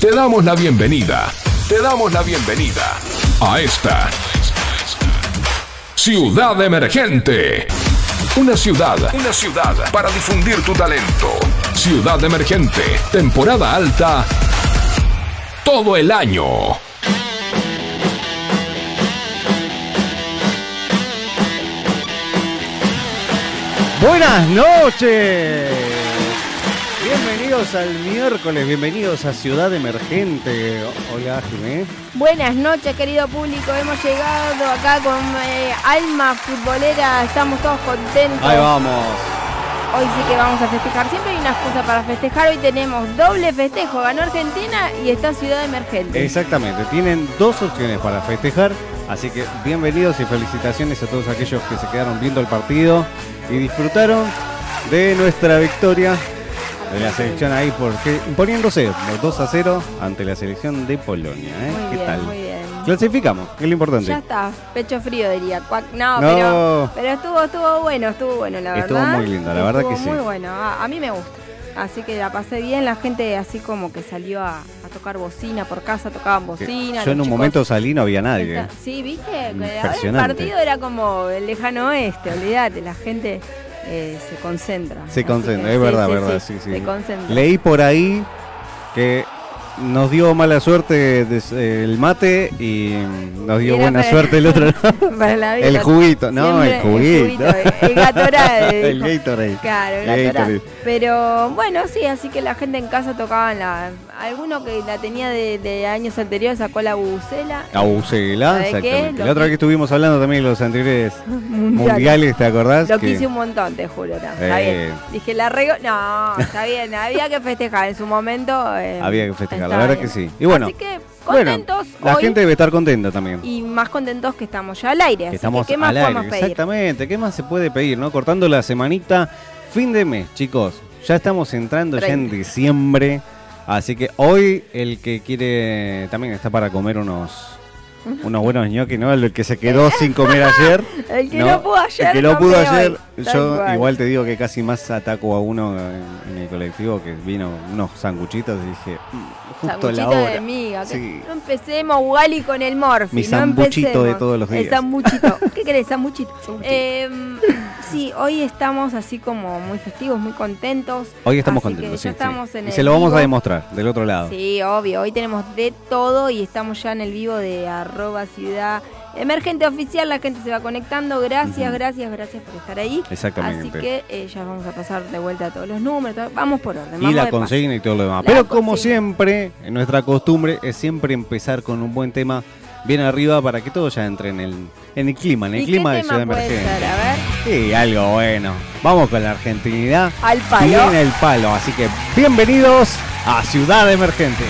Te damos la bienvenida. Te damos la bienvenida a esta Ciudad Emergente. Una ciudad, una ciudad para difundir tu talento. Ciudad Emergente, temporada alta, todo el año. Buenas noches. Bienvenidos al miércoles, bienvenidos a Ciudad Emergente. Hola, Jimé. Buenas noches, querido público. Hemos llegado acá con eh, alma futbolera. Estamos todos contentos. Ahí vamos. Hoy sí que vamos a festejar. Siempre hay una excusa para festejar. Hoy tenemos doble festejo. Ganó Argentina y está Ciudad Emergente. Exactamente, tienen dos opciones para festejar. Así que bienvenidos y felicitaciones a todos aquellos que se quedaron viendo el partido y disfrutaron de nuestra victoria de la selección ahí porque imponiéndose 2 a 0 ante la selección de Polonia. ¿eh? Muy ¿Qué bien, tal? muy bien. Clasificamos, que es lo importante. Ya está, pecho frío diría. No, No. Pero, pero estuvo, estuvo bueno, estuvo bueno, la Estuvo verdad. muy lindo, la verdad Estuvo que sí. Muy bueno, a, a mí me gusta. Así que la pasé bien, la gente así como que salió a, a tocar bocina por casa, tocaban bocina. Yo en un chicos- momento salí no había nadie. Sí, viste, el partido era como el lejano oeste, olvídate, la gente eh, se concentra. Se concentra, que es sí, verdad, sí, verdad, sí, sí, sí. Se concentra. Leí por ahí que nos dio mala suerte el mate y nos dio era buena para- suerte el otro. Para la vida. El juguito, no, el juguito. El Gatorade. El. Gatorade. Claro, el Gatorade. Gatorade. Pero bueno, sí, así que la gente en casa tocaban la. Alguno que la tenía de, de años anteriores sacó la bubucela. La bucela, exactamente. La otra vez que- estuvimos hablando también de los anteriores Mundial. mundiales, ¿te acordás? Lo Que- quise un montón, te juro. no, está Eh. bien. Dije, la rego. No, está bien. Había que festejar. En su momento. eh, Había que festejar, la verdad bien. que sí. Y bueno, Así que bueno, contentos la hoy. gente debe estar contenta también. Y más contentos que estamos ya al aire. Así estamos que, ¿qué más al aire, podemos pedir? exactamente. ¿Qué más se puede pedir, no? Cortando la semanita, fin de mes, chicos. Ya estamos entrando ya en 30. diciembre. Así que hoy el que quiere también está para comer unos unos buenos ñoquis, ¿no? El que se quedó sin comer ayer. El que no, pudo ayer. El que no pudo ayer. hoy. Yo cual. igual te digo que casi más ataco a uno en, en el colectivo que vino unos sanguchitos y dije, "Mm, justo la Sanguchito hora. de miga. Sí. No empecemos, Wally, con el morfi. Mi no sanguchito empecemos. de todos los días. El sanguchito. ¿Qué querés, sanguchito? Em, sí, hoy estamos así como muy festivos, muy contentos. Hoy estamos Así contentos, sí, estamos sí. en Y el se lo vamos a demostrar del otro lado. Sí, obvio. Hoy tenemos de todo y estamos ya en el vivo de arroba ciudad emergente oficial. La gente se va conectando. Gracias, gracias, gracias por estar ahí. Exactamente. Así que eh, ya vamos a pasar de vuelta a todos los números. todo- Vamos por orden. y la consigna y todo lo demás. La Pero como consigna. siempre, en nuestra costumbre es siempre empezar con un buen tema bien arriba para que todos ya entren en el, en el clima, en el ¿Y clima de Ciudad Emergente. ser? A ver. Sí, algo bueno. Vamos con la argentinidad. Al palo. Bien el palo. Así que bienvenidos a Ciudad Emergente.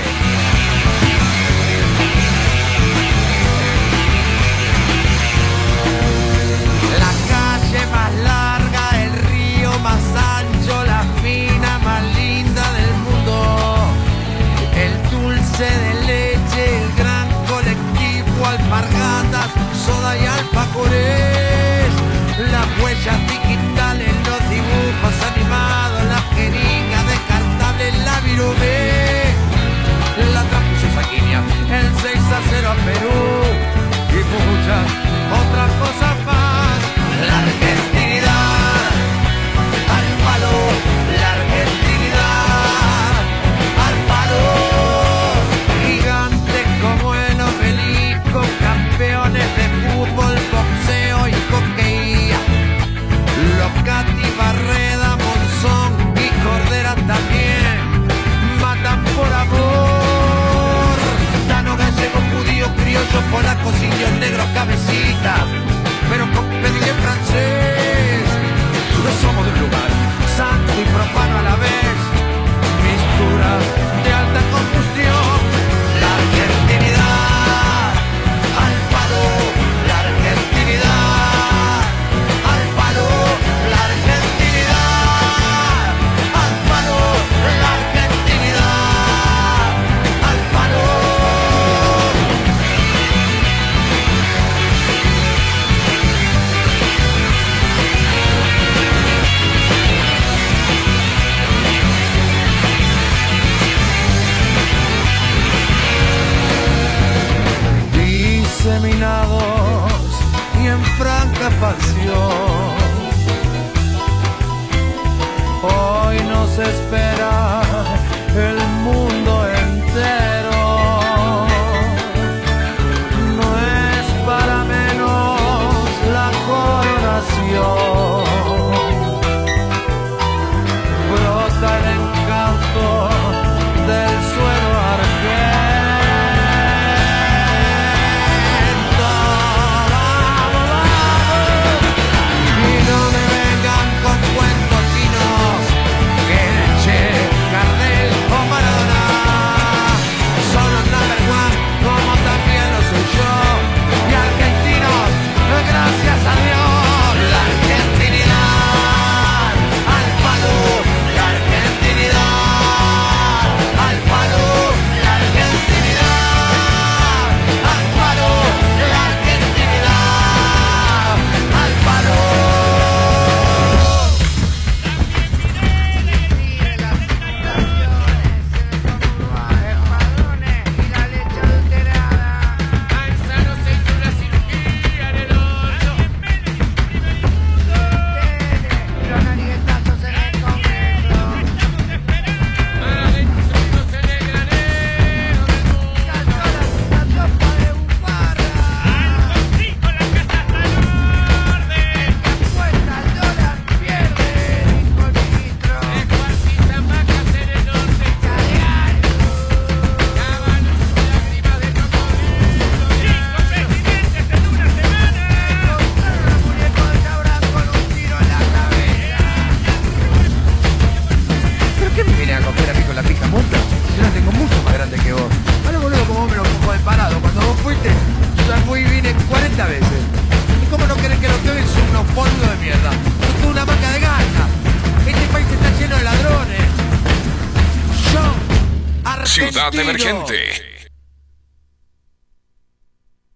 Ciudad Emergente.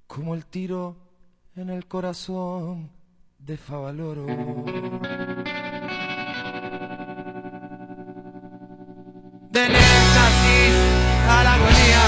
Como el tiro en el corazón de Favaloro. Del éxtasis a la agonía,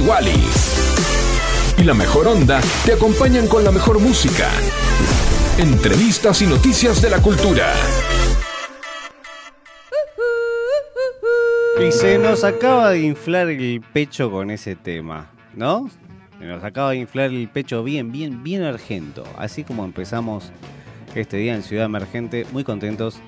y. Y la mejor onda te acompañan con la mejor música. Entrevistas y noticias de la cultura. Y se nos acaba de inflar el pecho con ese tema, ¿no? Se nos acaba de inflar el pecho bien, bien, bien argento. Así como empezamos este día en Ciudad Emergente, muy contentos.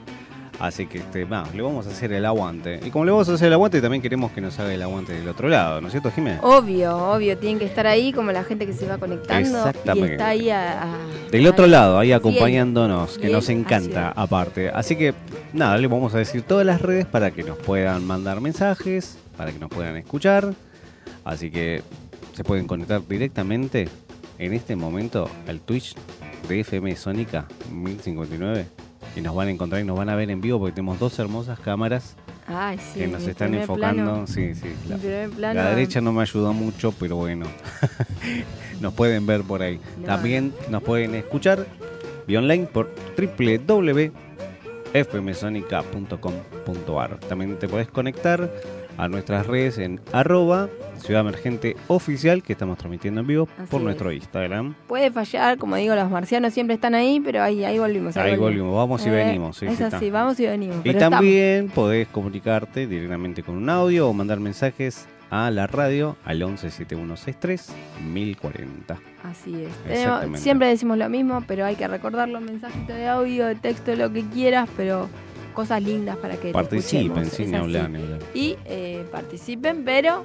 Así que este, va, le vamos a hacer el aguante. Y como le vamos a hacer el aguante, también queremos que nos haga el aguante del otro lado, ¿no es cierto, Jiménez? Obvio, obvio, tienen que estar ahí como la gente que se va conectando y Exactamente. está ahí a, a- Del a- otro lado, ahí acompañándonos, que nos encanta aparte. Así que nada, le vamos a decir todas las redes para que nos puedan mandar mensajes, para que nos puedan escuchar. Así que se pueden conectar directamente en este momento al Twitch de FM Sónica 1059 y nos van a encontrar y nos van a ver en vivo porque tenemos dos hermosas cámaras Ay, sí, que nos están enfocando. plano, sí, sí. mi La, primer plano. la derecha no me ayudó mucho, pero bueno. nos pueden ver por ahí. No. También nos pueden escuchar vía online por www.fmsonica.com.ar. También te puedes conectar a nuestras redes en arroba Ciudad Emergente Oficial, que estamos transmitiendo en vivo Así por es. nuestro Instagram. Puede fallar, como digo, los marcianos siempre están ahí, pero ahí, ahí volvimos. Ahí volvimos, vamos y Eh, venimos. sí, es sí, así, está. vamos y venimos. Y también podés comunicarte directamente con un audio o mandar mensajes a la radio al 11 7163 1040. Así es. Tenemos- siempre decimos lo mismo, pero hay que recordarlo, mensajito de audio, de texto, lo que quieras, pero cosas lindas para que Participen sin hablar. Y eh, participen, pero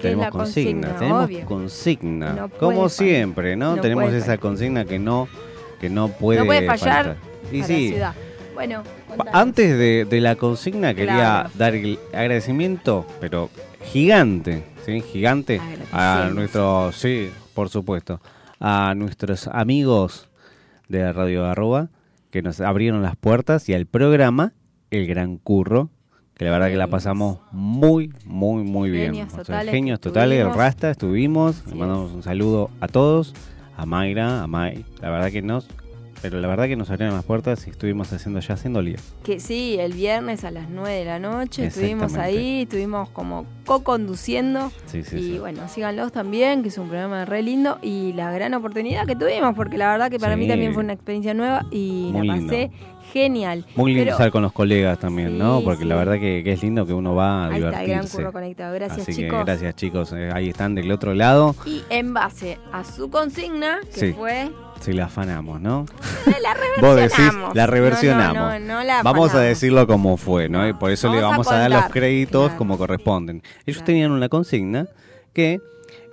Tenemos la consigna, consigna, tenemos obvio. consigna. No Como siempre, ¿no? No tenemos esa fallar. consigna que no, que no puede, no puede fallar. Y sí, la ciudad. Bueno, contanos. Antes de, de la consigna quería Claro. dar el agradecimiento, pero gigante, ¿sí? Gigante a nuestros, sí, por supuesto, a nuestros amigos de Radio Arroba que nos abrieron las puertas y al programa El Gran Curro, que la verdad que la pasamos muy, muy, muy bien. Genios O sea, totales genios totales, estuvimos. Rasta, estuvimos, le mandamos un saludo a todos, a Mayra, a May, la verdad que nos, pero la verdad que nos abrieron las puertas y estuvimos haciendo ya haciendo lío. Que sí, el viernes a las 9 de la noche estuvimos ahí, estuvimos como co-conduciendo. Sí, sí, y sí. bueno, síganlos también, que es un programa re lindo. Y la gran oportunidad que tuvimos, porque la verdad que para mí también fue una experiencia nueva y Muy la lindo. pasé genial. Muy lindo Pero estar con los colegas también, ¿no? Porque la verdad que, que es lindo que uno va a ahí está el gran divertirse. curro conectado. Gracias, Así chicos. que gracias chicos, Eh, ahí están del otro lado, Y en base a su consigna, que fue. Si la afanamos, ¿no? La Vos decís, reversionamos. la No, reversionamos. No, no, no la Vamos a decirlo como fue, ¿no? Y por eso le Vamos a dar los créditos claro. como corresponden. Ellos Claro. tenían una consigna que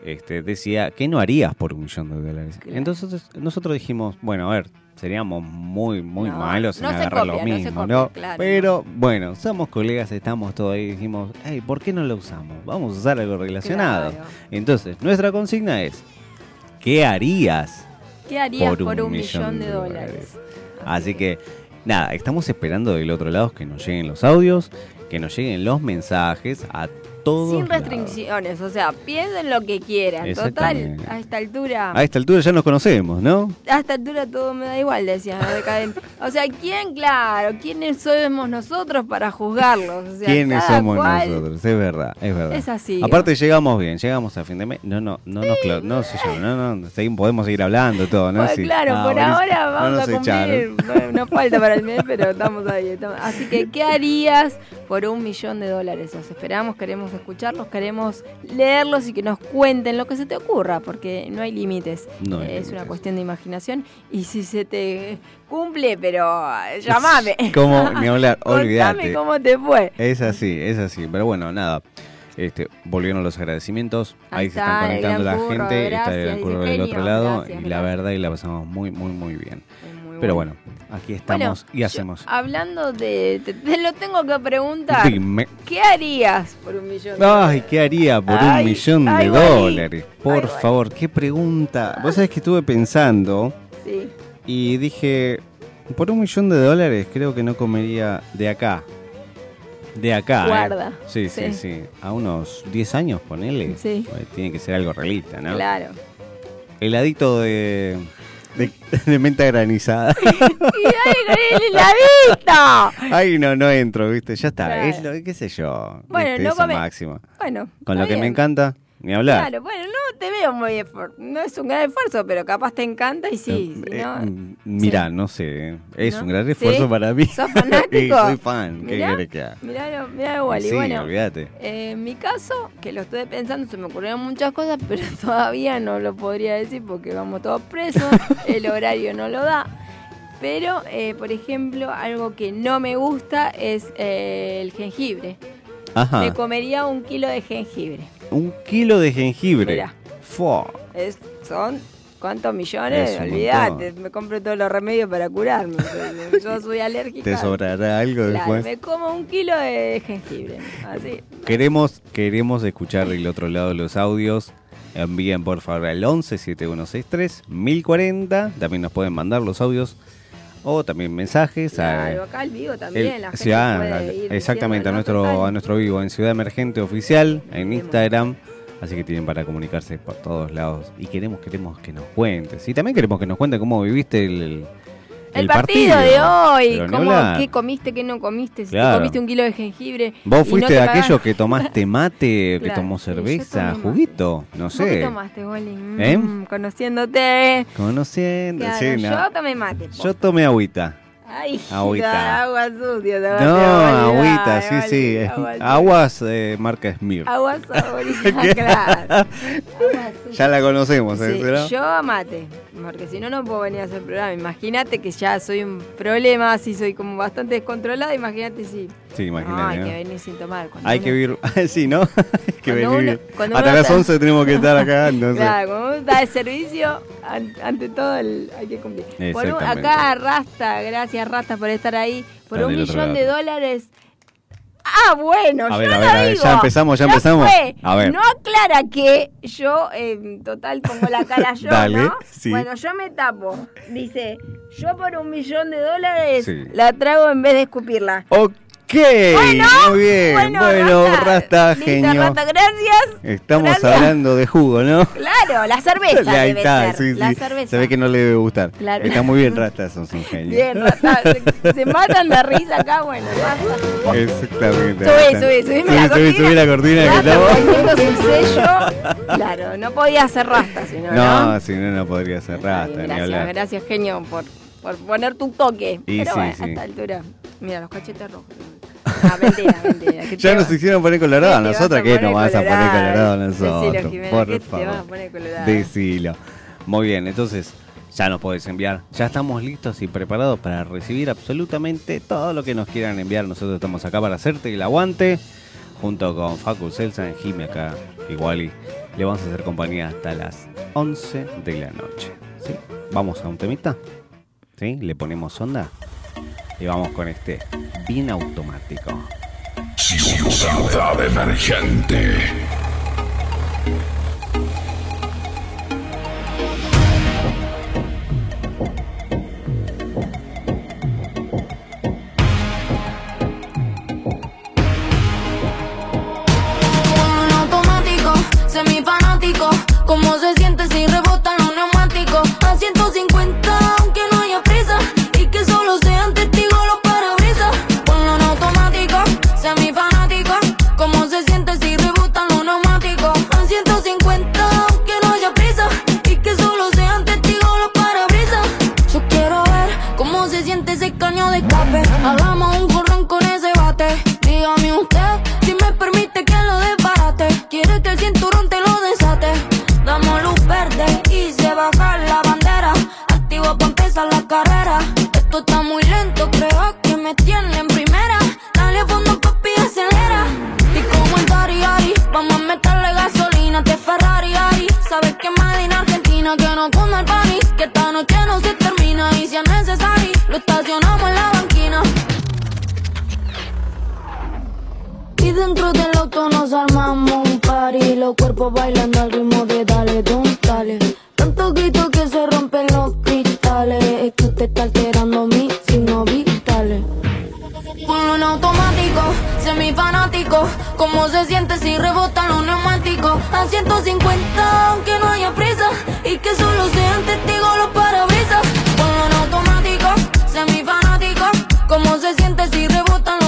este, decía, ¿qué no harías por un millón de dólares? Claro. Entonces nosotros dijimos, bueno, a ver, seríamos muy, muy No, malos no en se agarrar lo copia, no se mismo, copia, ¿no? claro, Pero bueno, somos colegas, estamos todos ahí, dijimos, hey, ¿por qué no lo usamos? Vamos a usar algo relacionado. Claro. Entonces, nuestra consigna es, ¿qué harías? ¿Qué harías Por por un millón, millón de dólares? Así que, nada, estamos esperando del otro lado que nos lleguen los audios, que nos lleguen los mensajes a todos. Sin lados. restricciones, o sea, piensen lo que quieran. Total, a esta altura, A esta altura ya nos conocemos, ¿no? a esta altura todo me da igual, decadentes. O sea, ¿quién, claro, quiénes somos nosotros para juzgarlos? O sea, ¿Quiénes somos cual- nosotros? Es verdad, es verdad. Es así. Aparte llegamos bien, llegamos a fin de mes. No, no, no nos cla- no sé yo, no, no, seguimos- podemos seguir hablando todo, ¿no? Pues Sí. claro, Ah, por ahora No vamos a cumplir, no, no falta para el mes, pero estamos ahí. estamos- Así que, ¿qué harías por un millón de dólares? Los esperamos, queremos escucharlos, queremos leerlos y que nos cuenten lo que se te ocurra, porque no hay límites. No hay es una cuestión de imaginación y si se te cumple, pero llamame. ¿Cómo? Ni hablar, olvídate. cómo te fue. Es así, es así. Pero bueno, nada. Este, volvieron los agradecimientos. Ahí, Ahí se está, están conectando la curro, gente. está el gran curro del genio, otro lado. gracias, y la gracias. verdad, y la pasamos muy, muy, muy bien. Pero bueno. aquí estamos Bueno, y yo, hacemos. hablando de. Te, te lo tengo que preguntar. Dime. ¿Qué harías por un millón de Ay, dólares? ¿qué haría por Ay, un millón ay, de dólares? Por Ay, favor, qué pregunta. Vos sabés que estuve pensando Sí. y dije, por un millón de dólares creo que no comería de acá. De acá. ¿eh? Guarda. Sí, sí, Sí. sí. A unos 10 años, ponele. Sí. Tiene que ser algo realista, ¿no? Claro. Heladito de, de, de menta granizada. ¡Y con el heladito! Ay, no, no entro, ¿viste? Ya está. Claro. Es lo, qué sé yo. Bueno, no come- máximo. Bueno. Con lo que me encanta, ni hablar. Claro, bueno, no te veo muy esfuerzo. No es un gran esfuerzo, pero capaz te encanta y sí. si Eh, no, mm, Mirá, sí. no sé. Es ¿No? un gran esfuerzo ¿Sí? para mí. ¿Sos fanático? Soy fan. ¿Qué Mirá, que haga? Mirá, mirá igual. y sí, bueno, olvídate. Eh, en mi caso, que lo estuve pensando, se me ocurrieron muchas cosas, pero todavía no lo podría decir porque vamos todos presos, el horario no lo da. Pero, eh, por ejemplo, algo que no me gusta es eh, el jengibre. Ajá. Me comería un kilo de jengibre. Un kilo de jengibre. Mirá. Fua. Es, son, ¿cuántos millones? Olvídate, me compro todos los remedios para curarme. Yo soy alérgica. ¿Te sobrará algo Claro, después? me como un kilo de jengibre. Así. Queremos, queremos escuchar del otro lado los audios. Envíen por favor al 11 7163 1040. También nos pueden mandar los audios o también mensajes Claro, a acá al vivo también, el- la gente puede ir exactamente a nuestro "No, a total". nuestro vivo en Ciudad Emergente Oficial en. Instagram. Así que tienen para comunicarse por todos lados. Y queremos, queremos que nos cuentes. Y también queremos que nos cuenten cómo viviste el, el, El, partido, de hoy, cómo, qué comiste, qué no comiste, si Claro. comiste un kilo de jengibre. Vos fuiste no de aquellos que tomaste mate, que tomó cerveza, juguito, no ¿Vos sé. qué tomaste, Wally? Mm, ¿Eh? Conociéndote. Conociendo, Claro, sí, no. yo tomé mate. po. Yo tomé agüita. Ay, Agüita. agua sucia. No, agüita, sí, vale, sí. agua. Aguas eh, marca Smir. Agua saborizada, claro. Agua. Ya la conocemos, ¿eh? Sí, ¿no? yo mate, porque si no, no puedo venir a hacer programa. Imagínate que ya soy un problema, así soy como bastante descontrolada. Imagínate si. Sí, No, imagínate. hay ¿no? que venir sin tomar. Cuando Hay uno- que vivir. sí, ¿no? hay que Cuando venir. uno- Hasta las está- 11 tenemos que estar acá, entonces. Claro, cuando uno está de servicio, an- ante todo el- hay que cumplir. Por un- acá Rasta, gracias Rasta por estar ahí. Por un millón de dólares. Ah, bueno, A yo ver, a lo ver, a ver, digo. ya empezamos, ya empezamos. fue. A ver. No aclara que yo, eh, total, pongo la cara yo, Dale, ¿no? sí. Bueno, yo me tapo. Dice, yo por un millón de dólares Sí. la trago en vez de escupirla. Ok, Bueno, muy bien. Bueno, Rasta, Listo, genio. Rasta, gracias. Estamos Gracias. hablando de jugo, ¿no? Claro, la cerveza Ahí debe está, ser. sí, la sí. cerveza. Se ve que no le debe gustar. Claro. Está muy bien, Rasta, sos un genio. Bien, Rasta, se, se matan de risa acá, bueno, basta. Exactamente. Subí, Rasta. subí, subime Subí, la subí, subí la cortina que Rasta estamos. su sello. Claro, no podía ser Rasta, si no, ¿no? Si no, no podría ser Rasta, ni gracias, gracias, genio, por, por poner tu toque. Y Pero sí, bueno, sí. a esta altura, mira, los cachetes rojos. Ah, mentira, mentira. que Ya nos va- hicieron poner colorado a ¿Qué te vas nosotros, a ¿qué poner nos vas a poner colorado a? Decilo, nosotros? Jimena, Por ¿qué te favor. vas a poner colorado? Decilo. Muy bien, entonces ya nos podés enviar. Ya estamos listos y preparados para recibir absolutamente todo lo que nos quieran enviar. Nosotros estamos acá para hacerte el aguante. Junto con Facu Celsa en Jime acá, igual y le vamos a hacer compañía hasta las 11 de la noche. ¿sí? Vamos a un temita. ¿Sí? Le ponemos onda. Y vamos con este bien automático. Ciudad emergente. en automático, semifanático. ¿Cómo se siente si Los cuerpos bailando al ritmo de dale, don, dale. Tanto grito que se rompen los cristales. Es que usted está alterando mis signos vitales Ponlo en automático, semifanático. ¿Cómo se siente si rebotan los neumáticos? A 150, aunque no haya prisa. Y que solo sean testigos los parabrisas. Ponlo en automático, semifanático. ¿Cómo se siente si rebotan los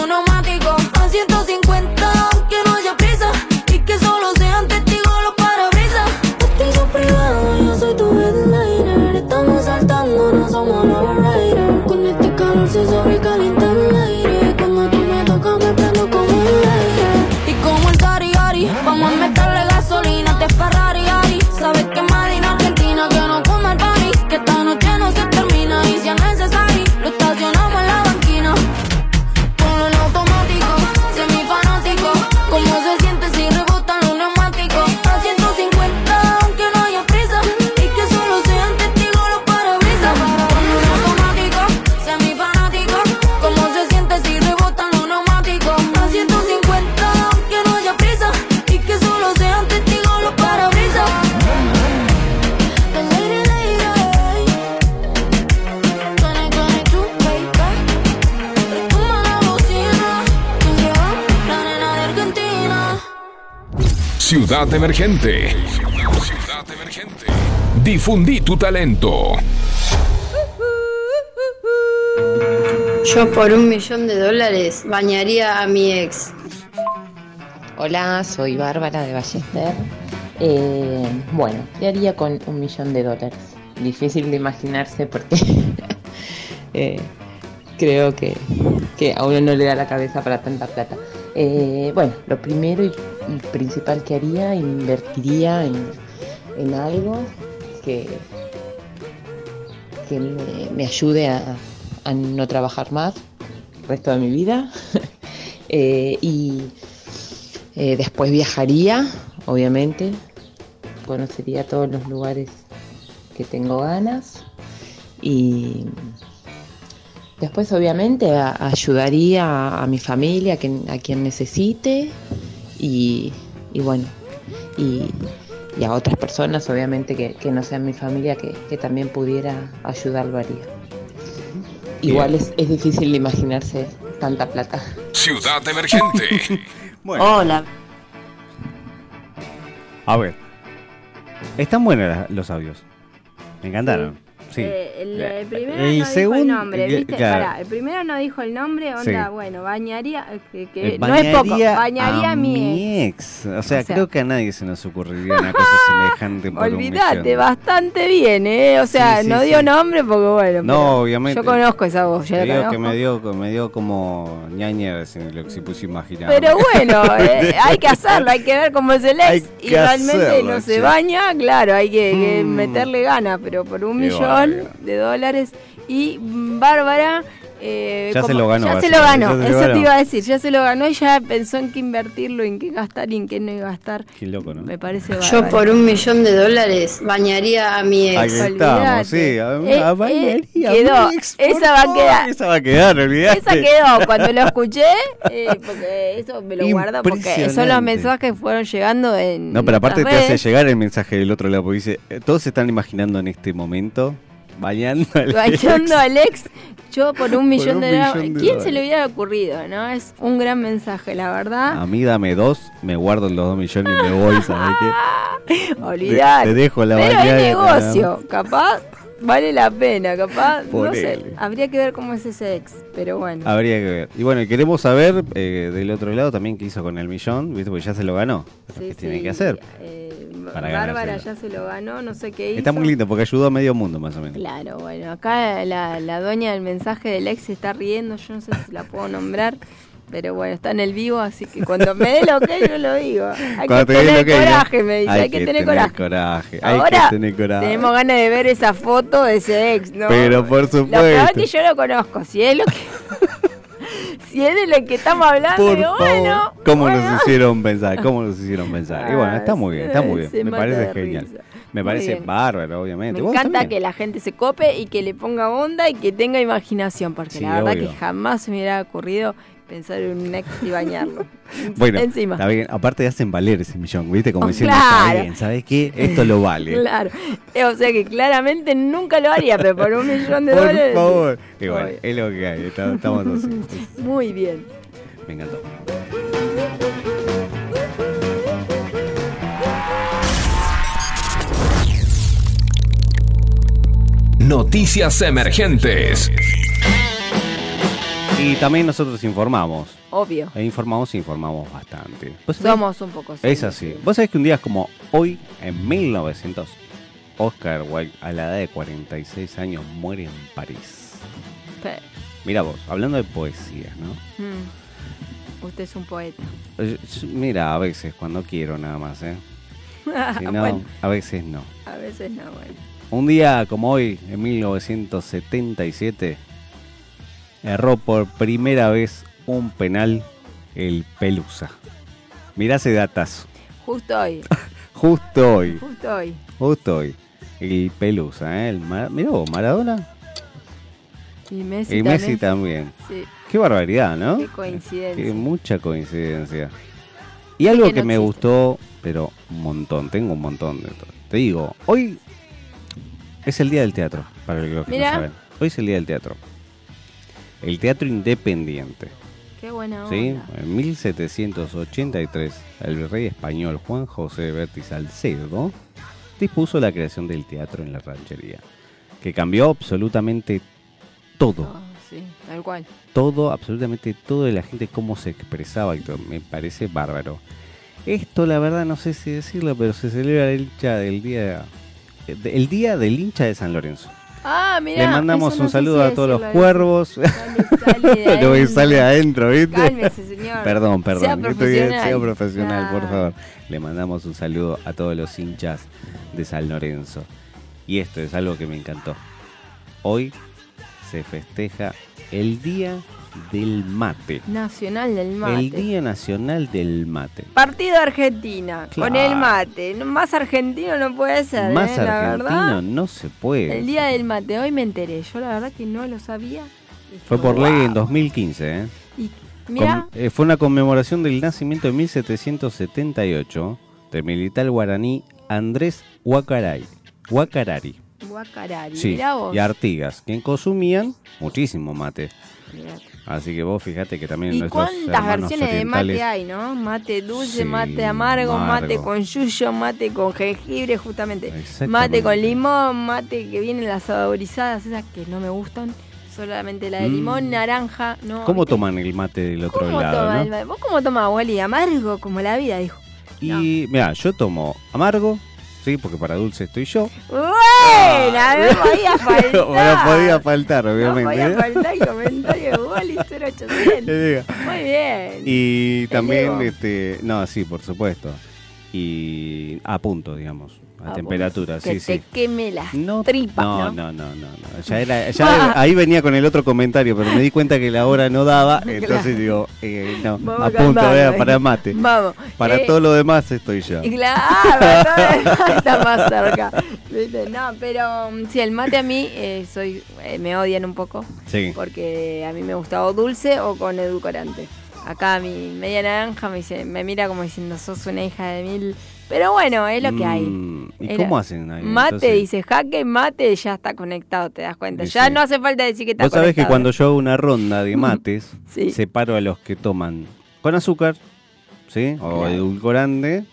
Ciudad emergente. Ciudad emergente. Difundí tu talento. Yo por un millón de dólares bañaría a mi ex. Hola, soy Bárbara de Ballester. Eh, bueno, ¿qué haría con un millón de dólares? Difícil de imaginarse porque eh, creo que, que a uno no le da la cabeza para tanta plata. Eh, bueno, lo primero y, y principal que haría, invertiría en, en algo que, que me, ayude a, no trabajar más el resto de mi vida. Eh, y eh, después viajaría, obviamente, conocería todos los lugares que tengo ganas. Y después obviamente ayudaría a, mi familia, a quien necesite y, y bueno, y, y a otras personas obviamente que, que no sean mi familia que, que también pudiera ayudar lo haría. Igual es, es difícil de imaginarse tanta plata. Ciudad Emergente. Bueno, Hola. a ver. Están buenos los audios. Me encantaron. Sí. Eh, el, el primero El no dijo el nombre, eh, ¿viste? claro. Pará, el primero no dijo el nombre, onda, Sí. bueno, bañaría, eh, que, que Eh, no es poco, bañaría bañaría a mi ex. ex. O sea, O sea- creo que a nadie se nos ocurriría una cosa semejante por Olvídate, bastante bien, ¿eh? O sea, Sí, no dio nombre porque bueno. No, obviamente. Yo conozco esa voz, digo que me dio, me dio como ñaña sin lo que se puso imaginar. Pero bueno, eh, hay que hacerlo, hay que ver cómo es el Hay ex y realmente hacerlo, no se baña, claro, hay que, que Mm. meterle ganas, pero por un Qué millón de dólares. Y Bárbara... eh, Ya se lo ganó, Ya se lo ganó, ya se lo eso te iba a decir, ya se lo ganó y ya pensó en qué invertirlo, en qué gastar y en qué no iba a gastar. Qué loco, ¿no? Me parece Yo bárbaro. por un millón de dólares bañaría a mi Ahí ex. estamos, Olvídate. sí. A, Eh, a eh, bañaría, quedó. mi ex, Esa va a quedar. Esa va a quedar, olvidate. Esa quedó cuando lo escuché, eh, porque eso me lo guardo, porque son los mensajes que fueron llegando en. No, pero aparte te hace llegar el mensaje del otro lado, porque dice, todos se están imaginando en este momento bañando al Bañando ex. al ex, yo por un millón un de dólares. millón de ¿Quién se dólares. le hubiera ocurrido, no? Es un gran mensaje, la verdad. A mí dame dos, me guardo los dos millones y me voy, ¿sabes qué? Olvidar. te dejo la Pero es negocio, capaz vale la pena, capaz. No sé, habría que ver cómo es ese ex, pero bueno. Habría que ver. Y bueno, queremos saber eh, del otro lado también qué hizo con el millón, ¿viste? Porque ya se lo ganó. Sí, ¿Qué tiene que hacer? eh, para Bárbara ya se lo ganó, no sé qué hizo. Está muy lindo porque ayudó a medio mundo, más o menos. Claro, bueno, acá la, la dueña del mensaje del ex se está riendo, yo no sé si la puedo nombrar, pero bueno, está en el vivo, así que cuando me dé lo que yo lo digo. Hay Cuando que te tener coraje, me dice, hay, que, tener coraje. coraje, Hay Ahora que tener coraje. tenemos ganas de ver esa foto de ese ex, ¿no? Pero por Lo peor supuesto. es que yo lo conozco, si es lo que... si es de lo que estamos hablando, Por digo, favor. bueno... ¿Cómo bueno. nos hicieron pensar? ¿Cómo nos hicieron pensar? Y bueno, está muy bien, está muy Se bien. Me parece genial. risa. Me Muy parece bien. bárbaro, obviamente. Me encanta también. que la gente se cope y que le ponga onda y que tenga imaginación, porque Sí, la verdad obvio. que jamás se me hubiera ocurrido pensar en un ex y bañarlo. Bueno, encima. está bien. Aparte hacen valer ese millón, ¿viste? Como Oh, diciendo, claro. está bien, ¿sabes qué? Esto lo vale. Claro. O sea que claramente nunca lo haría, pero por un millón de Por dólares. favor. Y bueno, Obvio. es lo que hay. Estamos así. Muy bien. Me encantó. Noticias emergentes. Y también nosotros informamos. Obvio. E informamos e informamos bastante. ¿Vos sabés? Somos un poco Es así. Vos sabés que un día como hoy, en 1900, Oscar Wilde, a la edad de 46 años, muere en París. Pe- Mira vos, hablando de poesía, ¿no? mm. Usted es un poeta. Eh, Mira, a veces, cuando quiero nada más, ¿eh? Si no, Bueno, a veces no. a veces no, bueno. Un día como hoy, en 1977, erró por primera vez un penal el Pelusa. Mirá ese datazo. Justo hoy, Justo hoy, justo hoy. justo hoy. El Pelusa, ¿eh? El Mar- Mirá vos, Maradona Y Messi y Messi también. también. Sí, Qué barbaridad, ¿no? qué coincidencia. Qué mucha coincidencia. Y algo que me existe. gustó, pero un montón, tengo un montón de todo. Te digo, hoy es el día del teatro, para los que Mirá. no saben. Hoy es el día del teatro. El teatro independiente. Qué buena onda. ¿sí? En 1783, el rey español Juan José Berti Salcedo dispuso la creación del teatro en la ranchería, que cambió absolutamente todo Oh, sí, tal cual. todo, absolutamente todo de la gente cómo se expresaba y todo. Me parece bárbaro. Esto, la verdad, no sé si decirlo, pero se celebra el hincha del día, el día del hincha de San Lorenzo. Ah, mirá, Le mandamos un saludo a todos los cuervos. Lo que sale adentro, ¿viste? Cálmese, señor. Perdón, perdón. Sea profesional. sea profesional, por favor. Le mandamos un saludo a todos los hinchas de San Lorenzo. Y esto es algo que me encantó. Hoy se festeja el Día del Mate. Nacional del mate. El Día Nacional del Mate. Partido Argentina, con el mate. Más argentino no puede ser, Más ¿eh? La argentino verdad. no se puede. El día del mate, hoy me enteré. Yo la verdad que no lo sabía. Fue por ley en "Wow". 2015, ¿eh? Y eh, fue una conmemoración del nacimiento de 1778 del militar guaraní Andrés Huacaray. Huacarari. Guacarari. Sí, Mirá vos. y Artigas, que consumían muchísimo mate. Así que vos fíjate que también ¿Y cuántas versiones de mate hay, no? Mate dulce, Sí, mate amargo, amargo. mate con yuyo, mate con jengibre, justamente. Mate con limón, mate que vienen las saborizadas, esas que no me gustan. Solamente la de Mm. limón, naranja, ¿no? ¿Cómo ¿Viste? toman el mate del otro ¿Cómo lado? toma no? ¿Vos cómo tomás, Wally? Amargo como la vida, dijo. Y mira, yo tomo amargo, sí, porque para dulce estoy yo. Buena, no podía faltar. No podía faltar, No obviamente. podía ¿eh? faltar el comentario de Wally 0800. Le digo. Muy bien. Y también, este, no, sí, por supuesto. Y a punto, digamos, a Ah, temperatura, que sí, te sí. queme las No, tripas, no, ¿no? no, no. Ya era, ya ahí venía con el otro comentario, pero me di cuenta que la hora no daba, entonces digo, eh, no, Vamos a punto, vea, ¿eh? para mate. Vamos. Para Eh, todo lo demás estoy yo. y Claro, está más cerca. ¿Viste? No, pero mm, sí, el mate a mí eh, soy eh, me odian un poco Sí. porque a mí me gusta o dulce o con edulcorante. Acá mi media naranja me dice, me mira como diciendo sos una hija de mil. Pero bueno, es lo que hay. Mm, ¿Y Era- cómo hacen ahí? Mate entonces? dice jaque, mate, ya está conectado, te das cuenta. Ya sí. no hace falta decir que está Vos sabés que conectado. cuando yo hago una ronda de mates, Sí. separo a los que toman con azúcar, ¿sí? O Claro. edulcorante,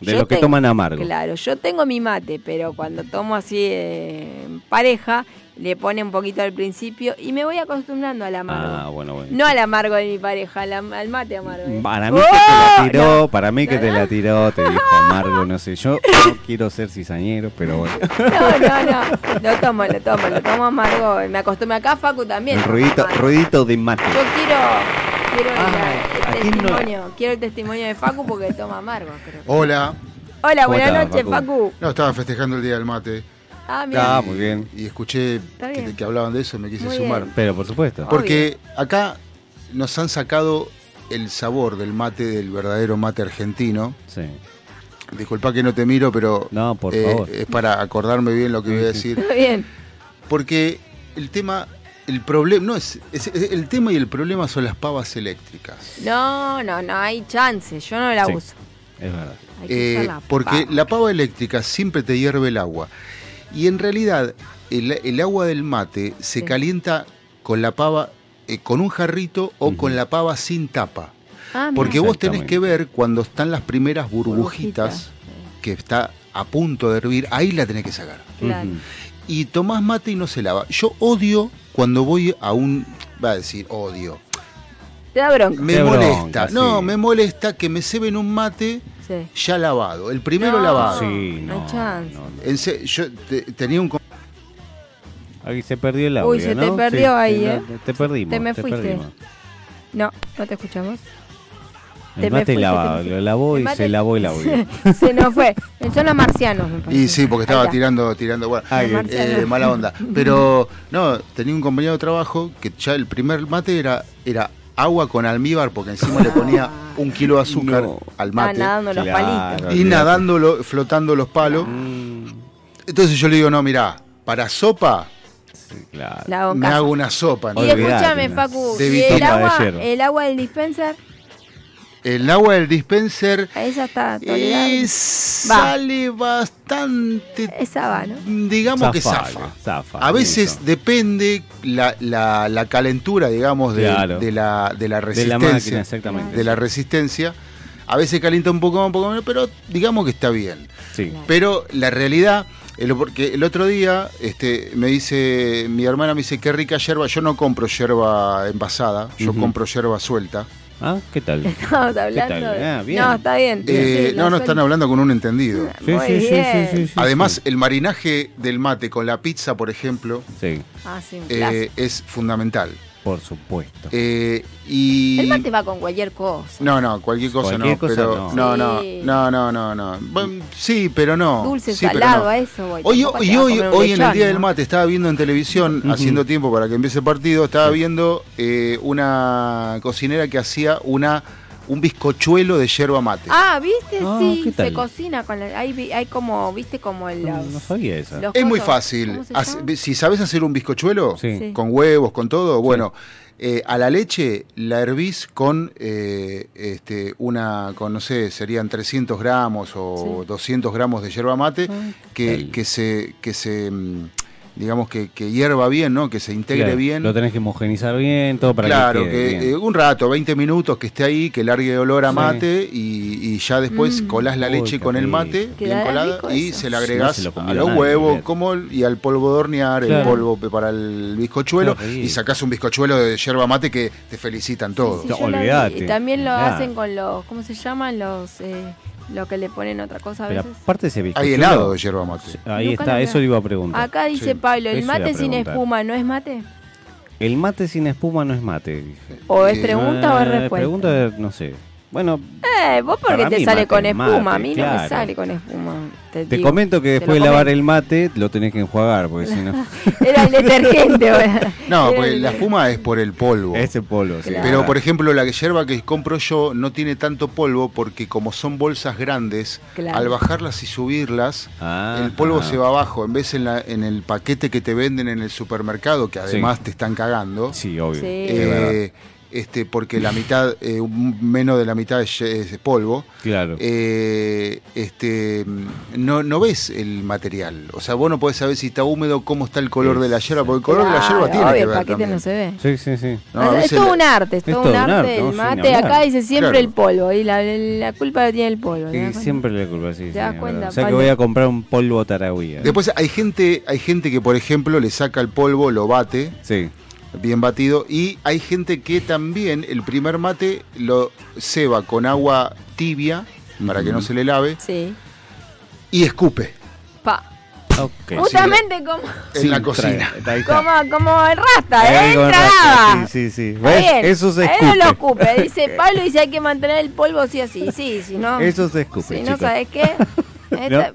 de Yo los que tengo- toman amargo. Claro, yo tengo mi mate, pero cuando tomo así eh, en pareja, le pone un poquito al principio y me voy acostumbrando al amargo. Ah, bueno, bueno. No al amargo de mi pareja, al, am- al mate amargo. ¿eh? Para mí que te la ¡Oh! tiró, No. para mí que te la tiró, te dijo amargo, no sé. Yo no quiero ser cizañero, pero bueno. No, no, no. Lo tomo, lo tomo, lo tomo amargo. Me acostumbro acá, Facu también. El ruidito, ruidito de mate. Yo quiero, quiero el- Testimonio. Quiero el testimonio de Facu porque toma amargo, creo. Hola. Hola, ¿Cómo buenas noches, Facu? Facu. No, estaba festejando el Día del Mate. Ah, mira. Ah, muy bien. Y escuché que, hablaban de eso y me quise Muy sumar. bien. Pero por supuesto. Porque acá nos han sacado el sabor del mate, del verdadero mate argentino. Sí. Disculpa que no te miro, pero No, por eh, favor. es para acordarme bien lo que voy a decir. Está bien. Porque el tema, el problema, no es, es- es- el tema y el problema son las pavas eléctricas. No, no, no hay chance. Yo no la Sí. uso. Es verdad. Eh, la porque pava. la pava eléctrica siempre te hierve el agua. Y en realidad el, el agua del mate se Sí. calienta con la pava, eh, con un jarrito o con la pava sin tapa. Ah, Porque vos tenés que ver cuando están las primeras burbujitas, que está a punto de hervir, ahí la tenés que sacar. Claro. Y tomás mate y no se lava. Yo odio cuando voy a un... Va a decir, odio. Te da bronca. Me Qué molesta. bronca, no, sí. me molesta que me ceben un mate Sí. ya lavado. El primero No. lavado. Sí, no no, chance. no, no. En se- yo te- tenía un... Ahí se perdió el audio, Uy, se te perdió Sí, ahí, te- ¿eh? Te perdimos. Te me te fuiste. perdimos. No, no te escuchamos. El Te mate te fuiste. lo lavó y mate- se lavó el audio. se nos fue. Son los marcianos, me parece. Y sí, porque estaba tirando, tirando, bueno, Ay, eh, mala onda. Pero no, tenía un compañero de trabajo que ya el primer mate era, era agua con almíbar, porque encima le ponía un kilo de azúcar No. al Ah, mate. nadando los Claro, palitos. y nadándolo, flotando los palos. Mm, Entonces yo le digo, no, mirá, para sopa claro. Me hago una sopa. Y Olvidate, escúchame, no. Facu, De y el de agua, el agua del dispenser, El agua del dispenser esa está tolerable. sale bastante, Esa va, ¿no? digamos que zafa. zafa, A veces listo. depende la, la- la calentura, digamos, de, Claro. de la, de la de la resistencia. máquina, exactamente. de la resistencia. A veces calienta un poco más, un poco menos, pero digamos que está bien. Sí. Pero la realidad, el- porque el otro día este, me dice, mi hermana me dice, qué rica yerba. Yo no compro yerba envasada, yo compro yerba suelta. Ah, ¿qué tal? Estamos hablando. tal? de- Ah, bien. No, está bien. Eh, Sí, no, no, están hablando con un entendido. Sí, Muy sí, sí, bien. sí, sí, sí, Además, sí. el marinaje del mate con la pizza, por ejemplo, Sí, Ah, sí, un eh, es fundamental. Por supuesto. Eh, y El mate va con cualquier cosa. No, no, cualquier cosa Cualquier no, cosa pero no. no, no, Sí. no, no, no, no. Bueno, sí, pero no. Dulce, sí, salado, no. a eso voy. Hoy, hoy, un hoy en el Día ¿no? del Mate estaba viendo en televisión, haciendo tiempo para que empiece el partido, estaba viendo eh, una cocinera que hacía una un bizcochuelo de yerba mate. Ah, ¿viste? Ah, sí, ¿qué tal? se cocina con la, hay, hay como, ¿viste? Como los... No, no sabía esa. los es muy fácil. si sabes hacer un bizcochuelo, Sí. Con huevos, con todo, bueno, eh, a la leche la hervís con eh, este, una, con no sé, serían 300 gramos o Sí. 200 gramos de yerba mate que, que se, que se mm, digamos que, que hierva bien, ¿no? Que se integre Claro, bien. Lo tenés que homogenizar bien, todo para claro, que que, quede bien. eh, un rato, 20 minutos, que esté ahí, que largue olor a Sí. mate y, y ya después Mm. colás la Uy, leche con el mate, bien colada, y eso. se le No agregás se lo a los huevos como el- y al polvo de hornear, el Claro. polvo para el bizcochuelo, y sacás un bizcochuelo de yerba mate que te felicitan todos. Sí, No. Y también lo Claro. hacen con los, ¿cómo se llaman? Los, eh, lo que le ponen otra cosa a Pero veces. aparte ese bizcochuelo... Hay helado de yerba mate. Ahí Nunca está, lo eso le iba a preguntar. Acá dice Sí. Pablo, ¿el Eso iba a mate sin preguntar. espuma no es mate? El mate sin espuma no es mate, dice. ¿O es Eh, pregunta o es Eh, respuesta? Pregunta, no sé. Bueno, Eh, vos porque Para te sale mate con es espuma, mate, a mí no me sale con espuma. Te, te digo. comento que después de lavar el mate lo tenés que enjuagar, porque si no... Era el detergente. No, porque el- la espuma es por el polvo. Ese polvo, sí. Claro. Pero, por ejemplo, la yerba que compro yo no tiene tanto polvo porque como son bolsas grandes, Claro. al bajarlas y subirlas, Ah, el polvo ah. se va abajo. En vez en, la- en el paquete que te venden en el supermercado, que además Sí. te están cagando, Sí, obvio. Sí. es eh, este, porque la mitad, eh, menos de la mitad es, es polvo, Claro. eh, este, no, no ves el material. O sea, vos no podés saber si está húmedo, cómo está el color de la yerba, porque el color de la yerba tiene obvio, que el ver paquete también. no se ve. Sí, sí, sí. No, es todo la- un arte, es todo, todo un arte. arte, el mate, acá dice siempre Claro. el polvo. Y la, la culpa la tiene el polvo. ¿te Sí, siempre le culpa, sí. ¿Te sí, cuenta. O sea que voy a comprar un polvo taragüía. Después hay gente, hay gente que, por ejemplo, le saca el polvo, lo bate, Sí. Bien batido, y hay gente que también el primer mate lo ceba con agua tibia para que no se le lave Sí. y escupe Pa. Justamente como, en la cocina. trae- ahí está. como, como el rasta, ¿eh? rasta. Sí, sí, sí. Está ¿Ves? bien. Eso se Él escupe. no lo escupe. Dice Pablo dice hay que mantener el polvo sí o sí. Sí, si no. Eso se escupe, Si no. ¿sabes qué? Esta-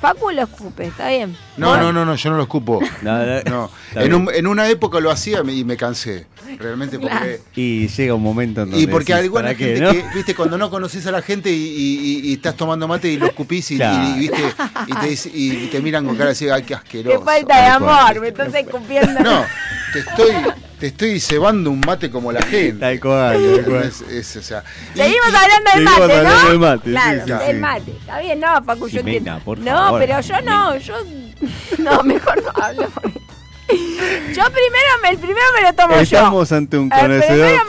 Facu lo escupe, está bien. No, no, no, no, yo no lo escupo. No, no, en, un- en una época lo hacía y me cansé. Realmente porque... Y llega un momento en donde Y porque decís, alguna ¿para qué, gente no? que, viste, cuando no conoces a la gente y, y- y- y estás tomando mate y lo escupís y, Claro. y, viste, y, te, y te miran con cara así, ay, qué Qué asqueroso. falta de amor, me estás escupiendo. No, te estoy, te estoy cebando un mate como la gente. Tal cual, tal cual. Es- es, o sea, Seguimos y- hablando del seguimos mate, ¿no? hablando del mate, Claro, sí, sí, el sí. mate. Está bien, no, Facu, yo Jimena, entiendo. por no, favor, pero yo no, yo. No, mejor no hablo. porque- Yo primero, me, el primero me lo tomo Estamos yo. ante un El conocedor.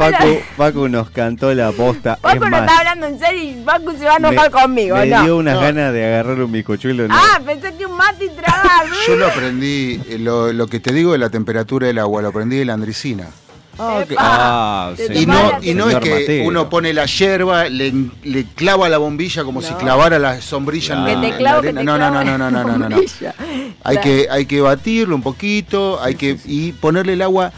Facu nos cantó la posta. Facu es no más, está hablando en serio y Facu se va a me- enojar conmigo, me ¿no? dio unas No. ganas de agarrar un bizcochuelo. ¿no? Ah, pensé que un mate y tragar. yo lo aprendí, eh, lo, lo que te digo de la temperatura del agua, lo aprendí de la andricina. Ah, ok. Epa. Ah, sí. Y no, y no es que Mateo. uno pone la yerba, le, le clava la bombilla como si No. clavara la sombrilla en Que la, te en la clavo, que arena. te No, no, no, no, no, no, no, no, no. Hay que, hay que batirlo un poquito, hay que y ponerle el agua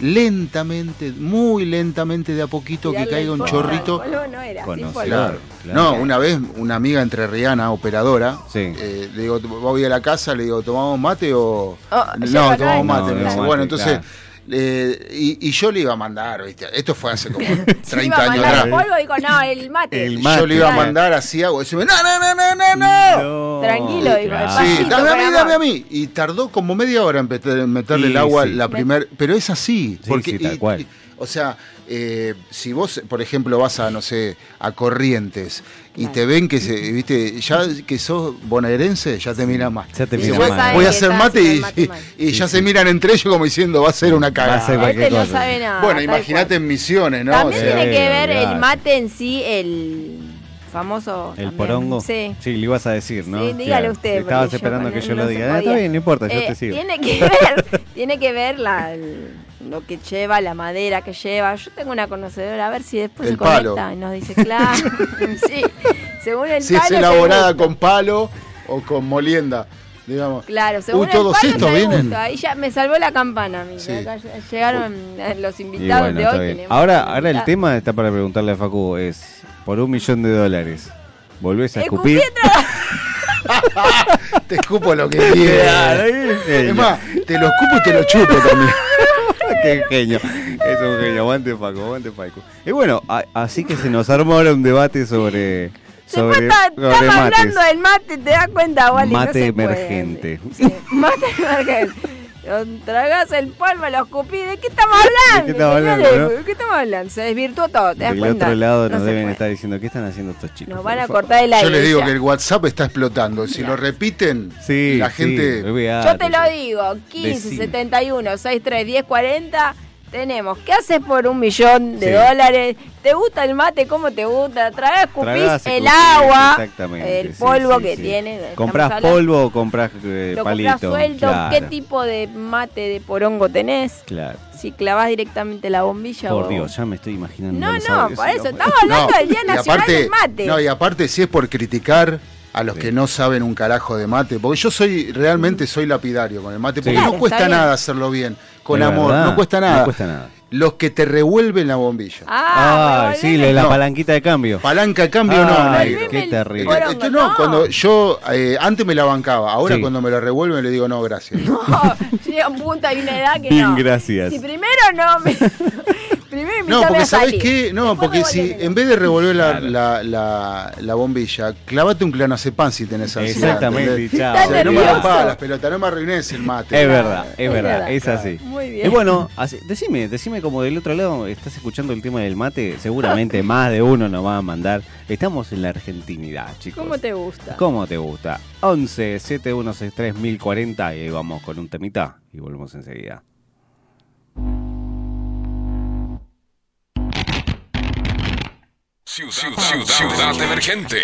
lentamente, muy lentamente de a poquito que caiga un chorrito. No era. Claro. Claro. No, una vez una amiga entrerriana, operadora, Sí. eh, le digo, voy a la casa, le digo, ¿tomamos mate o...? Oh, no, no tomamos mate. No, no, bueno, entonces... claro. Eh, y, y yo le iba a mandar, ¿viste? Esto fue hace como 30 Si iba a años mandar atrás. el polvo, digo, no, el mate. El Y mate, yo le iba a mandar así agua. Y decime, no, no, no, no, no, no. No, Tranquilo, digo, claro. Sí, dame a mí, dame a mí. Y tardó como media hora en meter- en meterle el agua sí. la primer, pero es así. Sí, porque, sí, tal y- cual. y- o sea, eh, si vos, por ejemplo, vas a, no sé, a Corrientes y Claro. te ven que, se, viste, ya que sos bonaerense, ya te miran más. Ya te miran voy, voy a hacer mate y, mal. ya Sí, se sí. miran entre ellos como diciendo, va a ser una Va a ser cagada. Este no sabe nada. Bueno, imagínate en Misiones, ¿no? También O sea, tiene que ver el mate en sí, el famoso. ¿El también. porongo? Sí. le ibas a decir, ¿no? Sí, dígale usted, Estabas yo esperando que yo no lo diga. Está bien, no importa, yo Eh, te sigo. Tiene que ver, tiene que ver la, el- lo que lleva, la madera que lleva. Yo tengo una conocedora, a ver si después El se conecta y nos dice, claro, sí, según el Si es palo. se elaborada con palo o con molienda, digamos. Claro, según Uy, el todos palo estos vienen. Ahí ya me salvó la campana a mí. Sí. Acá llegaron los invitados bueno, de hoy. Ahora, ahora el tema está para preguntarle a Facu es, por un millón de dólares, ¿volvés a escupir? Te escupo lo que quieras. Es más, te lo escupo y te lo chupo también. Qué genio. Es un genio. Aguante Facu, aguante Facu. Y bueno, a- así que se nos armó ahora un debate sobre, sobre, está- sobre estamos mates. hablando del mate, ¿te das cuenta, Wally? Mate emergente. Sí, mate emergente. Lo Tragás el polvo, lo escupí. ¿De qué estamos hablando? ¿De qué estamos hablando, no? ¿De qué estamos hablando? Se desvirtuó todo, ¿te das Del cuenta? otro lado No nos deben puede. estar diciendo, ¿qué están haciendo estos chicos? Nos van a favor?" cortar el aire. Yo les digo que el WhatsApp está explotando. Si lo repiten, Sí, la sí, gente. olvidate. Yo te lo digo, 15, Decime. 71, 63, 10, 40. Tenemos, ¿qué haces por un millón de Sí. dólares? ¿Te gusta el mate? ¿Cómo te gusta? Tragás, escupís Tragás, el agua, exactamente, el polvo sí, que sí. tiene. ¿Comprás polvo o comprás eh, Lo palito? comprás suelto. Claro, ¿Qué tipo de mate de porongo tenés? Claro. Si clavás directamente la bombilla Por o... Dios, ya me estoy imaginando. No, no, por eso, estamos hablando del Día y Nacional del Mate. No, y aparte, si es por criticar a los Sí. que no saben un carajo de mate, porque yo soy, realmente soy lapidario con el mate, porque Sí. No cuesta nada hacerlo bien, con amor, verdad, no cuesta nada. No cuesta nada. Los que te revuelven la bombilla. Ah, Ah, sí, la, la No. palanquita de cambio. Palanca de cambio no, Ay, negro. qué terrible. Esto no, no. cuando yo eh, antes me la bancaba, ahora Sí. cuando me la revuelven le digo no, gracias. No, llega un punto, hay una edad que Bien, no. gracias. Si primero no me... primero No, porque a ¿sabés salir. qué? No, Después porque si en vez de revolver la, Claro. la, la, la bombilla, clavate un clonazepam si tenés ansiedad. Exactamente, chao. O sea, no me rompas las pelotas, no me arruines el mate. Es verdad, es verdad, verdad. es así. Muy bien. Y bueno, así- decime, decime como del otro lado estás escuchando el tema del mate, seguramente más de uno nos va a mandar. Estamos en la argentinidad, chicos. ¿Cómo te gusta? ¿Cómo te gusta? 11 7163 1040 y ahí vamos con un temita y volvemos enseguida. Ciudad, ciudad, ciudad emergente.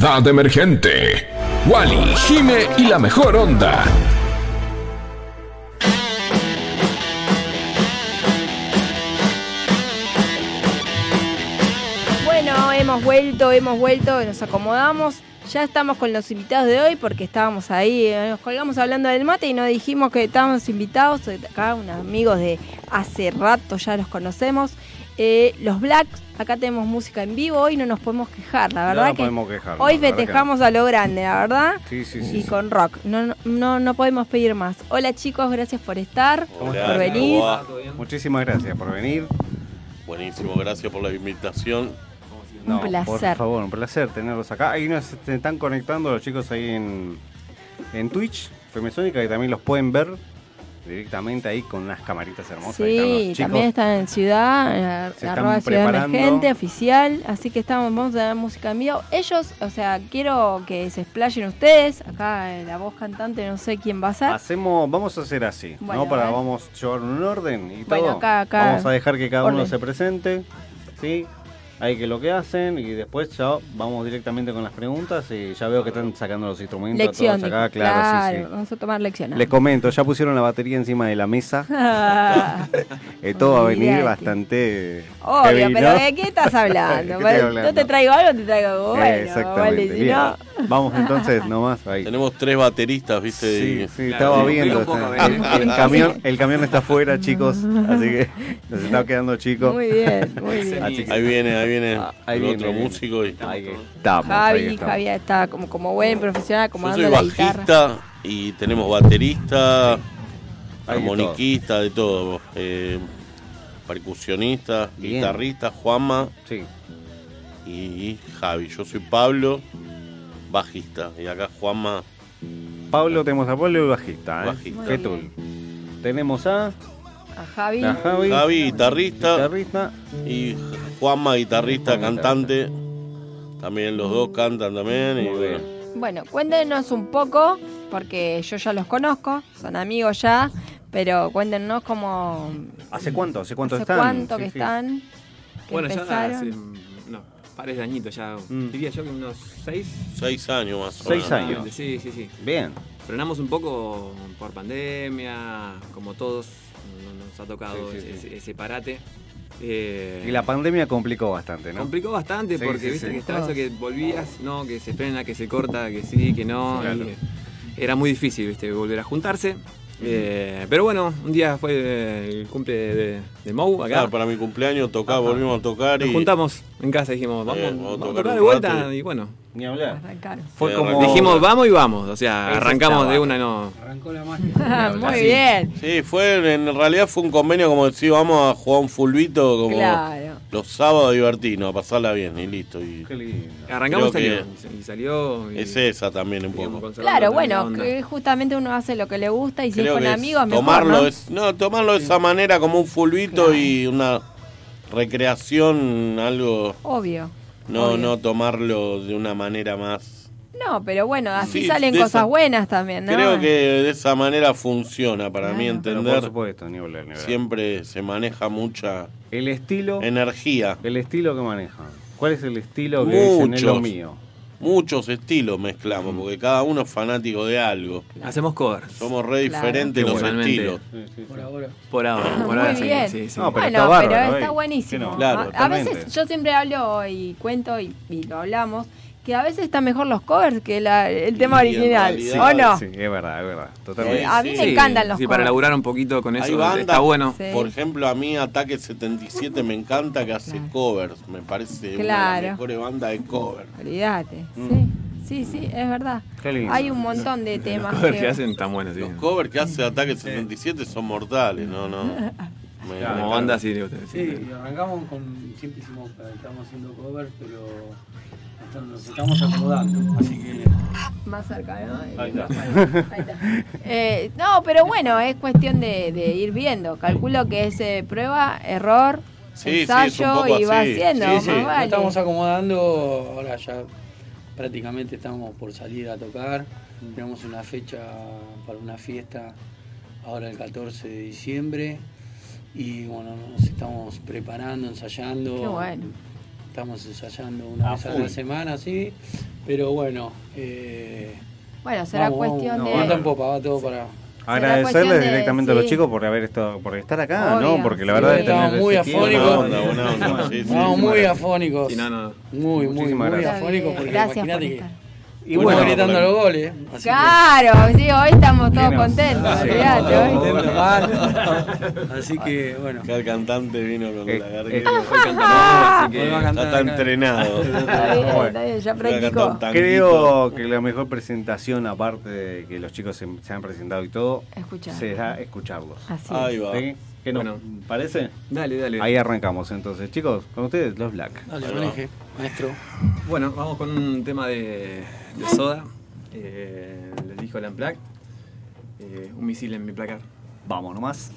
Ciudad Emergente. Wally, Jime y la mejor onda. Bueno, hemos vuelto, hemos vuelto, nos acomodamos. Ya estamos con los invitados de hoy porque estábamos ahí, eh, nos colgamos hablando del mate y nos dijimos que estábamos invitados, acá unos amigos de hace rato ya los conocemos. Eh, los Blacks, acá tenemos música en vivo, hoy no nos podemos quejar, la No verdad nos que podemos quejar, hoy festejamos a lo grande, la verdad. Sí, sí, sí, y sí. con rock, no, no- no, no podemos pedir más. Hola chicos, gracias por estar, Hola, por venir. Muchísimas gracias por venir. Buenísimo, gracias por la invitación. Un placer. Por favor, un placer tenerlos acá. Ahí nos están conectando los chicos ahí en, en Twitch, Femesónica, que también los pueden ver directamente ahí con unas camaritas hermosas. Ahí están los Sí, también están en Ciudad, Se están arroba Ciudad. Emergente, oficial, así que estamos, vamos a dar música en vivo. Ellos, o sea, quiero que se explayen ustedes, acá eh, la voz cantante, no sé quién va a ser. Hacemos, vamos a hacer así, Bueno, ¿no? Para a vamos a llevar un orden y Bueno, todo. acá- acá, vamos a dejar que cada uno se presente, ¿sí? Ahí que lo que hacen y después ya vamos directamente con las preguntas y ya veo que están sacando los instrumentos Lección, todos acá, claro, sí, sí. vamos a tomar lección. Les comento, ya pusieron la batería encima de la mesa. Eh, todo va a venir bastante. Obvio, heavy, pero. ¿de qué estás hablando? ¿Qué hablando? Yo te traigo algo, te traigo algo bueno. Eh, Exactamente. vale, si bien. no- Vamos entonces nomás ahí. Tenemos tres bateristas, ¿viste? Sí, sí, estaba viendo. está- el, el camión, el camión está afuera, chicos. Así que nos está quedando chico. Muy bien, muy bien. Así que Ahí viene, ahí viene Ah, ahí el viene, otro viene. músico. Y... ahí estamos. ahí Javi, estamos. Javi está como, como buen profesional, Yo acomodando soy la guitarra. bajista y tenemos baterista, armoniquista, de todo. eh, percusionista, Bien. guitarrista, Juanma Sí. y Javi. Yo soy Pablo, bajista. Y acá Juanma, Pablo, tenemos a Pablo y bajista. ¿eh? Bajista. ¿Qué tú? Tenemos a, A Javi. a Javi, Javi, guitarrista, guitarrista. y Juanma, guitarrista, cantante. También los dos cantan también. Y bueno, cuéntenos un poco, porque yo ya los conozco, son amigos ya, pero cuéntenos cómo... ¿Hace cuánto? ¿Hace cuánto ¿Hace están? cuánto Sí, que sí. están? que Bueno, ya empezaron? hace no, pares de añitos ya. Mm. Diría yo que unos seis. seis años más o Seis menos. años. Sí, sí, sí. Bien. Frenamos un poco por pandemia, como todos ha tocado Sí, sí, sí. Ese, ese parate. Eh, Y la pandemia complicó bastante, ¿no? complicó bastante Sí, porque sí, viste sí. que estaba eso que volvías, no, que se frena, que se corta, que sí, que no. Claro. y, eh, era muy difícil, viste, volver a juntarse. Eh, pero bueno, un día fue eh, el cumple de, de Mou acá. Claro, para mi cumpleaños tocaba, Ajá. volvimos a tocar Nos y juntamos en casa, dijimos, vamos, Eh, vamos a vamos a tocar de vuelta y bueno, Ni hablar. Arrancaron. Fue Sí, como. arrancó. dijimos vamos y vamos, o sea, arrancamos de una, no. Muy Así. bien. Sí, fue, en realidad fue un convenio como decir, vamos a jugar un fulbito como Claro. los sábados divertirnos, a pasarla bien y listo. Y Qué lindo. Arrancamos y salió. Y- Y salió. y- es esa también un poco. Claro, la bueno, que justamente uno hace lo que le gusta y si es con amigos, mejor, tomarlo ¿no? es- no, tomarlo de esa manera como un fulbito Claro. y una recreación, algo, Obvio. No, Obvio. no tomarlo de una manera más. No, pero bueno, así Sí, salen de cosas esa- buenas también, ¿no? Creo que de esa manera funciona, para mí Claro. Pero por entender. supuesto, ni hablar, ni hablar. Siempre se maneja mucha El estilo. energía. El estilo que manejan. ¿Cuál es el estilo que dicen es lo Muchos. mío? Muchos estilos mezclamos, porque cada uno es fanático de algo. Hacemos covers. Somos re Claro. diferentes los estilos. Por ahora, por Muy ahora sí, bien. sí, sí. No, pero bueno, está bárbaro, pero ¿eh? está ¿Qué buenísimo. no? Claro, a, veces yo siempre hablo y cuento y, y lo hablamos, que a veces están mejor los covers que la- el tema Y original, realidad- ¿o no? Sí, es verdad, es verdad. Eh, Totalmente. a mí Sí. me encantan los Sí, covers. para laburar un poquito con Hay eso bandas, está bueno. Sí. por ejemplo, a mí Ataque 77 me encanta que hace Claro. covers. Me parece una de Claro. las mejores bandas de cover. Olvídate, Mm. sí. Sí, sí, es verdad. Hay un montón de temas Los covers que- que hacen tan buenos, sí. Los covers que hace Ataque 77 son mortales, no, no. Como banda, sí, digo, sí. Sí, arrancamos con. Siempre hicimos. Estamos haciendo covers, pero. Nos estamos acomodando, así que. Más cerca, ¿no? Ahí está. Ahí está. Eh, no, pero bueno, es cuestión de, de ir viendo. Calculo que es eh, prueba, error, Sí, sí, es ensayo y va haciendo. Sí, más sí, nos vale. estamos acomodando. Ahora ya prácticamente estamos por salir a tocar. Tenemos una fecha para una fiesta ahora el 14 de diciembre. Y bueno, nos estamos preparando, ensayando. Qué bueno. Estamos ensayando una A vez a la semana, sí. Pero bueno, eh, Bueno, será vamos, cuestión vamos, de. Viento en popa, va todo para. Agradecerles de- directamente a los sí. chicos por haber estado, por estar acá, Obvio, ¿no? Porque la sí. verdad es Estamos muy afónicos. Sí, sí. Estamos muy afónicos. Sí. Muy, muy, Muchísimas muy gracias. afónicos porque Gracias por imagínate que. Y uno bueno, gritando los goles. Así Claro, sí, hoy estamos todos contentos, sí. hoy. Mal. Así que bueno. Acá el cantante vino con Eh, la eh, garganta. Fue cantando, así que Hoy va a cantar Ya está entrenado. Está bien, Bueno. está bien, ya practicó. Creo que la mejor presentación, aparte de que los chicos se, se han presentado y todo, Escuchar. será escucharlos. Así Ahí es. va. ¿Sí? ¿Qué nos Bueno. parece? Dale, dale. Ahí arrancamos entonces. Chicos, con ustedes, los Black. Dale, maneje, maestro. Bueno, vamos con un tema de, de soda. Eh, les dijo el Unplugged. Eh, un misil en mi placar. Vamos nomás.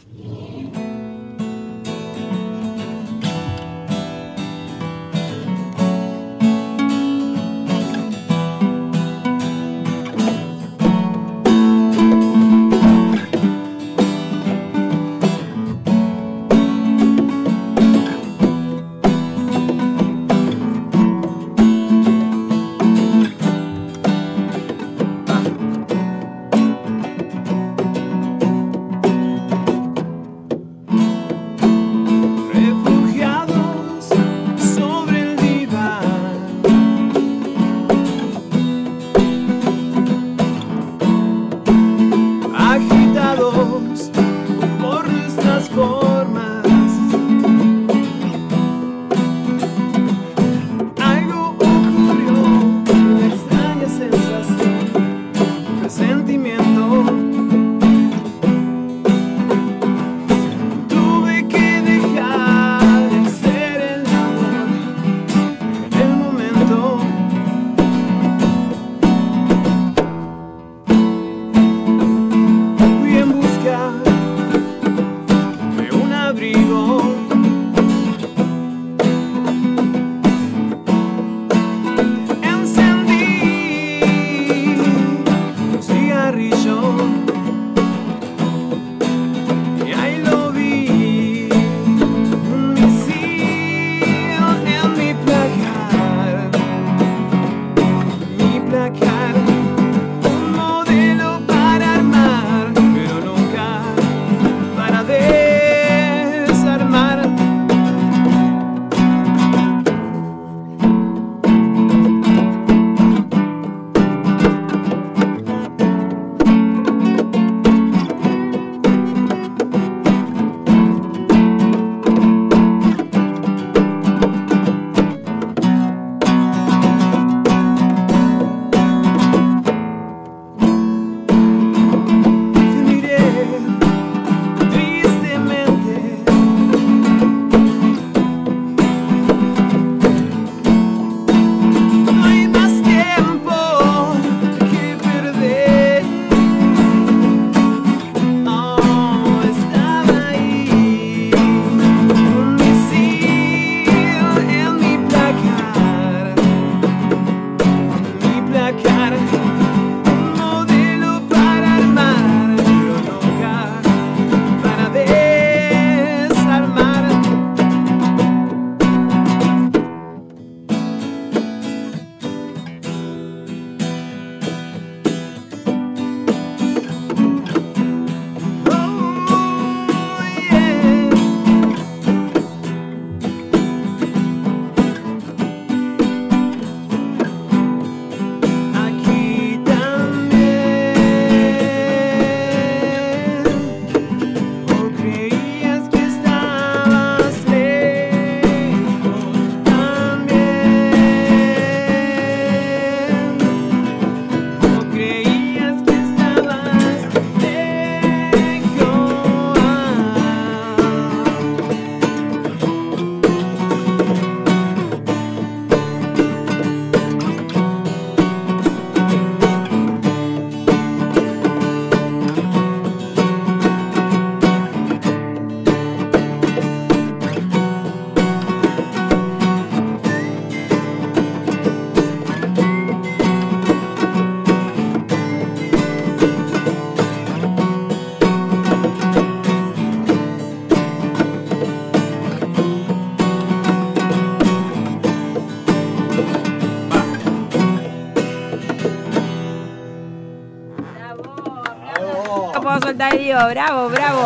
El lío. Bravo, bravo.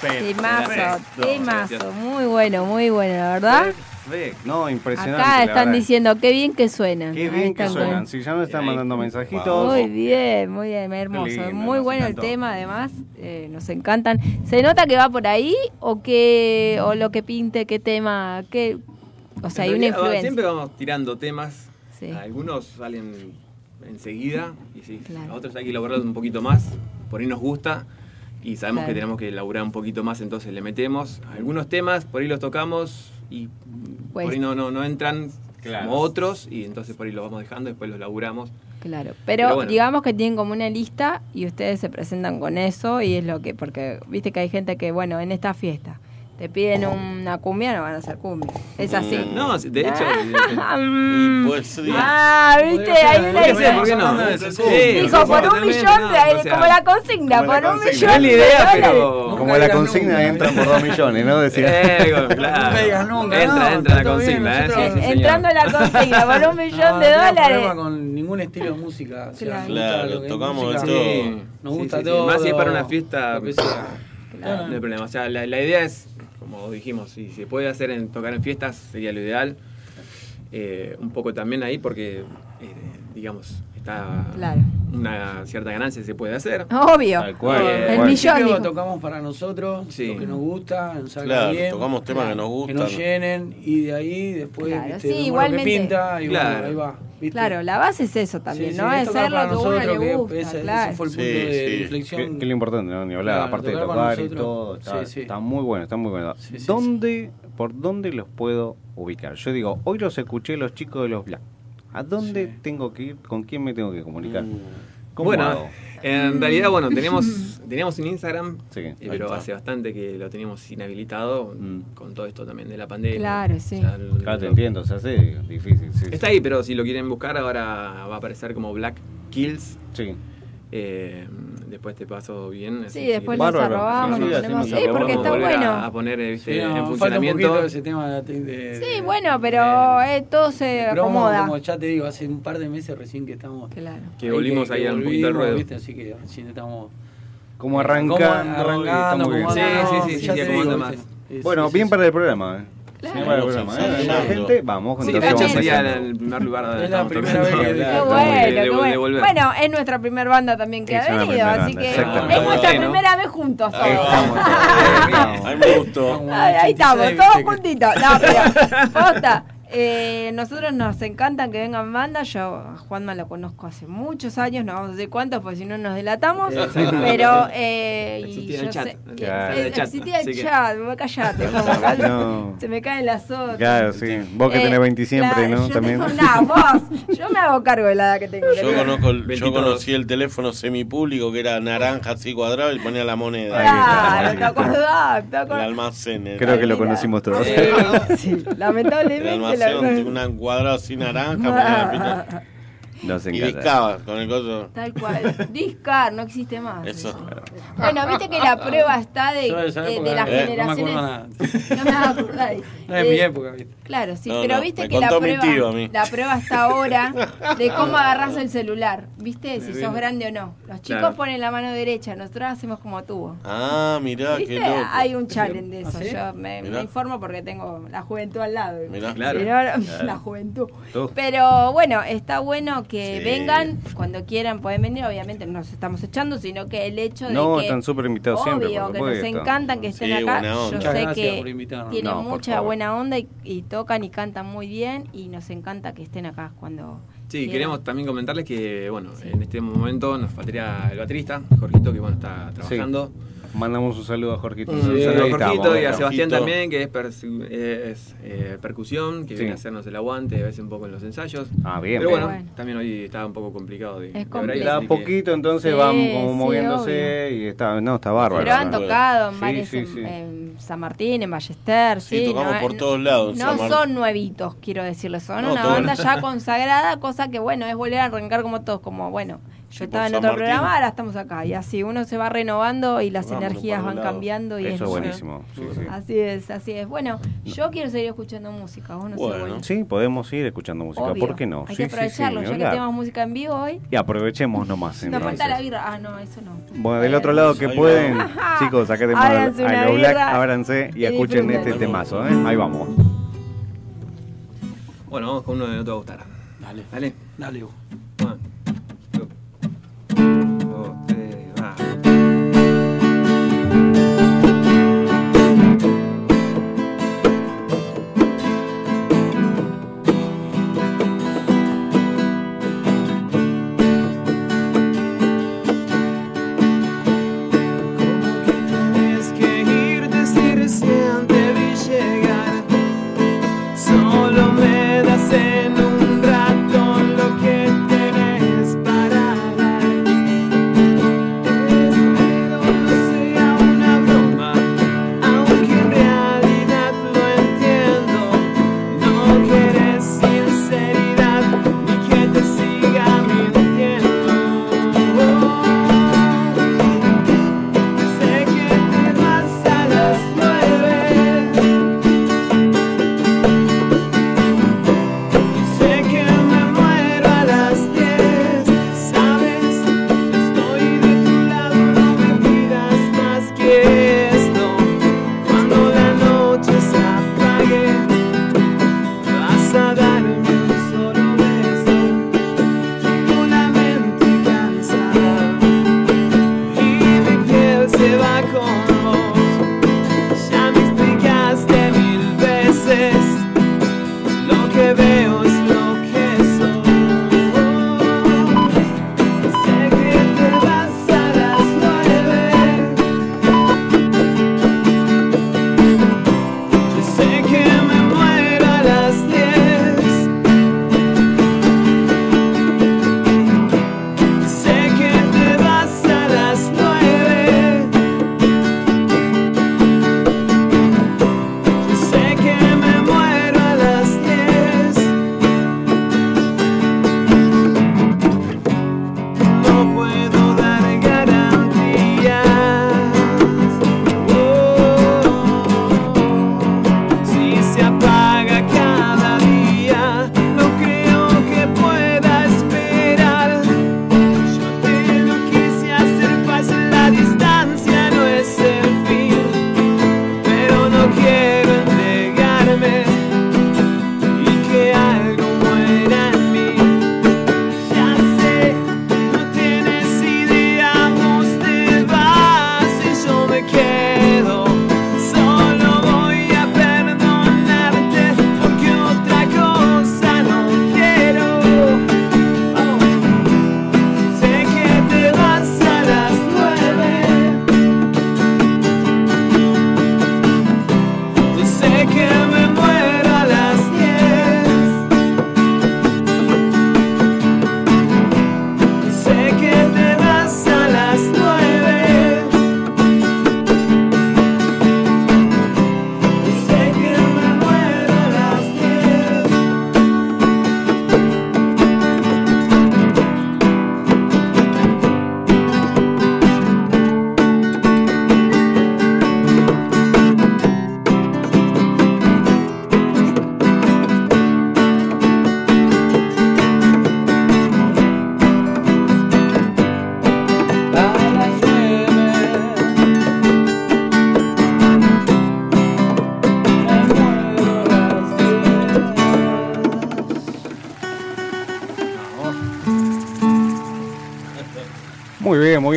Temazo, Perfecto. temazo. Muy bueno, muy bueno, la verdad. Perfecto. No, impresionante. Acá están diciendo qué bien que suenan. Qué bien que suenan. Si ya nos están mandando mensajitos. Muy bien, muy bien, hermoso. lindo, muy bueno el tema, además. eh, nos encantan. ¿Se nota que va por ahí o que o lo que pinte, qué tema, qué, o sea, hay una influencia? Siempre vamos tirando temas. Sí. Algunos salen enseguida y sí, Claro. a otros hay que elaborarlos un poquito más. Por ahí nos gusta y sabemos Claro. que tenemos que elaborar un poquito más, entonces le metemos algunos temas, por ahí los tocamos y Pues- por ahí no, no, no entran Claro. como otros y entonces por ahí los vamos dejando, después los laburamos. Claro, pero, Pero bueno. digamos que tienen como una lista y ustedes se presentan con eso y es lo que, porque viste que hay gente que, bueno, en esta fiesta te piden una cumbia, no van a hacer cumbia. Es así. No, de hecho... Mm. Pues sí. Ah, viste, hay una Podría ser, ¿por qué no? Dijo, por un millón, no, de- o sea, como la consigna, como la por un consigna. millón No es la de idea, dólares. pero... Como la consigna entran por dos millones, ¿no? Decía. Eh, claro. Nunca Entra, no, entra la consigna, ¿eh? Entrando en la consigna por un millón No, de no dólares. problema con ningún estilo de música. O sea, Claro. tocamos todo. Nos gusta todo. Más si es para una fiesta. No hay problema. O sea, la, la idea es, como dijimos, si se puede hacer en tocar en fiestas sería lo ideal. Eh, un poco también ahí porque, eh, digamos, está Claro. Una cierta ganancia se puede hacer. Obvio. Tal cual. Eh, El millón, dijo. tocamos para nosotros, Sí. lo que nos gusta, nos salga Claro, bien. tocamos temas que nos Que nos gustan. llenen y de ahí después Claro, viste, sí, igualmente. que pinta y Claro. bueno, ahí va. ¿viste? Claro, la base es eso también, Sí, ¿no? es ser lo que a uno nosotros, le que gusta, ese- ese claro. fue el punto Sí, de, inflexión. Que, que lo importante, ¿no? Ni hablar, Claro, aparte de tocar y todo. Está, Sí, sí. está muy bueno, está muy bueno. Sí, sí, ¿Dónde, ¿Por dónde los puedo ubicar? Yo digo, hoy los escuché los chicos de los Black. ¿A dónde Sí. tengo que ir? ¿Con quién me tengo que comunicar? Mm. ¿Cómo bueno, hago? en realidad, bueno, tenemos, teníamos un Instagram, Sí. eh, pero está. hace bastante que lo teníamos inhabilitado Mm. con todo esto también de la pandemia. Claro, sí. O sea, el- Claro, te entiendo, se hace difícil. Sí, Está ahí, pero si lo quieren buscar ahora va a aparecer como Black Kills. Sí. Eh, después te paso bien. Sí, después Bárbaro. arrobamos, Sí, ponemos. sí, porque está bueno. A, a poner eh, viste, Sí, no, en falta un funcionamiento. ese tema de, de- Sí, bueno, pero eh, todo se acomoda. como ya te digo, hace un par de meses recién que estamos Claro. Que volvimos ahí al punto del ruedo. ¿viste? Así que recién estamos Como arrancando. como arrancando. Sí, sí, sí, ya Bueno, sí, bien sí, para el programa. Claro. Vamos programa. ¿eh? ensayando. La gente, vamos. Sí, entonces de hecho vamos sería el primer lugar donde Es la primera vez que- bueno, de- qué de- bueno. Bueno, es nuestra primer banda también que Es ha venido, primera así que es nuestra Bueno. primera vez juntos todos. Estamos todos. A mí me gustó. Ahí 86, estamos, todos juntitos. No, pero, posta. Eh, nosotros nos encantan que vengan bandas. Yo a Juanma lo conozco hace muchos años, no vamos a decir cuántos, porque si no nos delatamos. Exacto. Pero eh, Existía el chat. eh, El chat, existía el callate, No. se me caen las otras. Claro, sí. Vos que Eh, tenés 20 siempre, ¿no? yo También. tengo- nah, vos, yo me hago cargo de la edad que tengo. Yo, conozco el- yo 22. conocí el teléfono semipúblico que era naranja así cuadrado y ponía la moneda. Claro, Ahí ¿te está. acordás? ¿Te El acordás? almacén. Creo que lo conocimos todos. Eh, lamentablemente almacén, la- un cuadrado así naranja. Nos Y encanta. discaba con el coso. Tal cual. Discar no existe más. Eso. Bueno, viste que la prueba está de, de las eh, no me generaciones. acuerdo nada. No me es Eh, mi época, ¿viste? Claro, sí, No, pero no, viste que la prueba, tío a mí. la prueba está ahora de cómo agarras el celular, ¿viste? Si sos grande o no. Los chicos Claro. ponen la mano derecha, nosotros hacemos como tubo. Ah, mirá, ¿Viste? qué loco. Hay un challenge de eso. ¿Ah, sí? Yo me, informo porque tengo la juventud al lado. Mirá. Claro. La juventud. Pero bueno, está bueno que Sí. vengan cuando quieran, pueden venir. Obviamente no nos estamos echando, sino que el hecho de No, que. están súper invitados obvio, siempre, por que nos encantan que estén Sí, acá. Yo Muchas sé que tienen No, mucha buena onda y, y tocan y cantan muy bien. Y nos encanta que estén acá cuando. Sí, quieran. queremos también comentarles que, bueno, en este momento nos faltaría el baterista, Jorgito, que bueno, está trabajando. Mandamos un saludo a Jorgito. Un Ahí saludo a estamos. Jorgito y a. Sebastián también, que es, eh, percusión, que Sí. viene a hacernos el aguante a veces un poco en los ensayos. Ah, bien, Pero bien. bueno, Bueno. también hoy estaba un poco complicado de, Es que- poquito, entonces Sí, van como sí, moviéndose y está, no, está bárbaro. Pero han tocado en sí, en, sí. en San Martín, en Ballester, Sí, sí. tocamos no, por todos lados. No son nuevitos, quiero decirles, son No, una banda ya consagrada, cosa que bueno, es volver a arrancar como todos, como bueno, Yo estaba en otro Martín. programa, ahora estamos acá. Y así uno se va renovando y las energías van cambiando. Y Eso es bueno. buenísimo, sí, sí. Así es, así es. Bueno, yo quiero seguir escuchando música. Vos no sé, bueno. Sí, podemos ir escuchando música. Obvio. ¿Por qué no? Hay Sí, que sí, sí, aprovecharlo, ya que tenemos música en vivo hoy. Y aprovechemos nomás. Nos falta la birra. Ah, no, eso no. Bueno, del otro lado que Ahí pueden, va. chicos, sacate a lo black, ábranse y y escuchen disfruten. este temazo, ¿eh? Ahí vamos. Bueno, vamos con uno que no te va a gustar. Dale. Dale. Dale,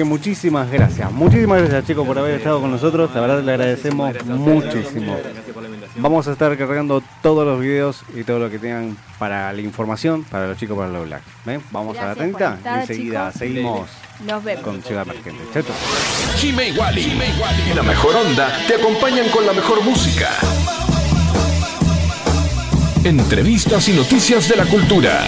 Muchísimas gracias. Muchísimas gracias chicos por haber estado con nosotros, la verdad le agradecemos muchísimo. Vamos a estar cargando todos los videos y todo lo que tengan para la información para los chicos para los black. ¿Ven? Vamos a la Gracias por 30 estar, y enseguida chicos. seguimos Nos vemos. con Ciudad Emergente. Chau, chau. Jime y Wally y la mejor onda te acompañan con la mejor música. Entrevistas y noticias de la cultura.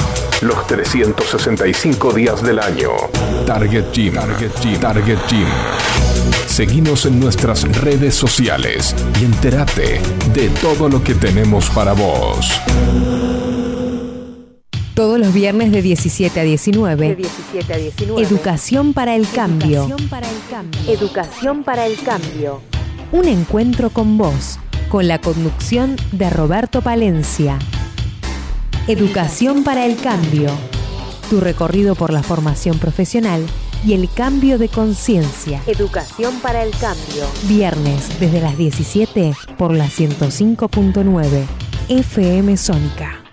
Los 365 días del año. Target Gym. Target Gym. Target Gym. Seguinos en nuestras redes sociales y entérate de todo lo que tenemos para vos. Todos los viernes de 17 a 19. Educación para el cambio. Educación para el cambio. Un encuentro con vos, con la conducción de Roberto Palencia. Educación para el cambio. Tu recorrido por la formación profesional y el cambio de conciencia. Educación para el cambio. Viernes desde las 17 por la 105.9 FM Sónica.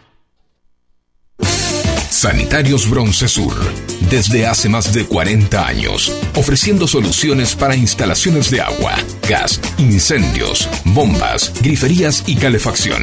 Sanitarios Bronce Sur. Desde hace más de 40 años, ofreciendo soluciones para instalaciones de agua, gas, incendios, bombas, griferías y calefacción.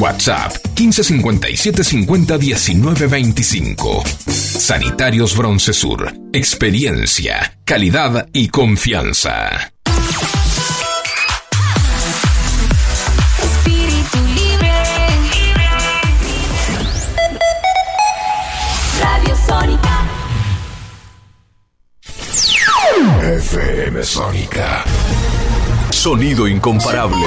WhatsApp 1557 50 19 25. Sanitarios Broncesur. Experiencia, calidad y confianza. Espíritu libre. Radio Sónica. FM Sónica. Sonido incomparable.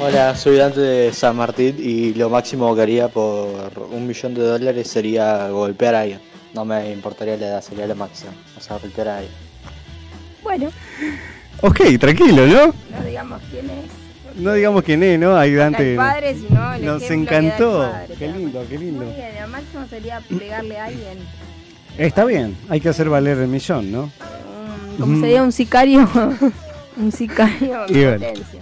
Hola, soy Dante de San Martín y lo máximo que haría por un millón de dólares sería golpear a alguien. No me importaría la edad, sería lo máximo. O sea, golpear a alguien. Bueno, Ok, tranquilo, ¿no? no digamos quién es. No digamos quién es, ¿no? Ahí Dante. El padre, sino el Nos que encantó. padre, Qué lindo, qué lindo. Muy bien, lo máximo sería pegarle a alguien. Está bien, hay que hacer valer el millón, ¿no? Como Mm. sería un sicario. un sicario en Y bueno. potencia.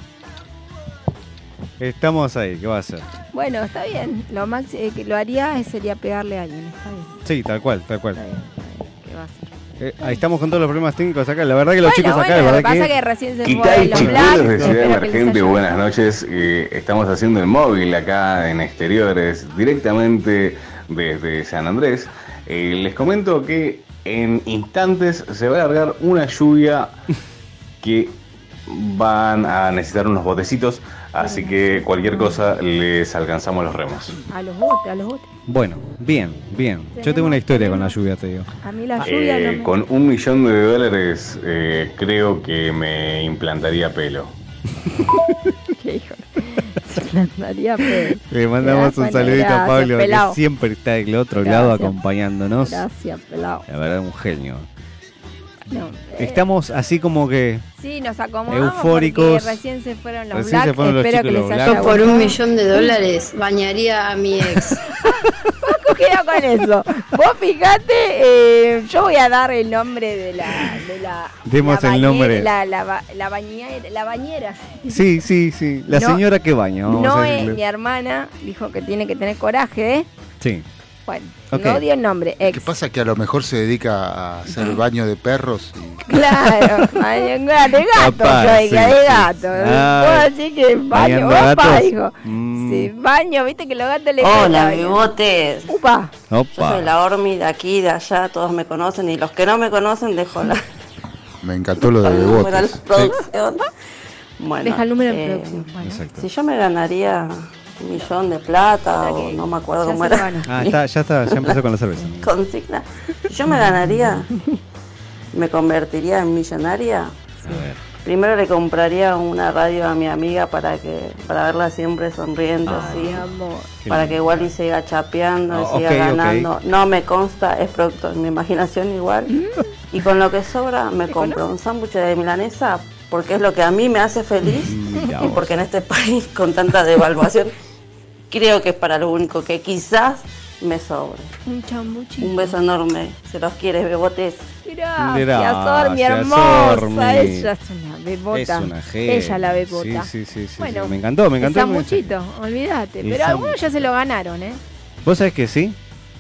Estamos ahí, ¿qué va a hacer? Bueno, está bien. Lo más eh, que lo haría sería pegarle a alguien. Está bien. Sí, tal cual, tal cual. ¿Qué va a hacer? Eh, ahí estamos con todos los problemas técnicos acá. La verdad que los Bueno, chicos acá, bueno, la lo que verdad pasa que... que recién se Chicuelos de Ciudad Emergente, buenas noches. Eh, estamos haciendo el móvil acá en exteriores, directamente desde San Andrés. Eh, les comento que en instantes se va a largar una lluvia que van a necesitar unos botecitos, así que cualquier cosa les alcanzamos los remos. A los botes, a los botes. Bueno, bien, bien. Yo tengo una historia con la lluvia, te digo. A mí la lluvia Eh, no me... Con un millón de dólares eh, creo que me implantaría pelo. Qué hijo. Le mandamos un saludito a Pablo, que siempre está del otro lado acompañándonos. Gracias, pelado. La verdad, un genio. No, eh, Estamos así como que. Sí, nos acomodamos Eufóricos. recién se fueron los Recién se black. fueron los Espero que les haya Yo por un millón de dólares bañaría a mi ex. Paco queda con eso. Vos fijate, eh, yo voy a dar el nombre de la. De la Demos la el nombre. La, la, la bañera. La bañera. Sí, sí, sí. La No- señora que baña, vamos a Noé, decirle. mi hermana, dijo que tiene que tener coraje, ¿eh? Sí. Bueno, Ok. no dio el nombre, ¿Qué ex. pasa? Que a lo mejor se dedica a hacer baño de perros. y- Claro, baño de gato, Capaz, yo sí, de sí. gato. Ah, Puedo decir que baño, opa, gatos. dijo. Mm. Sí, baño, viste que los gatos le Hola, bigotes. Upa. Yo Opa. soy la Ormi de aquí, de allá, todos me conocen y los que no me conocen dejo la, Me encantó lo de Bebotes. Bueno, Deja el número eh, producción. Bueno. Si yo me ganaría un millón de plata o no me acuerdo cómo era. Ah, está, ya está, ya empezó con la cerveza. Consigna. Si yo me ganaría, me convertiría en millonaria. Primero le compraría una radio a mi amiga para que para verla siempre sonriendo así, para que igual y siga chapeando, y siga ok, ok. ganando. No me consta, es producto de mi imaginación igual. Y con lo que sobra me compro un sándwich de milanesa porque es lo que a mí me hace feliz y porque en este país con tanta devaluación creo que es para lo único que quizás me sobre. Un chambuchito. Un beso enorme, se los quiere, bebotes. Gracias, Gracias, Sor, mi hermosa. Ormi. Ella es una bebota. Es una genia. Ella la bebota. Sí, sí, sí, sí, Bueno, sí. Me encantó, me encantó. El sanguchito, olvídate. Pero algunos ya se lo ganaron, ¿eh? ¿Vos sabés que sí?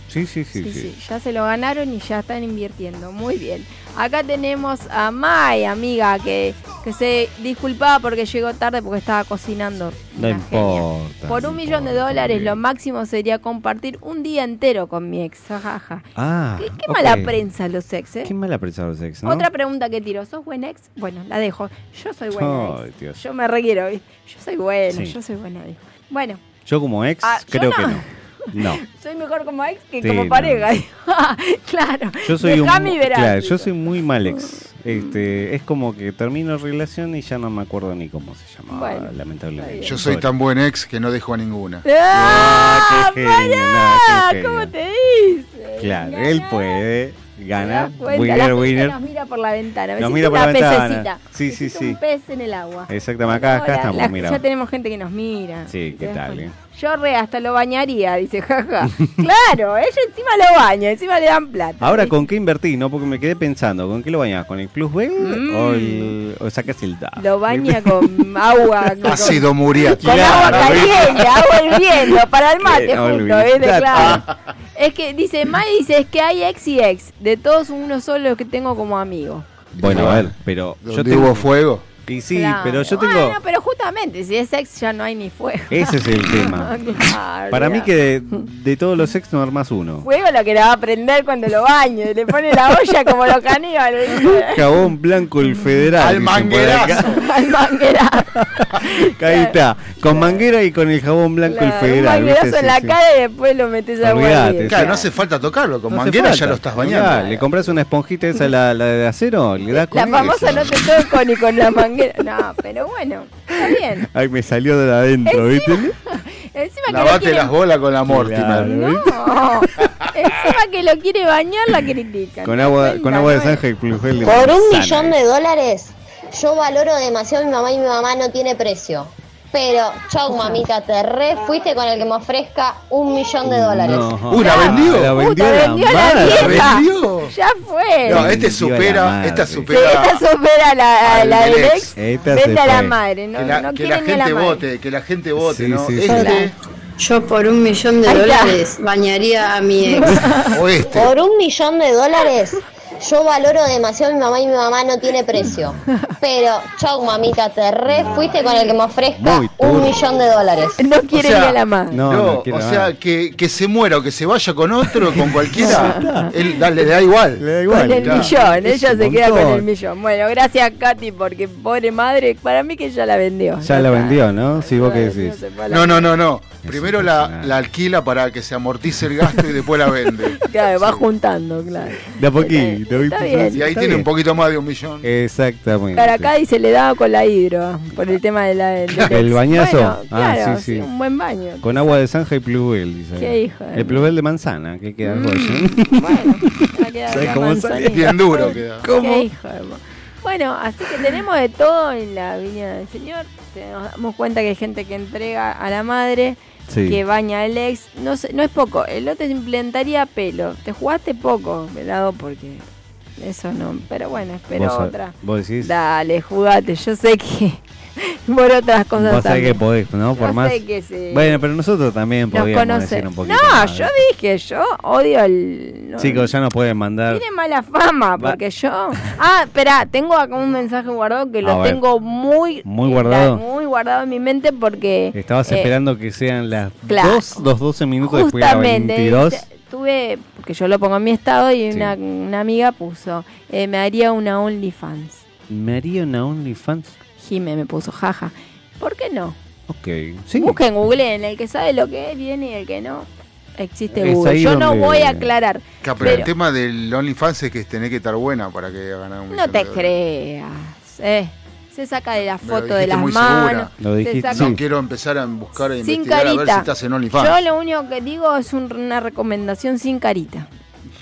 Sí, sí, sí. Sí, sí. sí, ya se lo ganaron y ya están invirtiendo. Muy bien. Acá tenemos a Mai, amiga, que, que se disculpaba porque llegó tarde porque estaba cocinando. No importa. Por un millón de dólares lo máximo sería compartir un día entero con mi ex. Jajaja. Ah, Qué, mala prensa los ex, ¿eh? Qué mala prensa los ex, ¿no? Otra pregunta que tiro, ¿sos buen ex? Bueno, la dejo. Yo soy buena Ay, ex. Dios. Yo me requiero. Yo soy buena, Sí. yo soy buena. Bueno, Yo como ex, Ah, creo que no. No. Soy mejor como ex que Sí, como no. pareja. claro. Yo soy un Dejame claro, yo soy muy mal ex. Este, es como que termino relación y ya no me acuerdo ni cómo se llamaba, Bueno, lamentablemente. Yo soy tan buen ex que no dejo a ninguna. ¡Ah! qué genio, no, qué. ¿Cómo te dice? Claro, él puede ganar, winner, winner. Nos mira por la ventana. me Nos mira por una la ventana. pececita. Sí, sí, sí. Un pez en el agua. Exactamente, acá, acá Hola, estamos, la-. Ya tenemos gente que nos mira. Sí, ¿qué ¿Te das tal? eh? Yo re hasta lo bañaría, dice, jaja. claro, ella encima lo baña, encima le dan plata. Ahora, ¿con qué invertí? No, porque me quedé pensando, ¿con qué lo bañás? ¿con el Plus B Mm. o, el, o sacas el DA? Lo baña con agua. con- Ácido muriático. Con agua caliente, agua hirviendo, para el mate justo. ¿viste? Claro. Es que dice, May dice, es que hay ex y ex. De todos uno solo que tengo como amigo. Bueno, a ver, pero yo tengo... hubo fuego. Y sí, Claro. pero yo tengo... Bueno, pero justamente, si es ex ya no hay ni fuego. Ese es el tema. Claro, Para mí que de, de todos los ex no armas uno. Fuego lo que le va a prender cuando lo bañe. Le pone la olla como los caníbales. Jabón blanco el federal. Al manguerazo. Al manguera. Ahí está, con manguera y con el jabón blanco Claro, el un federal. manguerazo ¿viste? en la Sí, sí. cara y después lo metes a hirviendo. Claro, no hace falta tocarlo. Con No manguera ya lo estás bañando. le compras una esponjita esa, la, la de acero, le das La con famosa eso. no te toco ni con la manguera. No, pero bueno, está bien. Ay, me salió de adentro, ¿viste? Encima que lo Lavate quiere... las bolas con la Mortimer. No, encima que lo quiere bañar la critican. Con ¿te agua, con agua de de Por un millón de dólares, yo valoro demasiado a mi mamá y mi mamá no tiene precio. Pero, chau mamita, te re fuiste con el que me ofrezca un millón de dólares. No. Uh, ¿la vendió? La vendió, Puta, vendió la vieja. vendió? Ya fue. No, este supera, esta Sí, supera. esta supera la, la del ex. Esta Vete a la madre, no, que la, no que quiere la ni a la gente madre. vote, que la gente vote, Sí, ¿no? sí, sí. Este Yo por un millón de dólares bañaría a mi ex. o este. Por un millón de dólares, yo valoro demasiado a mi mamá y mi mamá no tiene precio. Pero, chau mamita, te re fuiste con el que me ofrezca Muy un millón de dólares. No quiere O sea, ni a la madre. No, No, no quiero o nada. sea, que, que se muera o que se vaya con otro, con cualquiera, él da- le da igual. Le da Con igual. el claro. millón, Es ella un se queda con montón. el millón. Bueno, gracias Katy, porque pobre madre, para mí que ya la vendió. Ya la vendió, ¿no? Si vos qué decís. No, no, no, no. Primero la, impresionante. la alquila para que se amortice el gasto y después la vende. Claro, va juntando, claro. De a poquito, poquito, ¿viste? Está bien. Y ahí tiene bien. un poquito más de un millón. Exactamente. Caracadi se le daba con la hidro por el tema de la, del ¿El bañazo? Bueno, Ah, claro, sí, sí. un buen baño. Con agua de zanja y plubel, dice. Qué hijo de El plubel de manzana, que queda algo así. Va a quedar ¿Sabes cómo sale? Bien duro queda. Qué ¿Cómo? hijo de mo- Bueno, así que tenemos de todo en la viña del Señor. Nos damos cuenta que hay gente que entrega a la madre, Sí. que baña al ex. No, sé, no es poco, el otro te implementaría pelo. Te jugaste poco, velado, porque eso no. Pero bueno, espero Vos otra. Vos decís. Dale, jugate. Yo sé que por otras cosas Vos también. que podés, ¿no? Por Yo más. sé que sí. Bueno, pero nosotros también Nos podíamos conocen. decir un poquito. No, más. yo dije, yo odio el. no, Chicos, ya nos pueden mandar. tiene mala fama, Va- porque yo. Ah, espera, tengo acá un mensaje guardado que lo tengo muy. Muy guardado. muy guardado en mi mente porque. Estabas eh, esperando que sean las claro. 2, los 12 minutos después de la Justamente, 22. Te- tuve, porque yo lo pongo en mi estado y una, una amiga puso, eh, me haría una OnlyFans. ¿Me haría una OnlyFans? Jime me puso, jaja. ¿Por qué no? Ok. Sí. Busquen Google, en el que sabe lo que es, viene y el que no, existe Es Google. Yo no voy a aclarar. Ca- pero el tema del OnlyFans es que tenés que estar buena para que ganar un no te de creas. Eh. Se saca de la lo foto de las manos. segura. se saca- No quiero empezar a buscar e sin investigar a ver si carita. estás en OnlyFans. Yo lo único que digo es un- una recomendación sin carita.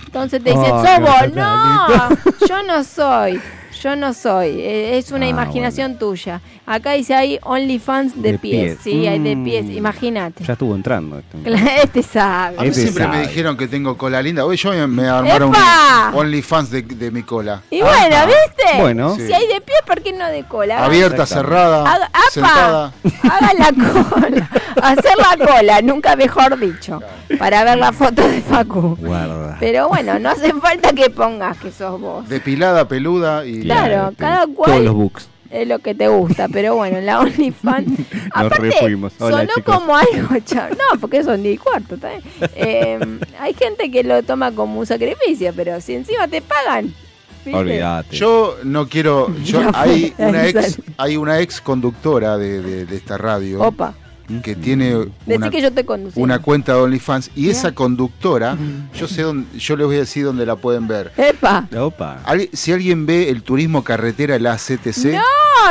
Entonces te dicen, Oh, sos qué vos. No, yo no soy. Yo no soy. Eh, es una Ah, imaginación tuya. Acá dice ahí OnlyFans de, De pies. pies. Sí, hay de pies. Mm. Imagínate. Ya estuvo entrando. esto. Este sabe. A mí Este siempre me dijeron que tengo cola linda. Hoy yo me- armaron ¡Epa! un OnlyFans de, de mi cola. Y bueno, ¿viste? Bueno. Si Sí. hay de pies, ¿por qué no de cola? Abierta, cerrada, Haga- ¡Apa! sentada. Haga la cola. Hacer la cola, nunca mejor dicho. Para ver la foto de Facu. Guarda. Pero bueno, no hace falta que pongas que sos vos. Depilada, peluda y. Claro, cada Todos cual los books. es lo que te gusta. Pero bueno, la OnlyFans. Aparte. Hola, sonó chicos. como algo chavo. No, porque son 10 y cuarto. ¿está bien? Eh, hay gente que lo toma como un sacrificio, pero si encima te pagan. Olvídate. Yo no quiero. Yo, hay, una ex, hay una ex conductora de, de- de esta radio. Opa. Que tiene una, que yo te conducí. una cuenta de OnlyFans. Y esa conductora, yo sé dónde, yo les voy a decir dónde la pueden ver. ¡Epa! Opa. Alguien- Si alguien ve el turismo carretera, la CTC, ¡No!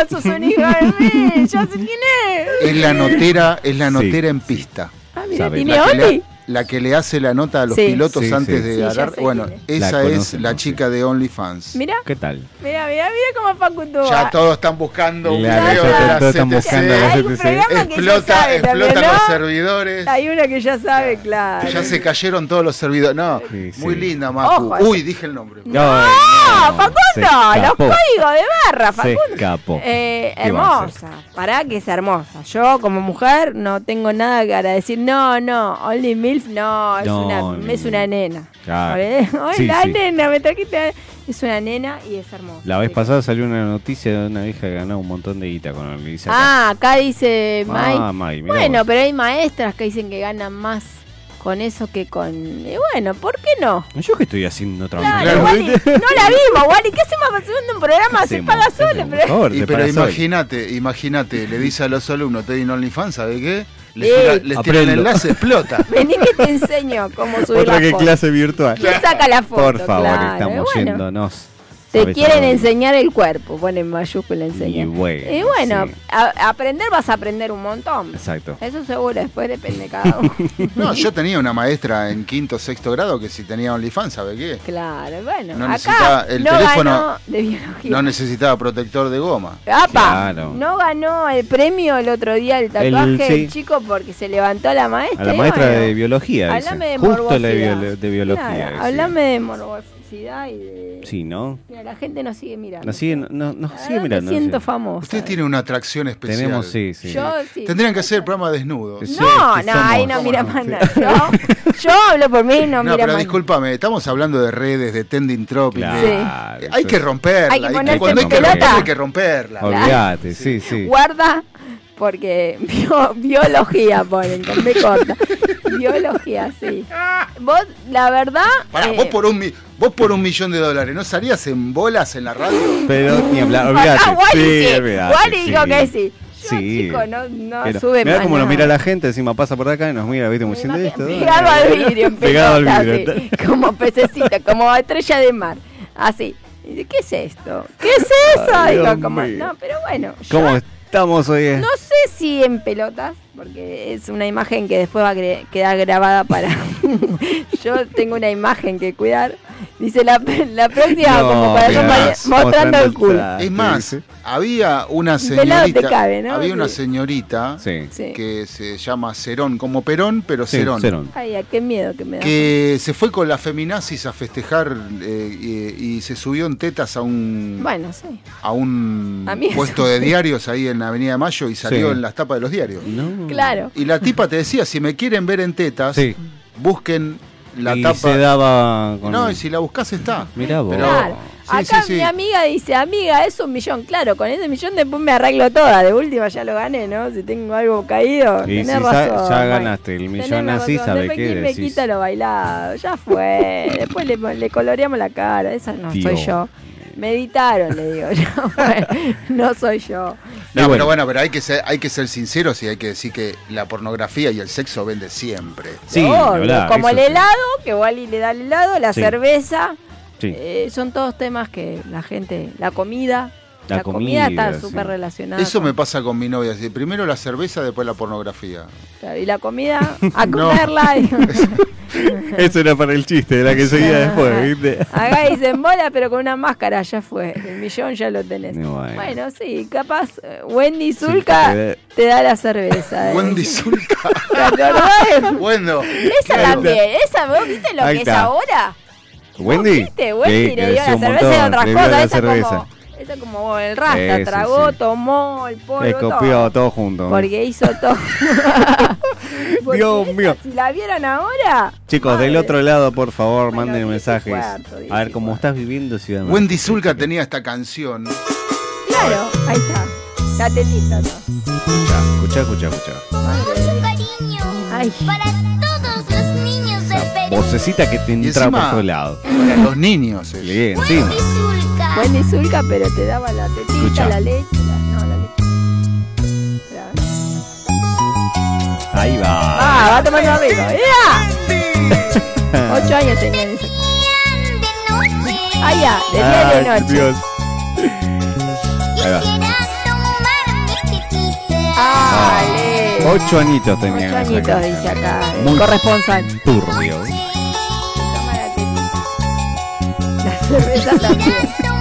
¡Sos un hijo de mí! ¡Ya sé quién es! es la notera, es la Sí. notera en pista. Ah, mira. ¿tiene Oli? La que le hace la nota a los Sí. pilotos Sí, antes sí. de agarrar. Bueno, esa La es conocen, la sí. chica de OnlyFans. Mira, ¿Qué tal? mira, mira, mira cómo Facu tuvo. Ya todos están buscando un Claro, video ya de la todos están CTC. buscando la Hay un CTC. programa que ya Explota, sabe también, explotan ¿no? los servidores. Hay una que ya sabe, claro. Ya se cayeron todos los servidores. No, Sí, sí. muy linda, Macu. Ojo, Uy, dije el nombre. No, ¡Ah, no, Facundo! se ¡Los códigos de barra, Se Facundo! escapó. Eh, ¿Qué va a hermosa, pará que es hermosa. Yo como mujer no tengo nada para decir, no, no, Only MILF, no, es, No, una, no, es una nena. Claro. Ay, Sí, la sí. nena, me trajiste. Es una nena y es hermosa. La vez Sí. pasada salió una noticia de una vieja que ganó un montón de guita con el acá. Ah, acá dice Mai. Ah, mirá bueno, vos. pero hay maestras que dicen que ganan más con eso que con. Y bueno, ¿por qué no? Yo que estoy haciendo otra Claro, Wally, no la vimos, Wally. ¿Qué hacemos haciendo un programa? Se paga ¿Qué solo, pero. Por favor, Y te pero imagínate, imagínate, le dice a los alumnos, estoy en OnlyFans, ¿sabe qué? Les, tira, les tira el enlace, explota. Vení que te enseño cómo subir Otra la que foto. clase virtual. ¿Quién saca la foto? Por favor, Claro, estamos bueno. yéndonos. Te ¿sabes a quieren enseñar el cuerpo, ponen mayúscula enseñar. Y bueno, Y bueno, sí. a- aprender vas a aprender un montón. Exacto. Eso seguro, después depende de cada uno. No, yo tenía una maestra en quinto, sexto grado que si tenía OnlyFans, ¿sabe qué? claro, bueno. No acá necesitaba el no teléfono, ganó de biología. No necesitaba protector de goma. ¡Apa! Claro. No ganó el premio el otro día el tatuaje El- el, sí. chico porque se levantó la maestra. A la maestra bueno, de biología, dice. Hablame de Justo la de, biología. Claro, hablame de morbosidad y de. Sí, ¿no? Mira, la gente nos sigue mirando. Nos sigue, no, nos La sigue verdad mirando. Me siento sí. famosa. Usted tiene una atracción especial. Tenemos, sí, sí. Yo sí. Tendrían que hacer programa desnudos. Sí, No, no, somos- ahí no mira ¿Cómo más no? nada. Yo, yo hablo por mí y no, No, mira pero más discúlpame, estamos hablando de redes, de trending topic. Claro, Sí. Hay que romperla. Hay que cuando hay que romperla, hay que romperla. Olvídate, sí, sí. Guarda, porque bio- biología ponen, con B corta. Biología, sí. Vos, la verdad. Pará, eh, vos, por un, mi- vos por un millón de dólares, ¿no salías en bolas en la radio? Pero ni hablar, Acá olvídate. Wally Sí, sí, Wally sí. dijo que sí. Yo, Sí. chico, no, no Pero sube mirá cómo nos mira la gente, encima pasa por acá y nos mira, ¿viste? Como diciendo esto. Pegado al vidrio, en Pegado al vidrio. como pececita, como estrella de mar. Así. ¿qué es esto? ¿Qué es eso? Ay, Digo, como, no, pero bueno. yo ¿Cómo eh? no sé si en pelotas, porque es una imagen que después va a quedar grabada para. yo tengo una imagen que cuidar. Dice la, la próxima, No, como para mirá, yo pare- mostrando el culo. Es más, había una señorita, cabe, ¿no? había una señorita Sí. Que se llama Cerón, como Perón, pero Sí, Cerón. Cerón. Ay, a qué miedo que me da. Que se fue con las feminazis a festejar eh, y, y se subió en tetas a un Bueno, sí. a un A puesto de diarios ahí en Avenida de Mayo y salió Sí. en las tapas de los diarios. Claro. Y la tipa te decía, si me quieren ver en tetas, Sí. busquen la y tapa. se daba con... No, y si la buscas está. Mirá vos. Pero- Claro. Sí, Acá sí, sí. mi amiga dice, amiga, es un millón. Claro, con ese millón después me arreglo toda. De última ya lo gané, ¿no? Si tengo algo caído, Y tenés si razón. ya ganaste el millón Tenés así, razón. ¿sabe qué ¿quién me quita lo bailado? Ya fue. Después le, le coloreamos la cara. Esa no soy Dios. yo. Meditaron, le digo. Fue. No soy yo. No, pero bueno, pero hay que ser, hay que ser sinceros y hay que decir que la pornografía y el sexo vende siempre. Obvio, como el helado, que Wally le da el helado, la Sí. cerveza. Sí. eh, son todos temas que la gente, la comida, La la, comida, comida, está sí. súper relacionada. Eso con- me pasa con mi novia. así, Primero la cerveza, después la pornografía. y la comida, a comerla. y- Eso era para el chiste, la que seguía después, ¿viste? Acá dicen bola, pero con una máscara ya fue. El millón ya lo tenés. Bueno. Bueno, sí, capaz eh, Wendy Zulka te- te da la cerveza. eh. Wendy Zulka. ¿Te acordás? Bueno. Esa también, esa, ¿vos viste lo Ahí que es ahora? Wendy. ¿Viste? Wendy Sí, le dio la cerveza y otras cosas. Como, el rasta, Sí, tragó, sí. tomó el polvo, Le copió todo. todo junto. Porque hizo todo. Porque Dios esa, mío. Si la vieron ahora, Chicos, del otro lado, por favor, manden mensajes. cuarto, A ver cómo estás viviendo Ciudad de Wendy Zulka tenía esta canción. claro, ahí está. La tetita, ¿no? Escucha, escucha, escucha. Ay. Todos los niños del Perú. Vocecita que te entra por todos lados. para los niños. es. Sí. Wendy Zulka, pero te daba la tetita, Escucha. la leche. La, no, la leche. Ahí va. Ah, va a tomar un amigo. ¡Mira! Ocho años tenía en ese. Ah, ya, de día y de Ay, noche. Dios. Ahí va. Ale. Ocho añitos tenía. Ocho añitos, dice acá. Muy corresponsal. Turbio. Toma la tetita. La cerveza también.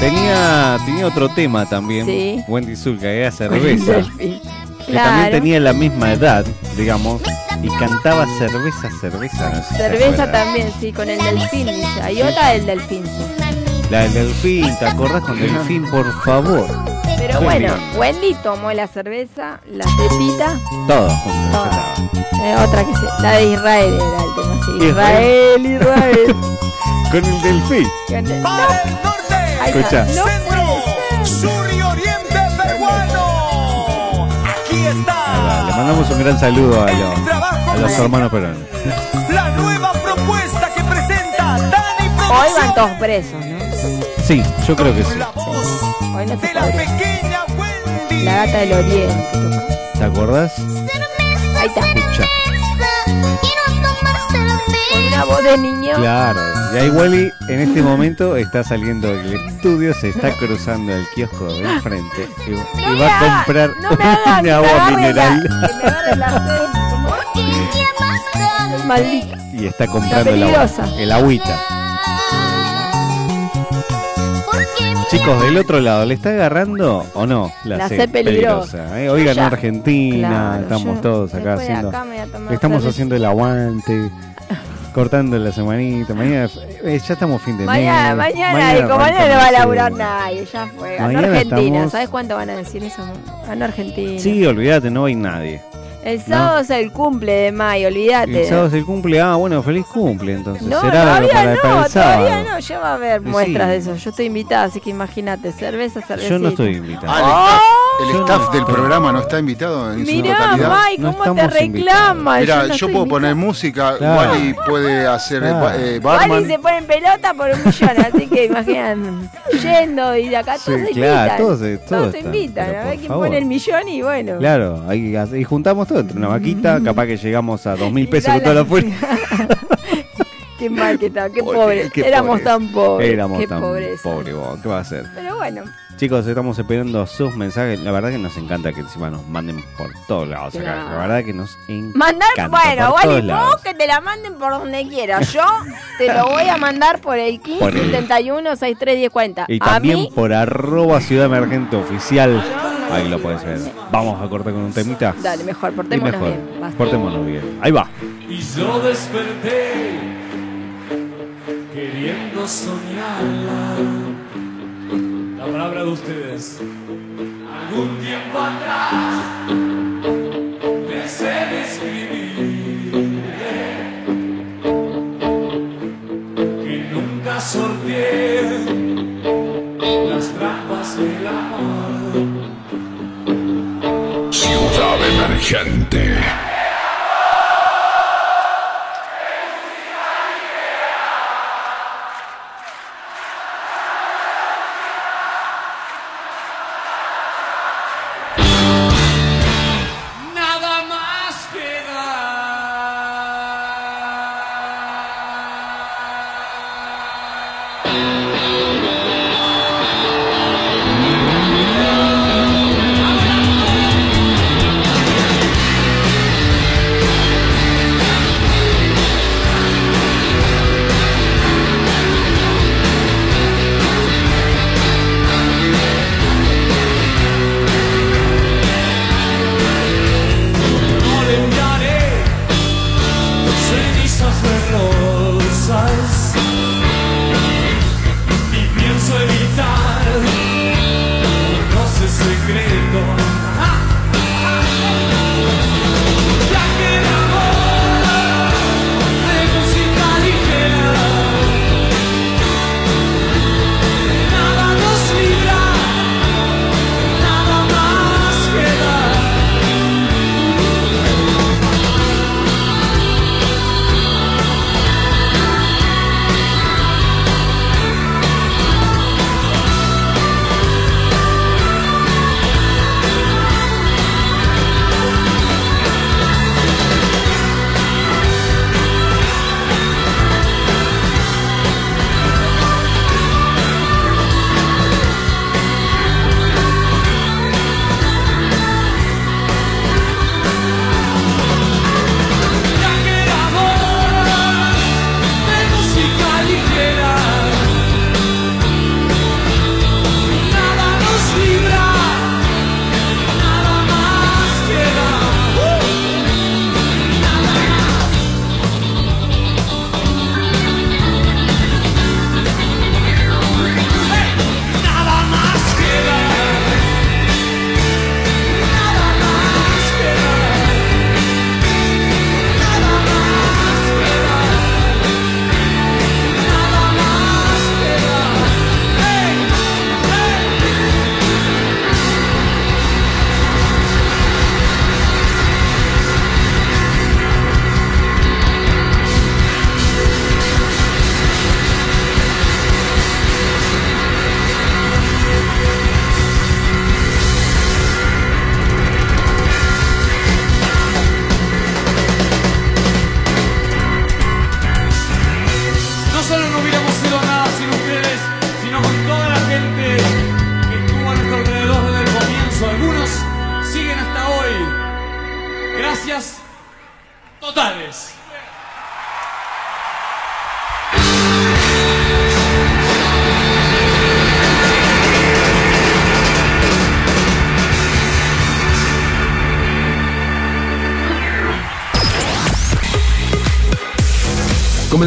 Tenía, tenía otro tema también. Sí. Wendy Zulka, era cerveza. Que también tenía la misma edad, digamos, y cantaba cerveza, cerveza. no sé Cerveza también, sí, con el delfín, dice. Hay otra del delfín, sí. La del delfín, ¿te acordás con delfín, por favor? Pero bueno. Wendy tomó la cerveza, la tetita, Todo. Todo. eh, otra que se, la de Israel era el tema, sí. Israel. Israel, Israel. Con el delfín. Con el- no. Escucha. No ser. Sur y Oriente peruano. Aquí está Le mandamos un gran saludo a los, a los hermanos peruanos. la nueva propuesta que presenta Dani Hoy van todos presos, ¿no? Sí, yo creo que sí. Hoy no se De la pequeña Wendy. La gata del oriente. ¿Te acordás? Ahí está. Escucha. Una voz de niño. Claro. Y ahí Wally en este momento está saliendo del estudio, se está cruzando el kiosco de enfrente y, y va a comprar No me hagan un que agua mineral la. Maldita. y está comprando el agua, peligrosa. el agüita. Chicos, del otro lado, ¿le está agarrando o no la, La sed sed peligrosa. eh? Oigan, Yo ya- Argentina, Claro, estamos yo todos acá haciendo. acá le estamos haciendo el aguante, cortando la semanita. Mañana eh, ya estamos fin de Mañana, mes. mañana, y como mañana no va a laburar nadie, ya fue. Ganó Mañana Argentina. estamos- ¿Sabes cuánto van a decir eso? Ganó Argentina. Sí, olvídate, no hay nadie. El sábado es el cumple de Mayo, olvídate. El sábado es el cumple. Ah, bueno, feliz cumple entonces. No, Será todavía para, no, para el sábado. todavía no. Ya va a haber Sí. muestras de eso. Yo estoy invitada, así que imagínate. Cerveza, cerveza. Yo no estoy invitado. Ah, el staff, el Yo staff no del programa no está invitado en su Mirá, totalidad. May, No cómo te reclama. Mira, no yo, puedo invitada. poner música, Claro. Wally puede hacer eh, Claro. eh, Wally se pone en pelota por un millón, así que imagínate. Yendo y de acá todos Sí, se claro, invitan. todos se- todos se están, invitan. A ver quién pone el millón y bueno. Claro, ahí, y juntamos entre una vaquita, capaz que llegamos a dos mil pesos con toda la fuerza. Qué mal que estaba, qué Pobre, pobre. qué Éramos tan pobres. Éramos qué tan pobres, vos, ¿qué va a hacer? Pero bueno, Chicos, estamos esperando sus mensajes. La verdad que nos encanta que encima nos manden por todos lados acá. La verdad que nos encanta. mandar, bueno, todos vos que te la manden por donde quieras. Yo te lo voy a mandar por el 15 Por el- 71 63 10 40. Y a también mí, por arroba Ciudad Emergente Oficial. Ahí lo puedes ver. Vamos a cortar con un temita. dale, mejor, portémonos mejor. bien. basta. Portémonos bien. Ahí va. Y yo desperté queriendo soñarla. La palabra de ustedes. Algún tiempo atrás pensé en escribir que nunca sorteé las trampas del amor. Emergente.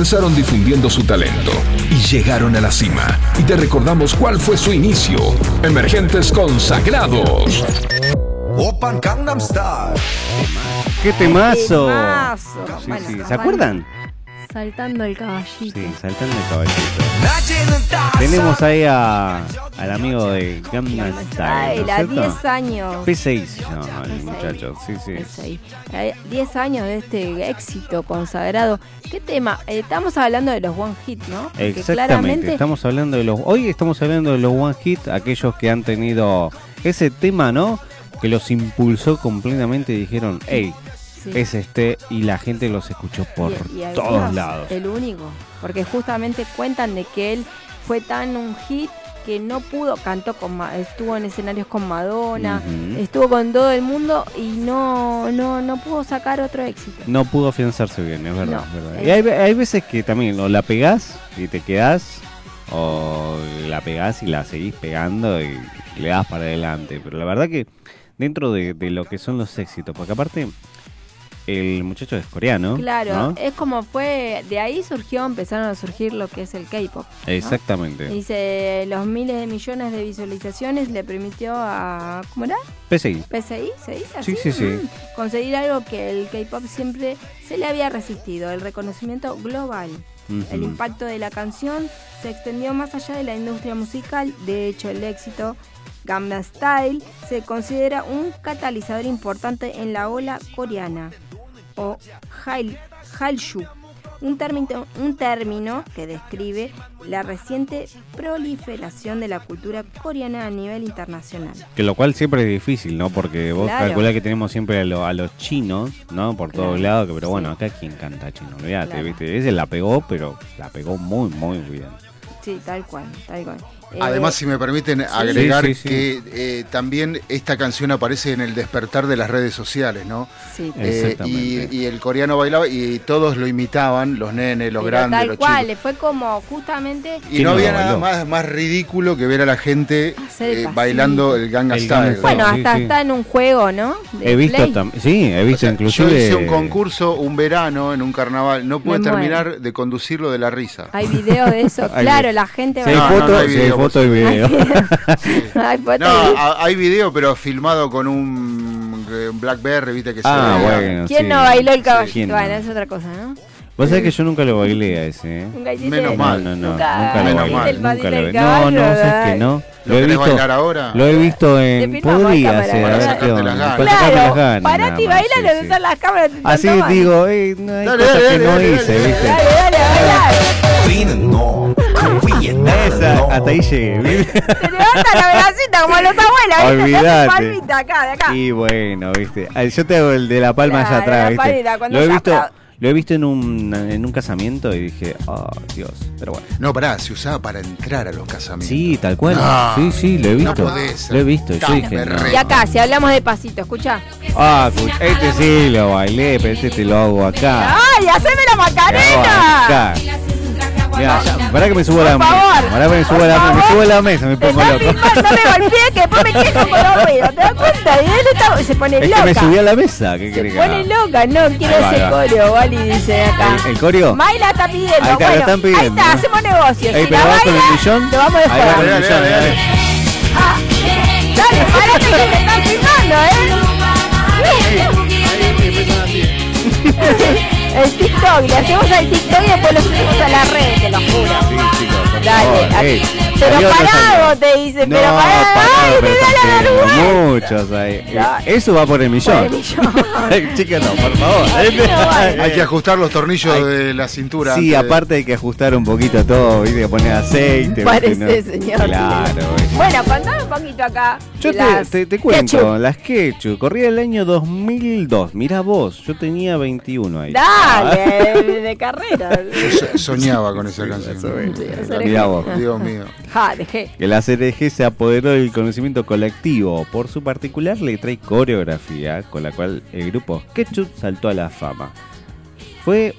Comenzaron difundiendo su talento y llegaron a la cima. Y te recordamos cuál fue su inicio. Emergentes consagrados. Open Gangnam Style. ¡Qué temazo! Temazo. Sí, Bueno, sí. ¿Se acuerdan? Saltando el caballito. Sí, saltando el caballito. Tenemos ahí a, al amigo de Gangnam Style, ¿no Ay, es la cierto? 10 años. P6 se llama el P6. muchacho, sí, sí. P6. Eh, 10 años de este éxito consagrado. Eh, estamos hablando de los One Hit, ¿no? Porque Exactamente, claramente estamos hablando de los. Hoy estamos hablando de los One Hit, aquellos que han tenido ese tema, ¿no? Que los impulsó completamente y dijeron, hey, Sí. es este y la gente los escuchó por Y- y todos lados. El único. Porque justamente cuentan de que él fue tan un hit que no pudo, cantó con estuvo en escenarios con Madonna, estuvo con todo el mundo y no, no, no pudo sacar otro éxito. No pudo afianzarse bien, es verdad. No, es verdad. es- Y hay, hay veces que también o la pegás y te quedás, o la pegás y la seguís pegando y le das para adelante. Pero la verdad que dentro de, de lo que son los éxitos, porque aparte el muchacho es coreano. Claro, ¿no? es como fue, de ahí surgió, empezaron a surgir lo que es el K-pop. ¿no? Exactamente. Dice, los miles de millones de visualizaciones le permitió a, ¿cómo era? PSI. PSI, ¿se dice así? Sí, sí, sí. Mm. Conseguir algo que el K-pop siempre se le había resistido, el reconocimiento global. El impacto de la canción se extendió más allá de la industria musical, de hecho el éxito Gangnam Style se considera un catalizador importante en la ola coreana o Hal- Hallyu, un término, un término que describe la reciente proliferación de la cultura coreana a nivel internacional. Que lo cual siempre es difícil, ¿no? Porque vos Claro. calculás que tenemos siempre a, lo- a los chinos, ¿no? Por todos lados, pero bueno, acá quien canta chino, olvídate, Claro. ¿viste? Ese la pegó, pero la pegó muy, muy bien. Sí, tal cual, tal cual. Eh, Además, si me permiten agregar Sí, sí, sí. que eh, también esta canción aparece en el despertar de las redes sociales, ¿no? Sí. Eh, Exactamente. y, y el coreano bailaba y todos lo imitaban, los nenes, los pero grandes, tal los cual, chicos. fue como justamente... Y no había nada más, más ridículo que ver a la gente el eh, bailando el Gangnam El Style. Bueno, hasta sí. está en un juego, ¿no? De He visto sí, he visto Yo inclusive... hice un concurso un verano en un carnaval, no pude terminar de conducirlo de la risa. Hay videos de eso, claro, la gente No, hay video, foto y video. Hay fotos No, a- hay video, pero filmado con un eh, Blackberry, viste que Ah, se ve. bueno, ¿Quién sí. no bailó el caballito? Bueno, es otra cosa, ¿no? Vos sabés que yo nunca lo bailé a ese, ¿eh? Nunca hiciste Menos mal. No, no, Nunca nunca lo bailé. mal. Nunca lo. No, no, sabes que no. ¿Lo he visto, bailar ahora? lo he visto en... Podría ser, a ver cámara. qué onda. Sacate las Para sacarme Claro, las ganas, parate nada y más, bailalo, sí, de sí. usar las cámaras. Así digo, eh, no hay Dale, cosas dale, que no hice, dale, ¿viste? Dale, dale, Esa, hasta ahí llegué. Te levanta la velacita como los abuelos, ¿viste? Te hacen Olvídate. palmita acá, de acá. Y bueno, ¿viste? Yo te hago el de la palma allá Claro, atrás, la ¿viste? Lo he se visto, lo he visto en un, en un casamiento y dije, oh, Dios, pero bueno. No, pará, se usaba para entrar a los casamientos. Sí, tal cual. No, sí, sí, lo he no visto. podés ser lo he visto. Yo dije, no. Y acá, si hablamos de pasito, escucha. Ah, este sí lo bailé, pero este te lo hago acá. ¡Ay, haceme la macarena! Mirá, ya, pará que me subo a la Por favor, mesa. Pará que me subo a la, me favor. subo a la mesa, me Te pongo loco. filmando, no me golpees que después me quejo con los ruidos. ¿Te das cuenta? Y él está- se pone Es loca. que me subí a la mesa, ¿qué Se pone loca, no quiero va, ese coreo, Wally dice acá. ¿El, el coreo? Mayla está pidiendo, Ahí está, lo bueno, están pidiendo, ahí está, ¿no? hacemos negocios. Ey, si pero vas con el baila, millón. Lo vamos a Ahí va dejar. con el millón, dale, dale. Ah, dale, parate que me están filmando, ¿eh? El TikTok, le hacemos al TikTok y después lo subimos a la red, te lo juro. Sí, chicos, por Dale, favor. a- Ey, pero hay parado ahí. te dice, No, pero parado, parado, ay, pero me da la. Muchos ahí. Eso va por el millón. Por el millón. Chicas, no, por favor. Hay que ajustar los tornillos de la cintura. Sí, de- aparte hay que ajustar un poquito todo, ¿viste? Que poner aceite. Parece. ¿no? señor. Claro. Bueno, contame un poquito acá. Yo te, las te- te cuento, ketchup. las Quechu, corría el año 2002. Mira vos, yo tenía 21 ahí. Dale, de, de carrera. Yo so- soñaba con esa canción. Mirá vos. Dios mío. Ja, dejé. Que la CRG se apoderó del conocimiento colectivo por su particular letra y coreografía, con la cual el grupo Ketchup saltó a la fama. Fue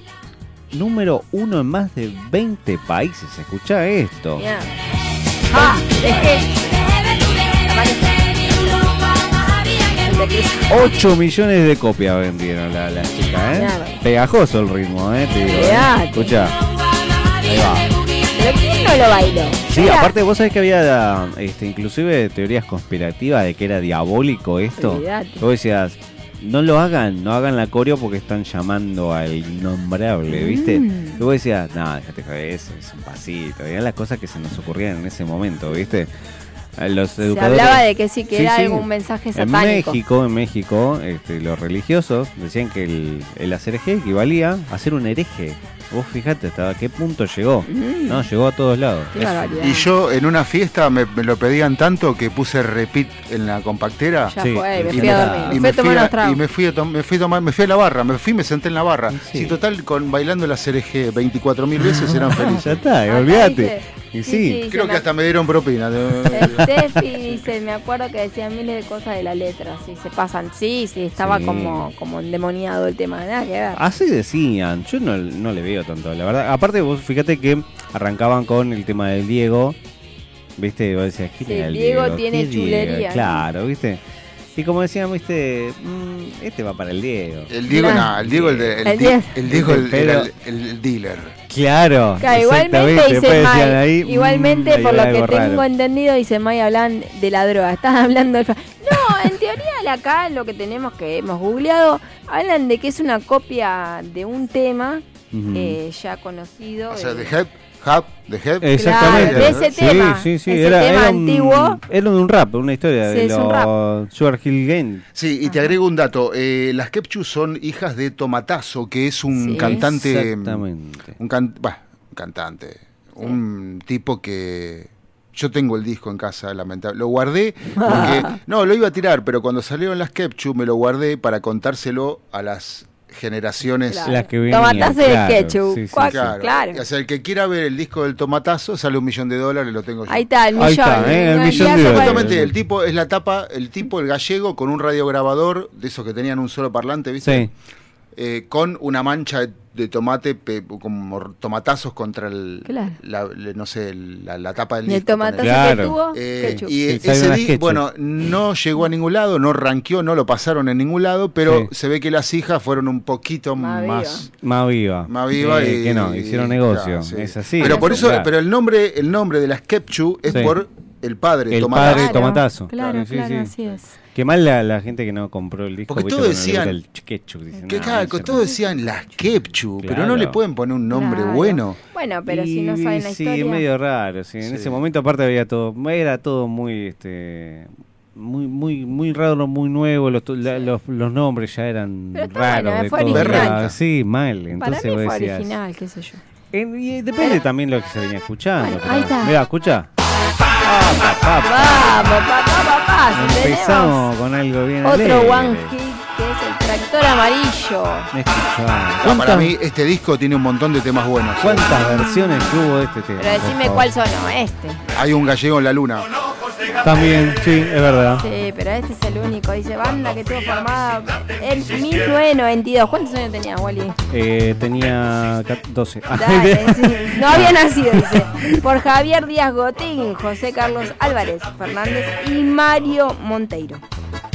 número uno en más de 20 países. Escucha esto. Ja, dejé. 8 millones de copias vendieron la, la chica, ¿eh? Pegajoso el ritmo, ¿eh? Te digo, ¿eh? Escucha. Ahí va. Pero ¿quién no lo bailó? Sí, aparte vos sabés que había este, inclusive teorías conspirativas de que era diabólico esto. Olvidate. Vos decías, no lo hagan, no hagan la coreo porque están llamando al innombrable, ¿viste? Mm. Y vos decías, no, déjate joder, eso es un pasito. Eran las cosas que se nos ocurrían en ese momento, ¿viste? Los Se educadores- hablaba de que sí, que Sí, era sí. algún mensaje En satánico. México, en México, este, los religiosos decían que el, el hacer eje equivalía a ser un hereje. Vos fijate hasta qué punto llegó. Mm. No, llegó a todos lados. Y yo en una fiesta me, me lo pedían tanto que puse repeat en la compactera. Ya fue, me Y fui a dormir. y Me fui a y me fui a tom- me fui a tomar, me fui a la barra, me fui, me senté en la barra. Sí, total, con bailando la CRG 24 mil veces eran felices. Ya está, olvídate. Y sí, sí. sí, Creo que me- hasta me dieron propina. El Tefi dice, me acuerdo que decía miles de cosas de la letra, sí, se pasan. Sí, sí, estaba Sí. como, como endemoniado el tema, nada que ver. Así decían, yo no, no le veo tanto, la verdad. Aparte, vos fíjate que arrancaban con el tema del Diego, ¿viste? Vos decías, ¿quién Sí, era el Diego Diego? tiene chulería. Claro, ¿viste? Y como decían, ¿viste? Mm, este va para el Diego. El Diego, no, el Diego, el, de- el, El di- Diego. el Diego el- Pero- era el, el dealer. Claro. Claro, igualmente exactamente, dice después May, decían ahí, igualmente mm, ahí por lo que tengo entendido, dice May, hablan de la droga. Estás hablando del... No, en teoría de acá lo que tenemos que hemos googleado, hablan de que es una copia de un tema Eh, ya conocido. O sea, eh, de Hep, Hub, de Hep. Exactamente. Claro, de ese Sí, tema, sí, sí, ese era, tema era un, antiguo. Era un rap, una historia Sí, de un los Sugar Hill Gang. Sí, y te agrego un dato. eh, las Kepchu son hijas de Tomatazo, que es un Sí. cantante. Exactamente. Un, can- bah, un cantante. Un tipo que. Yo tengo el disco en casa, lamentable. Lo guardé porque. no, lo iba a tirar, pero cuando salieron las Kepchu me lo guardé para contárselo a las generaciones. Claro. Las que venían, Tomatazo de claro, ketchup. sí, claro. O sea, el que quiera ver el disco del tomatazo sale un millón de dólares, lo tengo yo. Ahí está, el Ahí millón. está, ¿eh? El No, millón y de hace dólares. Justamente, el tipo es la tapa, el tipo, el gallego, con un radiograbador de esos que tenían un solo parlante, ¿viste? Sí. Eh, con una mancha de, de tomate, pe- como tomatazos contra el, Claro. la, no sé, el- la, la tapa del Y el disco, tomatazo. Claro. que tuvo, Eh, y Sí, ese ketchup. bueno, no llegó a ningún lado, no ranqueó, no lo pasaron en ningún lado, pero Sí. se ve que las hijas fueron un poquito Más más, Más viva. más viva Eh, y que no, hicieron negocio. claro, sí. Es así. Pero por eso, Claro. pero el nombre, el nombre de las Kepchu es Sí. por el padre, El Tomatazo. padre Tomatazo. Claro, Sí, claro, sí. así es. Qué mal la, la gente que no compró el disco. Porque todos decían- el ketchup, dicen, Que "No, claro, ese todos decían las Kepchu, pero no le pueden poner un nombre Claro. bueno. Bueno, pero si no saben la sí, historia. medio raro. sí. En Sí. ese momento aparte había todo, era todo muy, este, muy, muy, muy raro, muy nuevo. Los, la- los, los nombres ya eran Pero raros. bueno, de fue todo. original. Era- Sí, mal. Para Entonces mí vos fue decías- original, qué sé yo. En- y depende también lo que se venía escuchando. Bueno, ahí está. Mirá, escucha. Vamos, papá, papá. si tenemos Empezamos con algo bien Otro alegre. one hit que es el tractor amarillo. Escuchá. No, para mí este disco tiene un montón de temas buenos. ¿Cuántas versiones hubo de este tema? Pero decime cuál sonó, este. Hay un gallego en la luna. También, sí, es verdad. Sí, pero este es el único. Dice banda que tuvo formada en 1992. ¿Cuántos años tenías, Wally? Eh, tenía ca- 12. Dale, sí. No había nacido, dice. Por Javier Díaz Gotín, José Carlos Álvarez Fernández y Mario Monteiro.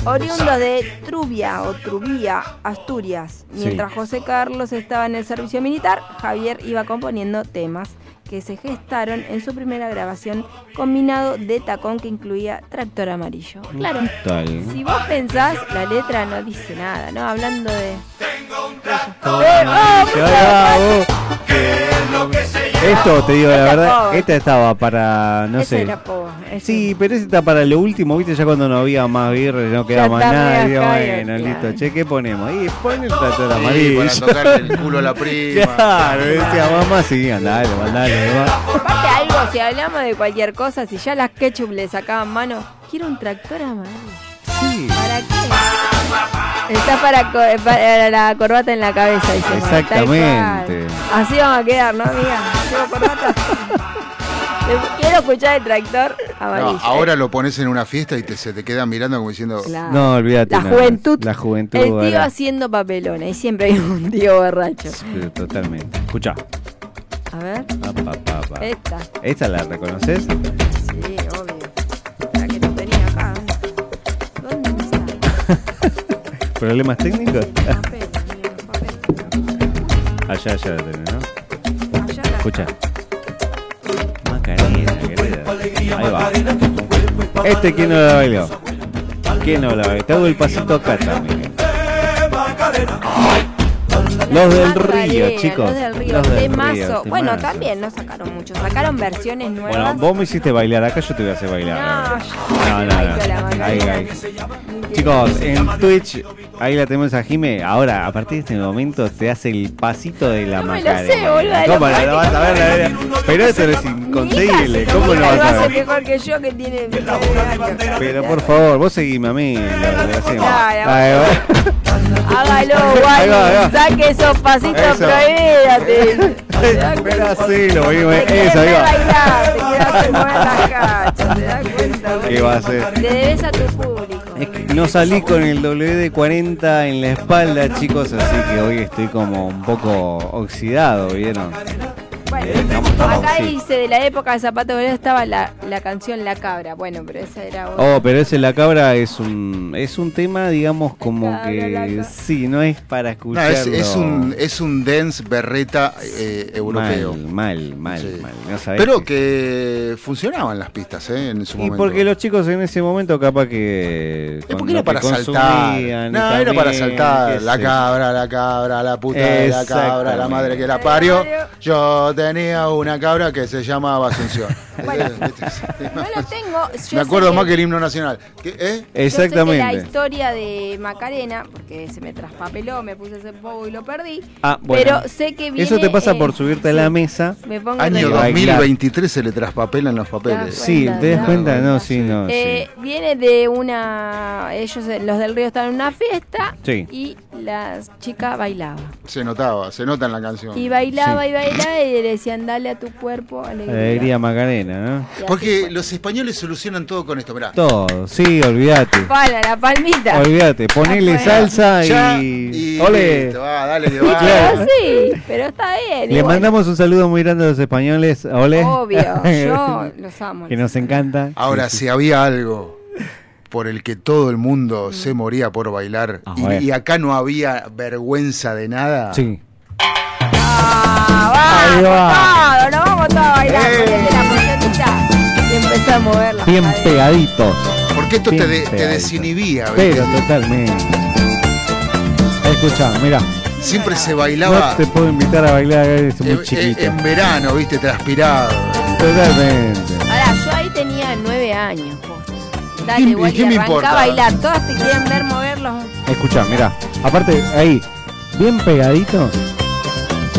Oriundo de Trubia o Trubía, Asturias. Mientras José Carlos estaba en el servicio militar, Javier iba componiendo temas que se gestaron en su primera grabación combinado de tacón que incluía Tractor Amarillo. Claro, Tal. si vos pensás, la letra no dice nada, ¿no? Hablando de... Esto te digo la Esta verdad, pobre. esta estaba para, no Ese sé. era po- ese- Sí, pero esta está para lo último, viste, ya cuando no había más birra, no quedaba más nada, digo, bueno, listo, che, ¿qué ponemos? Y pon el tractor Sí, amarillo. para tocarle el culo a la prima. Claro, decía mamá, sí, andale, mandale, mamá. Aparte algo, si hablamos de cualquier cosa, si ya las ketchup le sacaban mano, quiero un tractor amarillo. Sí. ¿Para qué? Está para, eh, para la corbata en la cabeza, dice. Exactamente. Así vamos a quedar, ¿no, amiga? Llevo corbata. Quiero escuchar el tractor amarillo. No, ahora lo pones en una fiesta y te, se te quedan mirando como diciendo. Claro. No, olvídate. La no, juventud. La juventud. El tío ahora. haciendo papelones. Y siempre hay un tío borracho. Pero Totalmente. Escucha. A ver. Esta. ¿Esta la reconoces? Sí, ¿Problemas técnicos? Papel, amigo, papel. Allá, allá la tenés, ¿no? Allá la- Escucha. Macarena, querida. Ahí va. Este, ¿quién no la bailó? ¿Quién no la bailó? Te hago el pasito acá también. Los del Río, chicos. Los del Río, Los del temazo. Río, Bueno, temazo. también no sacaron mucho. Sacaron versiones nuevas. Bueno, vos me hiciste bailar, acá yo te voy a hacer bailar. No, no, no. Ahí, ahí. Chicos, en Twitch, ahí la tenemos a Jime. Ahora, a partir de este momento, te hace el pasito de la No me lo Macarena. sé, boludo, de ¿Cómo los no vas a ver? La verdad? Pero esto es inconseguible. ¿Cómo no lo vas a ver? mejor que yo que tiene Pero por favor, vos seguime a mí. Lo, lo hacemos. Hágalo, Ahí va, ahí guay. va. Saque esos pasitos Eso. prohibidos. Pero así lo mismo. Te Eso, ahí bailar, te hacer mover las cachas, ¿te das cuenta? ¿Qué va a hacer? Le debes a tu público. Es que no salí con el WD-40 en la espalda, chicos, así que hoy estoy como un poco oxidado, ¿vieron? Bueno, acá sí. dice de la época de Zapato Bolero estaba la, la canción La Cabra. Bueno, pero esa era otra. Oh, pero ese La Cabra es un es un tema, digamos, como Cabra, que la sí, no es para No, escucharlo. es, es un, es un dance berreta eh, europeo. Mal, mal, mal, mal. No sabés Pero que- que funcionaban las pistas eh, en su Y momento. porque los chicos en ese momento capaz que... con porque era para saltar. y No, era para saltar. La sé. cabra, la cabra, la puta de la cabra, la madre que la parió. Yo tenía una cabra que se llamaba Asunción. Bueno, no lo tengo. Yo Me acuerdo más que el himno nacional. ¿Qué, eh? Yo sé que la historia de Macarena, porque se me traspapeló, me puse ese poco y lo perdí. Ah, bueno. Pero sé que viene. Eso te pasa eh, por subirte a la mesa. Me pongo Año nerviosa. 2023 se le traspapelan los papeles. Sí, ¿te das cuenta? No, sí, no. Eh, Viene de una. Ellos, eh, los del río, están en una fiesta Sí. y la chica bailaba. Se notaba, se nota en la canción. Y bailaba y bailaba y le decían, dale a tu cuerpo alegría. Alegría Macarena, ¿no? Porque los españoles solucionan todo con esto, mirá. Todo, sí, olvídate. Pala, la palmita. Olvídate, ponele salsa Ya, y. y ¡Ole! listo, va, dale que Pero sí, pero está bien. Le igual. mandamos un saludo muy grande a los españoles. Ole. Obvio, yo los amo. que nos encanta. Ahora, Sí, sí. si había algo por el que todo el mundo se moría por bailar y- ver. y, acá no había vergüenza de nada. Sí. Ahí va. Todo, nos vamos todos a bailar. Ponete la y empezá a moverla. Bien pegaditos. Porque esto te, de- te desinhibía. Pero totalmente. Escucha, mira. Siempre se bailaba No te puedo invitar a bailar desde muy eh, eh, chiquito. en verano, viste, transpirado. Totalmente. Ahora, yo ahí tenía nueve años. posta. Dale, ¿Y qué me importa? a bailar. Todas te quieren ver moverlos. Escucha, mira. Aparte, ahí, bien pegadito.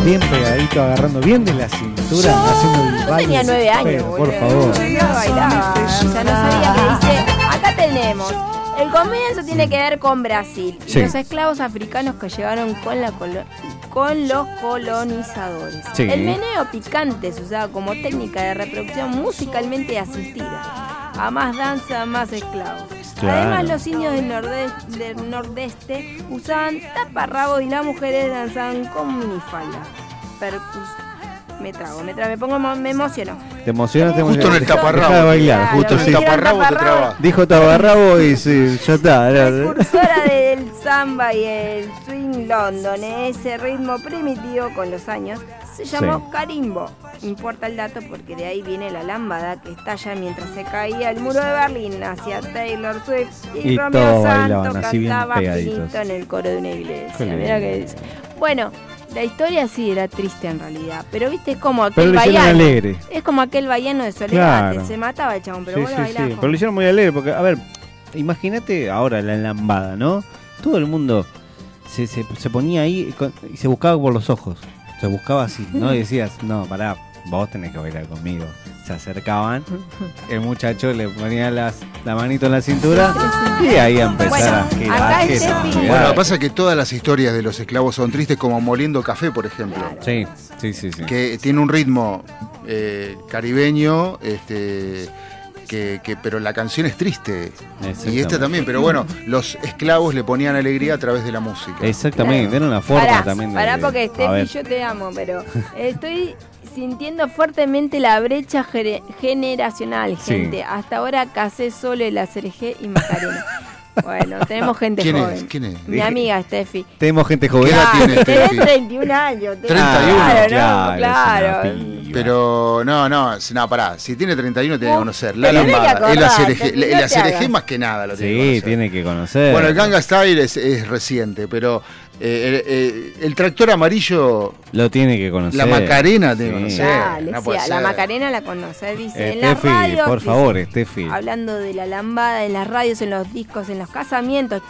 Bien pegadito, agarrando bien de la cintura, haciendo el Yo baile. tenía nueve años, boludo. Por favor. Yo no bailaba. O sea, no sabía que dice. Acá tenemos. El comienzo tiene que ver con Brasil y Sí. los esclavos africanos que llegaron con, la colo- con los colonizadores. Sí. El meneo picante se usaba como técnica de reproducción musicalmente asistida. A más danza, más esclavos. Claro. Además, los indios del, norde- del nordeste usaban taparrabos y las mujeres danzaban con minifalda. Percus- me trago, me trago, me pongo, me emociono. Te emocionas, te Justo en el taparrabo. Deja de bailar, Claro, justo sí. dijeron taparrabo, te trabas. Dijo taparrabo y sí, ya está. Precursora del samba y el swing London, ese ritmo primitivo con los años, se llamó Sí. carimbo. Importa el dato porque de ahí viene la lámpara que estalla mientras se caía el muro de Berlín hacia Taylor Swift y, Y Romeo Santo bien cantaba en el coro de una iglesia. Mira que dice. Bueno, la historia sí era triste en realidad, pero viste es como Pero aquel lo baiano. alegre. Es como aquel baiano de Soledad, Claro. se mataba el chabón, pero Sí, vos lo sí, bailabas sí. Pero lo hicieron muy alegre porque, a ver, imagínate ahora la lambada, ¿no? Todo el mundo se, se, se ponía ahí y con- y se buscaba por los ojos. Se buscaba así, ¿no? Y decías, no, pará, vos tenés que bailar conmigo. Se acercaban, el muchacho le ponía las, la manito en la cintura y ahí a empezar Bueno, a girar. no. Bueno, lo que pasa es que todas las historias de los esclavos son tristes, como Moliendo Café, por ejemplo. Sí, sí, sí, sí. Que tiene un ritmo eh, caribeño, este, que, que- pero la canción es triste. Y esta también, pero bueno, los esclavos le ponían alegría a través de la música. Exactamente, era una forma Pará, también de. pará porque Steffi, yo te amo, pero estoy sintiendo fuertemente la brecha generacional, Sí. gente. Hasta ahora casé solo el ACRG y Macarena. Bueno, tenemos gente ¿Quién es? joven. ¿Quién es? Mi amiga Steffi. Tenemos gente joven. ¿Qué edad Ah, tiene tenés Steffi? 31 años. tenés- 31. Claro, Claro, no, claro. Pero no, no, no, pará. Si tiene 31 tiene que conocer. La lambada, el ACRG, más que nada lo tiene que Sí, conocer. tiene que conocer. Bueno, el Ganga Style es, es reciente, pero Eh, eh, eh, el tractor amarillo, Lo tiene que conocer. la Macarena, tiene que Sí. conocer. Dale, no sí, la. Macarena la conoce, dice. en las Steffi, radios, por dice, favor, Steffi. Hablando de la lambada en las radios, en los discos, en los casamientos.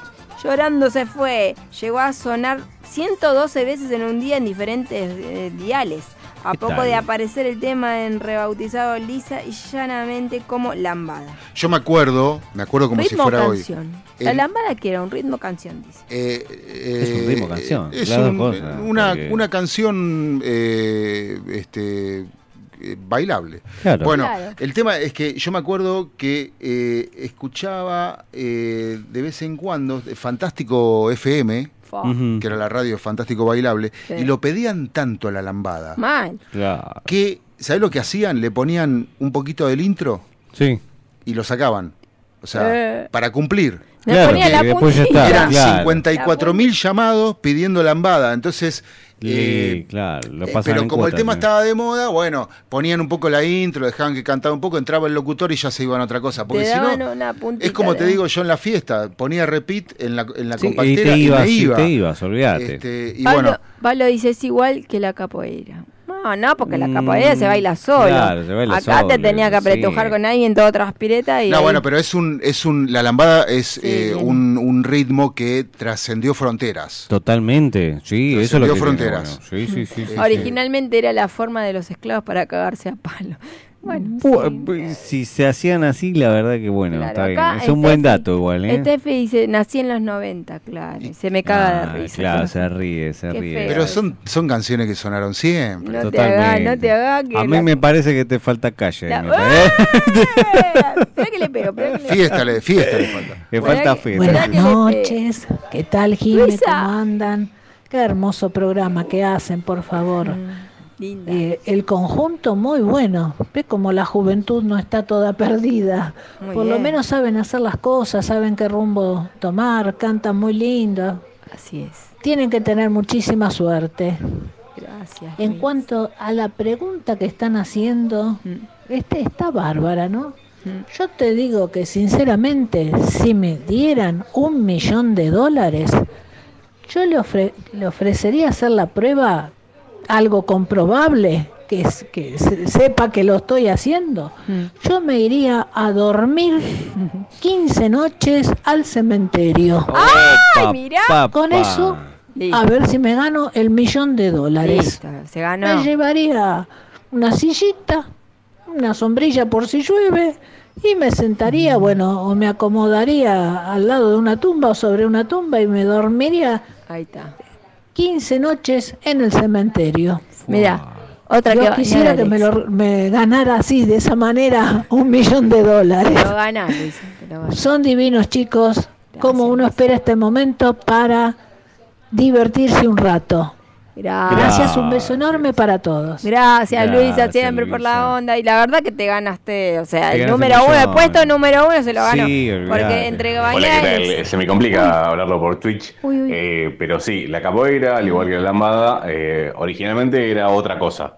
Llorando se fue. Llegó a sonar 112 veces en un día en diferentes eh, diales. A ¿Qué poco tal? de aparecer el tema en rebautizado lisa y llanamente como lambada. Yo me acuerdo, me acuerdo como si fuera hoy. canción. La El- lambada que era un ritmo canción, dice. Eh, Es un eh, ritmo canción, Es un- una, porque- una canción eh, este, eh, bailable. Claro. Bueno, Claro. el tema es que yo me acuerdo que eh, escuchaba eh, de vez en cuando eh, Fantástico FM, Que era la radio Fantástico Bailable, Sí. y lo pedían tanto a la lambada Mal. Claro. que, ¿sabés lo que hacían? Le ponían un poquito del intro Sí. y lo sacaban. O sea, Eh. para cumplir. Claro, ponía la después ya está, Eran claro. 54 mil llamados pidiendo lambada. Entonces, eh, Sí, claro, lo eh, pasan pero en como el tema ¿no? estaba de moda, bueno, ponían un poco la intro, dejaban que cantaba un poco, entraba el locutor y ya se iban a otra cosa. Porque si no, es como te digo yo en la fiesta, ponía repeat en la, en la Sí, y te y, ibas, me sí, iba. te ibas, olvídate. Este, y Pablo, bueno, Pablo dice es igual que la capoeira. No, no, porque la Mm, capoeira se baila solo. claro, se baila Acá te tenía que sí. apretujar con alguien todo transpireta y. no, ahí- bueno, pero es un, es un, la lambada es eh, un, un ritmo que trascendió fronteras. Totalmente, sí, eso es lo Trascendió que tiene, fronteras. bueno. Sí, sí, sí. sí, sí. Originalmente era la forma de los esclavos para cagarse a palo. Bueno, Bu- bu- Si se hacían así, la verdad que bueno, Claro, está bien. Es un buen dato igual, ¿eh? Steffi dice, nací en los 90, claro. Y se me caga Ah, de risa. Claro, se ríe, se Qué ríe. feo Pero son, son canciones que sonaron siempre. No te hagas, no te hagas que. A mí la- me parece que te falta calle. La- parece. Espera que le pego, que le. Fiesta, le, fiesta le falta. Le falta que- fiesta. Buenas noches, ¿qué tal? Luisa. ¿Cómo andan? Qué hermoso programa que hacen, por favor. Linda. Eh, el conjunto muy bueno. Ve como la juventud no está toda perdida. Muy por lo menos saben hacer las cosas, saben qué rumbo tomar, cantan muy lindo. Así es. Tienen que tener muchísima suerte. Gracias. En Luis. cuanto a la pregunta que están haciendo, este está bárbara, ¿no? Yo te digo que sinceramente, si me dieran un millón de dólares, yo le, ofre- le ofrecería hacer la prueba algo comprobable, que, es, que se- sepa que lo estoy haciendo. Yo me iría a dormir 15 noches al cementerio. ¡Ay, mirá! Con eso, Listo. a ver si me gano el millón de dólares. Listo, se ganó. Me llevaría una sillita, una sombrilla por si llueve y me sentaría, bueno, o me acomodaría al lado de una tumba o sobre una tumba y me dormiría Ahí está. 15 noches en el cementerio. Mira, otra Yo que quisiera que me, lo, me ganara así, de esa manera, un millón de dólares. Lo Luis. Ganás. Son divinos, chicos. Como uno espera este momento para divertirse un rato. Gracias. Gracias, un beso enorme para todos. Gracias, Luisa, Gracias, siempre por la onda. Y la verdad que te ganaste, o sea, Te el número un uno, el puesto número uno se lo ganó. Sí, porque entre Hola, Se me complica hablarlo por Twitch, Uy, uy. eh, pero sí, la capoeira, al igual que la lambada, eh, originalmente era otra cosa.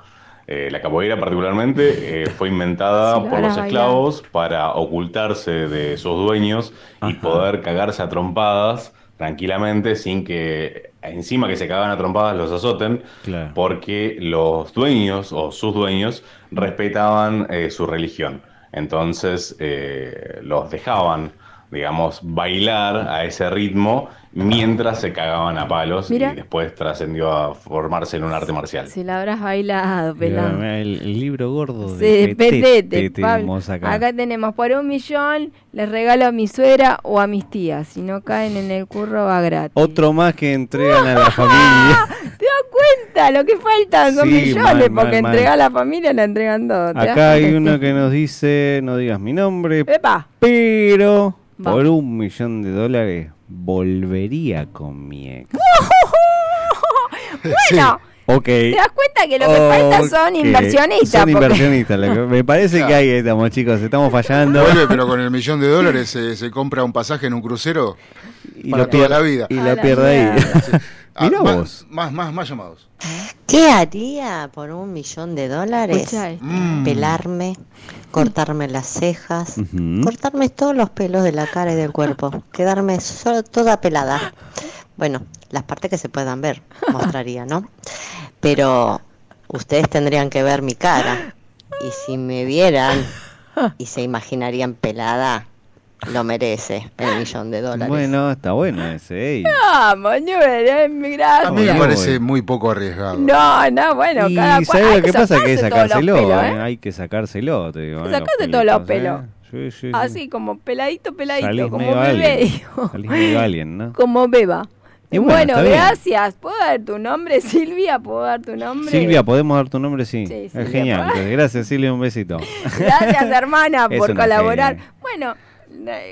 Eh, la capoeira particularmente eh, fue inventada lo por los esclavos para ocultarse de sus dueños y poder cagarse a trompadas tranquilamente sin que encima que se cagaban a trompadas los azoten Claro. porque los dueños o sus dueños respetaban eh, su religión. Entonces eh, los dejaban, digamos, bailar a ese ritmo mientras se cagaban a palos Mira. y después trascendió a formarse en un arte marcial. Si la habrás bailado, pelado. mira, el, el libro gordo Sí, de petete, Petete Pablo. tenemos Acá. acá. tenemos por un millón, les regalo a mi suegra o a mis tías. Si no caen en el curro va gratis. Otro más que entregan a la familia. ¿Te das cuenta? Lo que faltan son Sí, millones, mal, mal, porque mal. entregar a la familia la entregan todo. ¿te das Acá hay uno que nos dice, no digas mi nombre, Epa. pero Va. por un millón de dólares volvería con mi ex. Bueno, Ok. te das cuenta que lo que falta son inversionistas. Son porque- inversionistas. lo que- me parece que ahí estamos, chicos. Estamos fallando. Vuelve, pero con el millón de dólares se, se compra un pasaje en un crucero Y para lo toda la vida. y lo pierde ahí. Ah, Mirá más, vos. Más, más, más llamados. ¿Qué haría por un millón de dólares? Mm. Pelarme, cortarme las cejas, cortarme todos los pelos de la cara y del cuerpo, quedarme solo toda pelada. Bueno, las partes que se puedan ver, mostraría, ¿no? Pero ustedes tendrían que ver mi cara. Y si me vieran y se imaginarían pelada, lo merece el millón de dólares. Bueno, está bueno ese. ey. Vamos, Newell, gracias. A mí me parece muy poco arriesgado. No, no, bueno, y cada cual. ¿sabes hay lo que pasa? Que hay que sacárselo, pelos, eh, ¿eh? hay que sacárselo, te digo. eh, Sacate todos los pelos. eh. Sí, sí, sí. Así como peladito, peladito, Salís como medio bebé, alien. digo. Salís medio alien, ¿no? Como beba. Y bueno, bueno, está bien. gracias. ¿Puedo dar tu nombre, Silvia? ¿Puedo dar tu nombre? Silvia, ¿podemos dar tu nombre? Sí. Sí, Silvia, genial. ¿puedo? Gracias, Silvia, un besito. Gracias, hermana, por colaborar. Bueno, eh,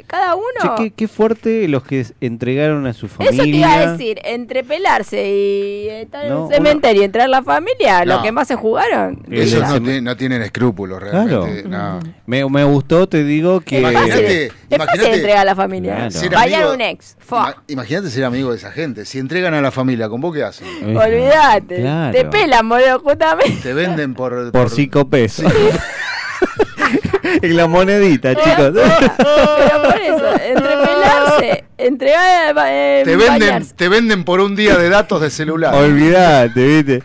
cada uno. Che, qué, qué fuerte los que entregaron a su familia. Eso te iba a decir, entre pelarse y estar No, en un cementerio y entrar a la familia, No. lo que más se jugaron. Esos El no, no tienen escrúpulos Claro. realmente. no. Me, me gustó, te digo que. Es fácil, Imagínate, es fácil imagínate- entregar a la familia. Claro. Vayan amigo- un ex. Imagínate ser amigo de esa gente. Si entregan a la familia, ¿con vos qué hacen? Olvídate. Claro. Te pelan, boludo, justamente. Te venden por... Por cinco pesos. en la monedita, chicos. Pero por eso, entre pelarse, entregar eh, Te venden, bañarse. te venden por un día de datos de celular. Olvídate, ¿viste?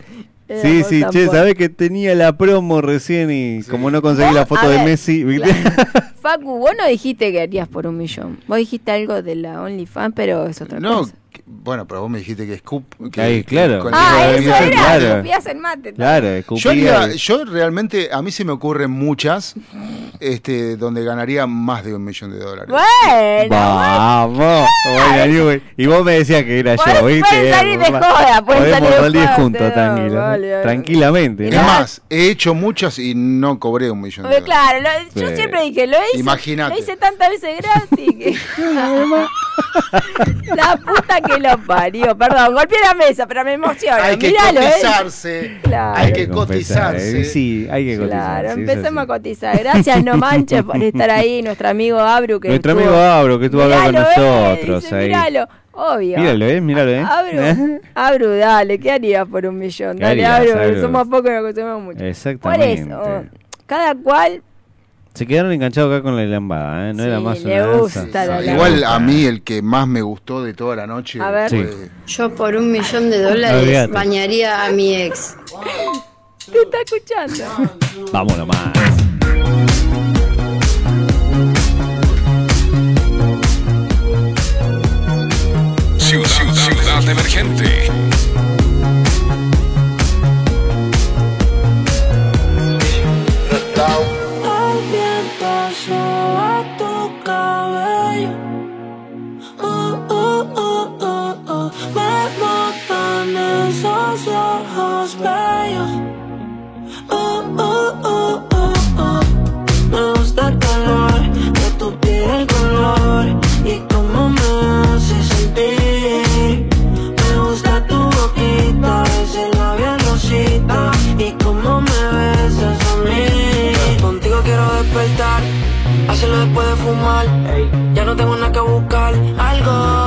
Era Sí, sí, che, sabés que tenía la promo recién y como no conseguí la foto de ver, Messi, ¿viste? Facu, vos no dijiste que harías por un millón. Vos dijiste algo de la OnlyFans, pero es otra No, cosa. que- bueno, pero vos me dijiste que Scoop... Que, Ahí, claro. con- Ah, eso era. Claro. El mate. Claro, Yo, haría- yo realmente, a mí se me ocurren muchas este, donde ganaría más de un millón de dólares. Bueno, Vamos, bueno, y vos me decías que era yo, ¿viste? pueden salir de joda, pueden podemos salir de joda, juntos, tranquilo, vale, tranquilamente. Es ¿no? más, he hecho muchas y no cobré un millón de Porque, dólares. claro, lo- yo Sí. siempre dije, lo hice, Imagínate. lo hice tantas veces gratis que... la puta que lo parió. Perdón, golpeé la mesa, pero me emociona. Hay que Míralo, ¿eh? cotizarse. Claro. Hay que cotizarse. eh, Sí, hay que cotizar. Claro, empecemos a cotizar. Gracias, no manches, por estar ahí. Nuestro amigo Abru. Que Nuestro estuvo- amigo Abro que estuvo hablando con eh, nosotros dice, ahí. Míralo, obvio. Míralo, eh, míralo, eh. Abru, Abru, dale, ¿qué harías por un millón? ¿Qué Dale, harías, Abru, Abru? somos pocos y nos consumimos mucho. Por Exactamente. eso, cada cual Se quedaron enganchados acá con la lambada, ¿eh? No era más le una gusta la Sí, Igual a mí el que más me gustó de toda la noche A ver. fue- Yo por un millón de dólares bañaría a mi ex. te está escuchando. Nomás. Ciudad, ciudad emergente. Esos ojos bellos. Oh, oh, oh, oh, oh. Me gusta el calor de tu piel color y cómo me hace sentir. Me gusta tu boquita, ese labial rosita y cómo me besas a mí. Contigo quiero despertar, hacerlo después de fumar. Ya no tengo nada que buscar, algo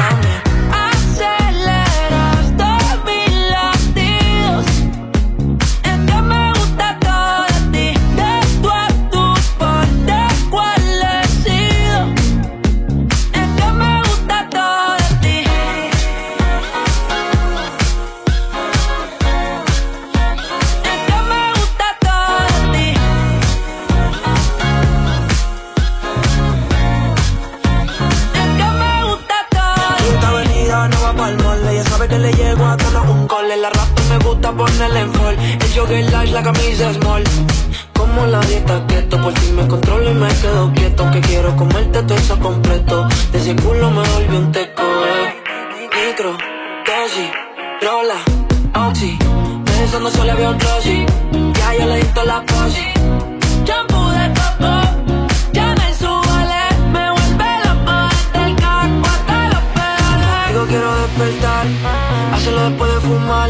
Jogger large, la camisa small. Como la dieta keto, por ti me controlo y me quedo quieto. Que quiero comerte todo eso completo. De ese culo me volví un teco. eh. Micro, dosis, rola, oxi. Pensando solo veo glossy. Ya yo le di toda la posi. Shampoo de coco, ya me subale. Me vuelve loco desde el carro hasta los pedales. Digo quiero despertar, hacerlo después de fumar.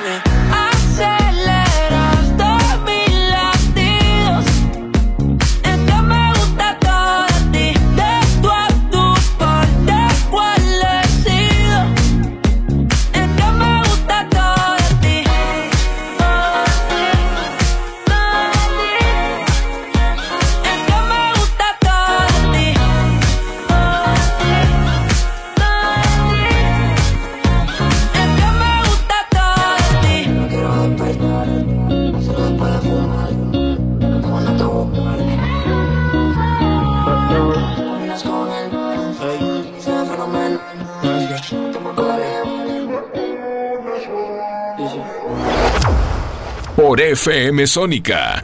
Por FM Sónica.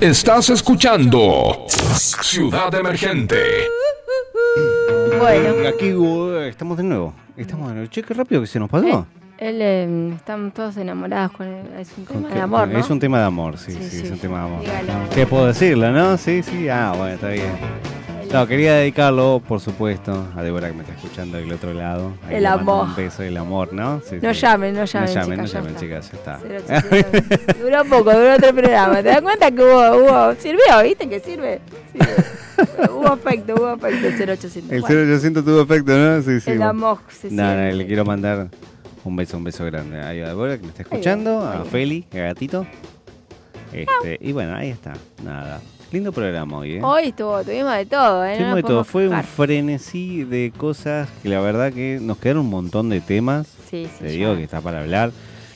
Estás escuchando Ciudad Emergente. Bueno. Aquí uh, estamos de nuevo. Estamos de nuevo. Che, qué rápido que se nos pasó. Él, eh, están todos enamorados con él. Es un tema de amor, ¿no? Es un tema de amor, sí, Sí, sí, sí. es un tema de amor. Dígalo. ¿Qué puedo decirlo, no? Sí, sí, ah, bueno, está bien. No, quería dedicarlo, por supuesto, a Débora que me está escuchando del otro lado. Ahí El amor. Un beso del amor, ¿no? Sí, No sí. llamen, no llamen, No llamen, no llamen, chicas, ya está. 0800. Duró poco, duró otro programa. ¿Te das cuenta que hubo, hubo sirvió, viste que sirve? Sirve. hubo efecto, hubo efecto 0800. El Bueno, 0800 tuvo efecto, ¿no? Sí, sí. El amor se No, no, le quiero mandar un beso, un beso grande ahí a Débora que me está escuchando, a Feli, a Gatito. Este, y bueno, ahí está, nada. Lindo programa hoy, ¿eh? Hoy estuvo, tuvimos de todo, ¿eh? Tuvimos de todo, fue un frenesí de cosas que la verdad que nos quedaron un montón de temas. Sí, sí, Te ya. digo que está para hablar.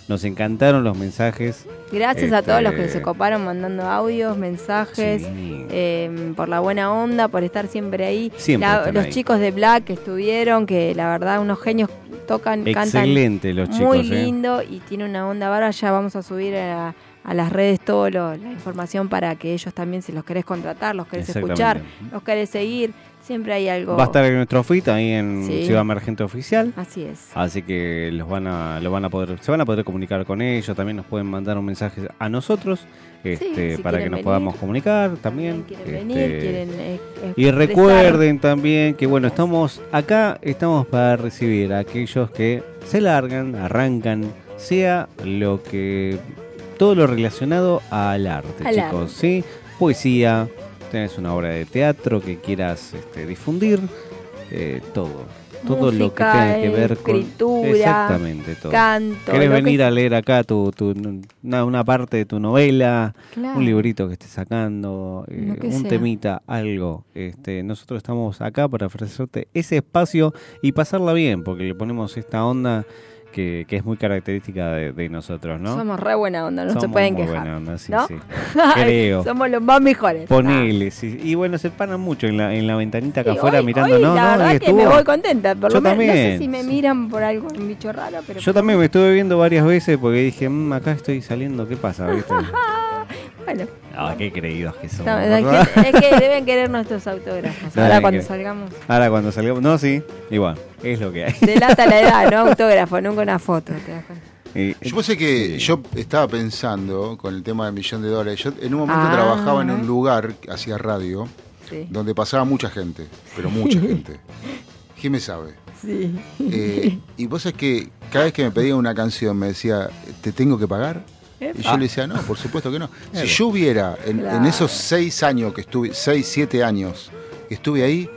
Nos encantaron los mensajes. Gracias a Este, todos los que se coparon mandando audios, mensajes, eh, por la buena onda, por estar siempre ahí. Siempre La- los ahí. chicos de Black que estuvieron, que la verdad unos genios tocan, Excelente cantan los muy chicos, ¿eh? lindo y tiene una onda bárbara. Ya vamos a subir a, a las redes toda la información para que ellos también, si los querés contratar, los querés escuchar, los querés seguir, siempre hay algo. Va a estar en nuestro fit ahí en Sí. Ciudad Emergente Oficial. Así es. Así que los van a, lo van a poder, se van a poder comunicar con ellos, también nos pueden mandar un mensaje a nosotros, este, si para que nos venir. podamos comunicar también. Quieren este, venir, quieren eh, Y expresar. recuerden también que bueno, estamos acá, estamos para recibir a aquellos que se largan, arrancan, sea lo que todo lo relacionado al arte, Al chicos, arte. ¿sí? Poesía, tenés una obra de teatro que quieras este, difundir, eh, todo. Todo lo que Música, tenga que ver con escritura, exactamente todo. canto, ¿Querés que venir a leer acá tu, tu- una, una parte de tu novela, Claro. un librito que estés sacando, eh, que un sea. temita, algo? Este, nosotros estamos acá para ofrecerte ese espacio y pasarla bien, porque le ponemos esta onda que, que es muy característica de, de nosotros, ¿no? Somos re buena onda, no se pueden muy quejar. buena onda, sí, ¿no? sí. Creo. Somos los más mejores. Ponele, sí. Y bueno, se paran mucho en la, en la ventanita acá Sí, afuera hoy- mirando, hoy ¿no? La ¿no? verdad que me voy contenta. Por Yo lo menos, no sé si me miran por algo, un bicho raro, pero. Yo también me estuve viendo varias veces porque dije, "Mm, acá estoy saliendo, ¿qué pasa? ¿Viste? Bueno, Ah, qué creídos que no, es, que, es que deben querer nuestros autógrafos. Ahora cuando salgamos. Ahora cuando salgamos, no, sí, igual, es lo que hay. Delata la edad, no autógrafo, nunca una foto. ¿te das cuenta? Y- Yo sé que yo estaba pensando con el tema del millón de dólares. Yo en un momento Ah. trabajaba en un lugar, hacía radio, Sí. donde pasaba mucha gente, pero mucha gente. ¿Quién me sabe? Sí. Eh, y vos es que cada vez que me pedía una canción me decía, ¿te tengo que pagar? Y yo le decía, no, por supuesto que no. Si Claro. yo hubiera, en, en Claro. esos seis años que estuve, seis, siete años que estuve ahí,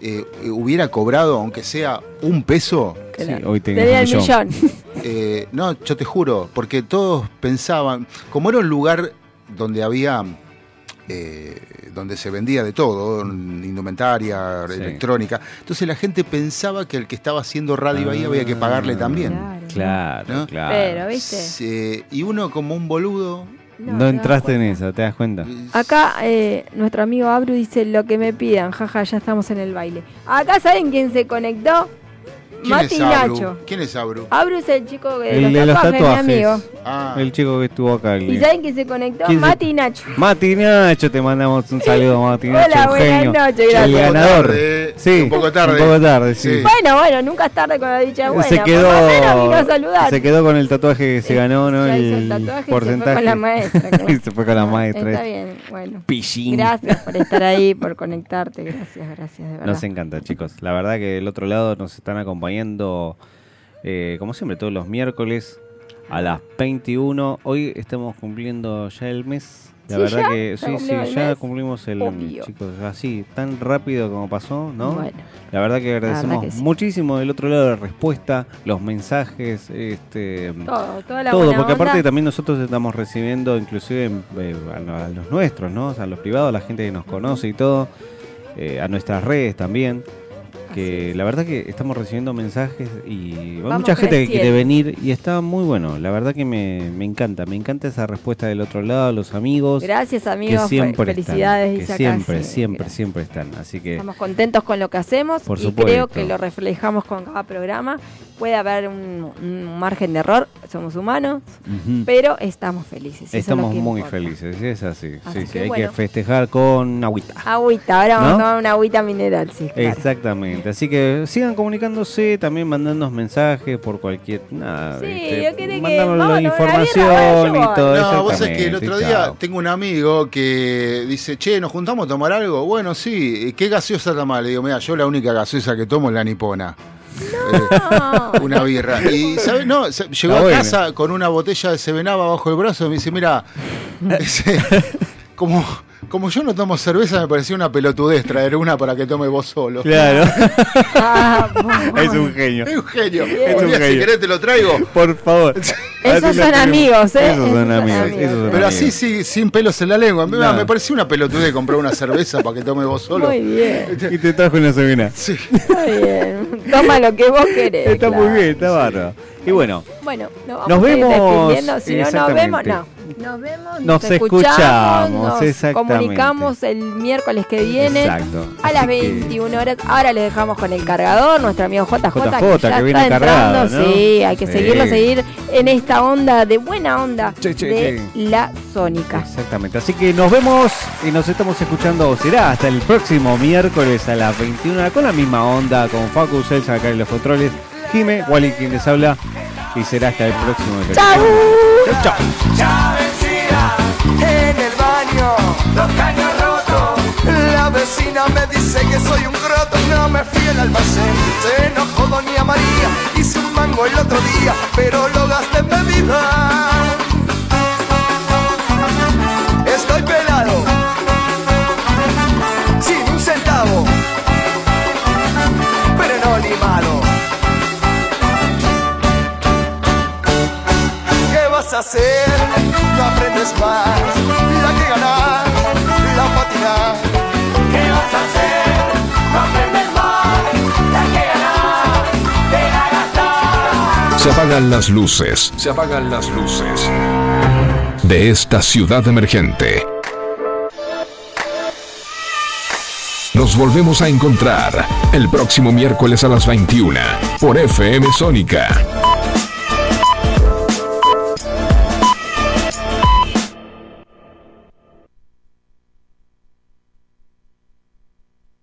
eh, hubiera cobrado, aunque sea un peso. Sí, hoy un el millón. millón. Eh, no, yo te juro, porque todos pensaban, como era un lugar donde había, eh, donde se vendía de todo, indumentaria, Sí. electrónica, entonces la gente pensaba que el que estaba haciendo radio ahí había que pagarle también. Claro, ¿no? claro. Pero, ¿viste? Sí, y uno como un boludo. No, entraste en esa, ¿te das cuenta? Acá eh, nuestro amigo Abru dice lo que me pidan, jaja, ya estamos en el baile. Acá saben quién se conectó. ¿Quién Mati? Nacho. ¿Quién es Abru? Abru es el chico de, El los, de los tatuajes, tatuajes. mi amigo. Ah. El chico que estuvo acá. el- ¿Y saben quién se conectó? ¿Quién se- Mati Nacho. Mati Nacho, te mandamos un saludo, Mati Hola, Nacho, un buenas genio. noches, el gracias. ganador. tarde, sí, un poco tarde. Un poco tarde, sí. Bueno, bueno, nunca es tarde con la dicha buena. se quedó, a se quedó con el tatuaje que se ganó, ¿no? Ya hizo el el y se fue porcentaje. con la maestra, claro. Se fue con la maestra. Está bien, bueno. Pichín. Gracias por estar ahí, por conectarte. Gracias, gracias, de verdad. Nos encanta, chicos. La verdad que del otro lado nos están acompañando, eh, como siempre, todos los miércoles a las 21. Hoy estamos cumpliendo ya el mes. La ¿Sí, verdad ya? que ¿Ya sí, sí, ya mes? cumplimos el Obvio. chicos, así, tan rápido como pasó, ¿no? Bueno. La verdad que agradecemos que sí. muchísimo del otro lado la respuesta, los mensajes, este Todo, toda la todo, buena porque aparte onda. también nosotros estamos recibiendo inclusive eh, a, lo- a los nuestros, ¿no? O sea, a los privados, la gente que nos conoce y todo, eh, a nuestras redes también. Que la verdad que estamos recibiendo mensajes y hay Vamos mucha gente que quiere venir y está muy bueno. La verdad que me, me encanta, me encanta esa respuesta del otro lado, los amigos. Gracias, amigos, Que siempre felicidades, están, dice que acá, siempre, sí, siempre, siempre están. Así que Estamos contentos con lo que hacemos Por y supuesto. creo que lo reflejamos con cada programa. Puede haber un, un margen de error, somos humanos, pero estamos felices. es estamos muy importa. felices, es así. Así sí, que hay bueno. que festejar con agüita. Agüita, ahora vamos a tomar una agüita mineral, sí. claro. Exactamente, así que sigan comunicándose, también mandándonos mensajes por cualquier nada, Sí, ¿viste? yo que- vamos, la no, información y todo No, vos sabés que el otro chao. día tengo un amigo que dice, che, ¿nos juntamos a tomar algo? Bueno, sí, ¿qué gaseosa toma? Le digo, mira, yo la única gaseosa que tomo es la nipona. Eh, una birra. Y, ¿sabes? No, se- llegó a buena. casa con una botella de Sevenaba bajo el brazo y me dice, mira, como, como yo no tomo cerveza, me parecía una pelotudez traer una para que tome vos solo. Claro. Ah, es un genio. Es un genio. Es Un día, si genio. querés te lo traigo. Por favor. Esos son amigos, ¿eh? Esos son amigos. esos son Pero amigos. así sí, sin pelos en la lengua. Me, No. me parecía una pelotudez comprar una cerveza para que tome vos solo. Muy bien, Y te trajo una semana. Sí. muy bien. Toma lo que vos querés. Está claro. muy bien, está bárbaro. Y bueno, Bueno, nos, vamos Nos a ir vemos. Si no nos vemos, no. Nos vemos, Nos escuchamos, nos comunicamos el miércoles que viene Exacto. a las Así que- 21 horas. Ahora le dejamos con el cargador, nuestro amigo JJ, JJ, que ya que viene está cargado, entrando. ¿no? Sí, hay que Sí. seguirlo, seguir en esta onda de buena onda Che, che, de che. la Sónica. Exactamente. Así que nos vemos y nos estamos escuchando. Será hasta el próximo miércoles a las 21 con la misma onda, con Facu Celsa acá en los controles. Jime, Wally quien les habla. Y será hasta el próximo. ¡Chau! Chau. Ya vencida en el baño, los caños rotos. La vecina me dice que soy un croto, no me fui al almacén. Se enojó doña María, hice un mango el otro día, pero lo gasté en bebida. A hacer? No aprendes más. La que ganar, la. ¿Qué vas a hacer? No aprendes más. La que te la gastar. Se apagan las luces. Se apagan las luces. De esta ciudad emergente. Nos volvemos a encontrar el próximo miércoles a las 21 por FM Sónica.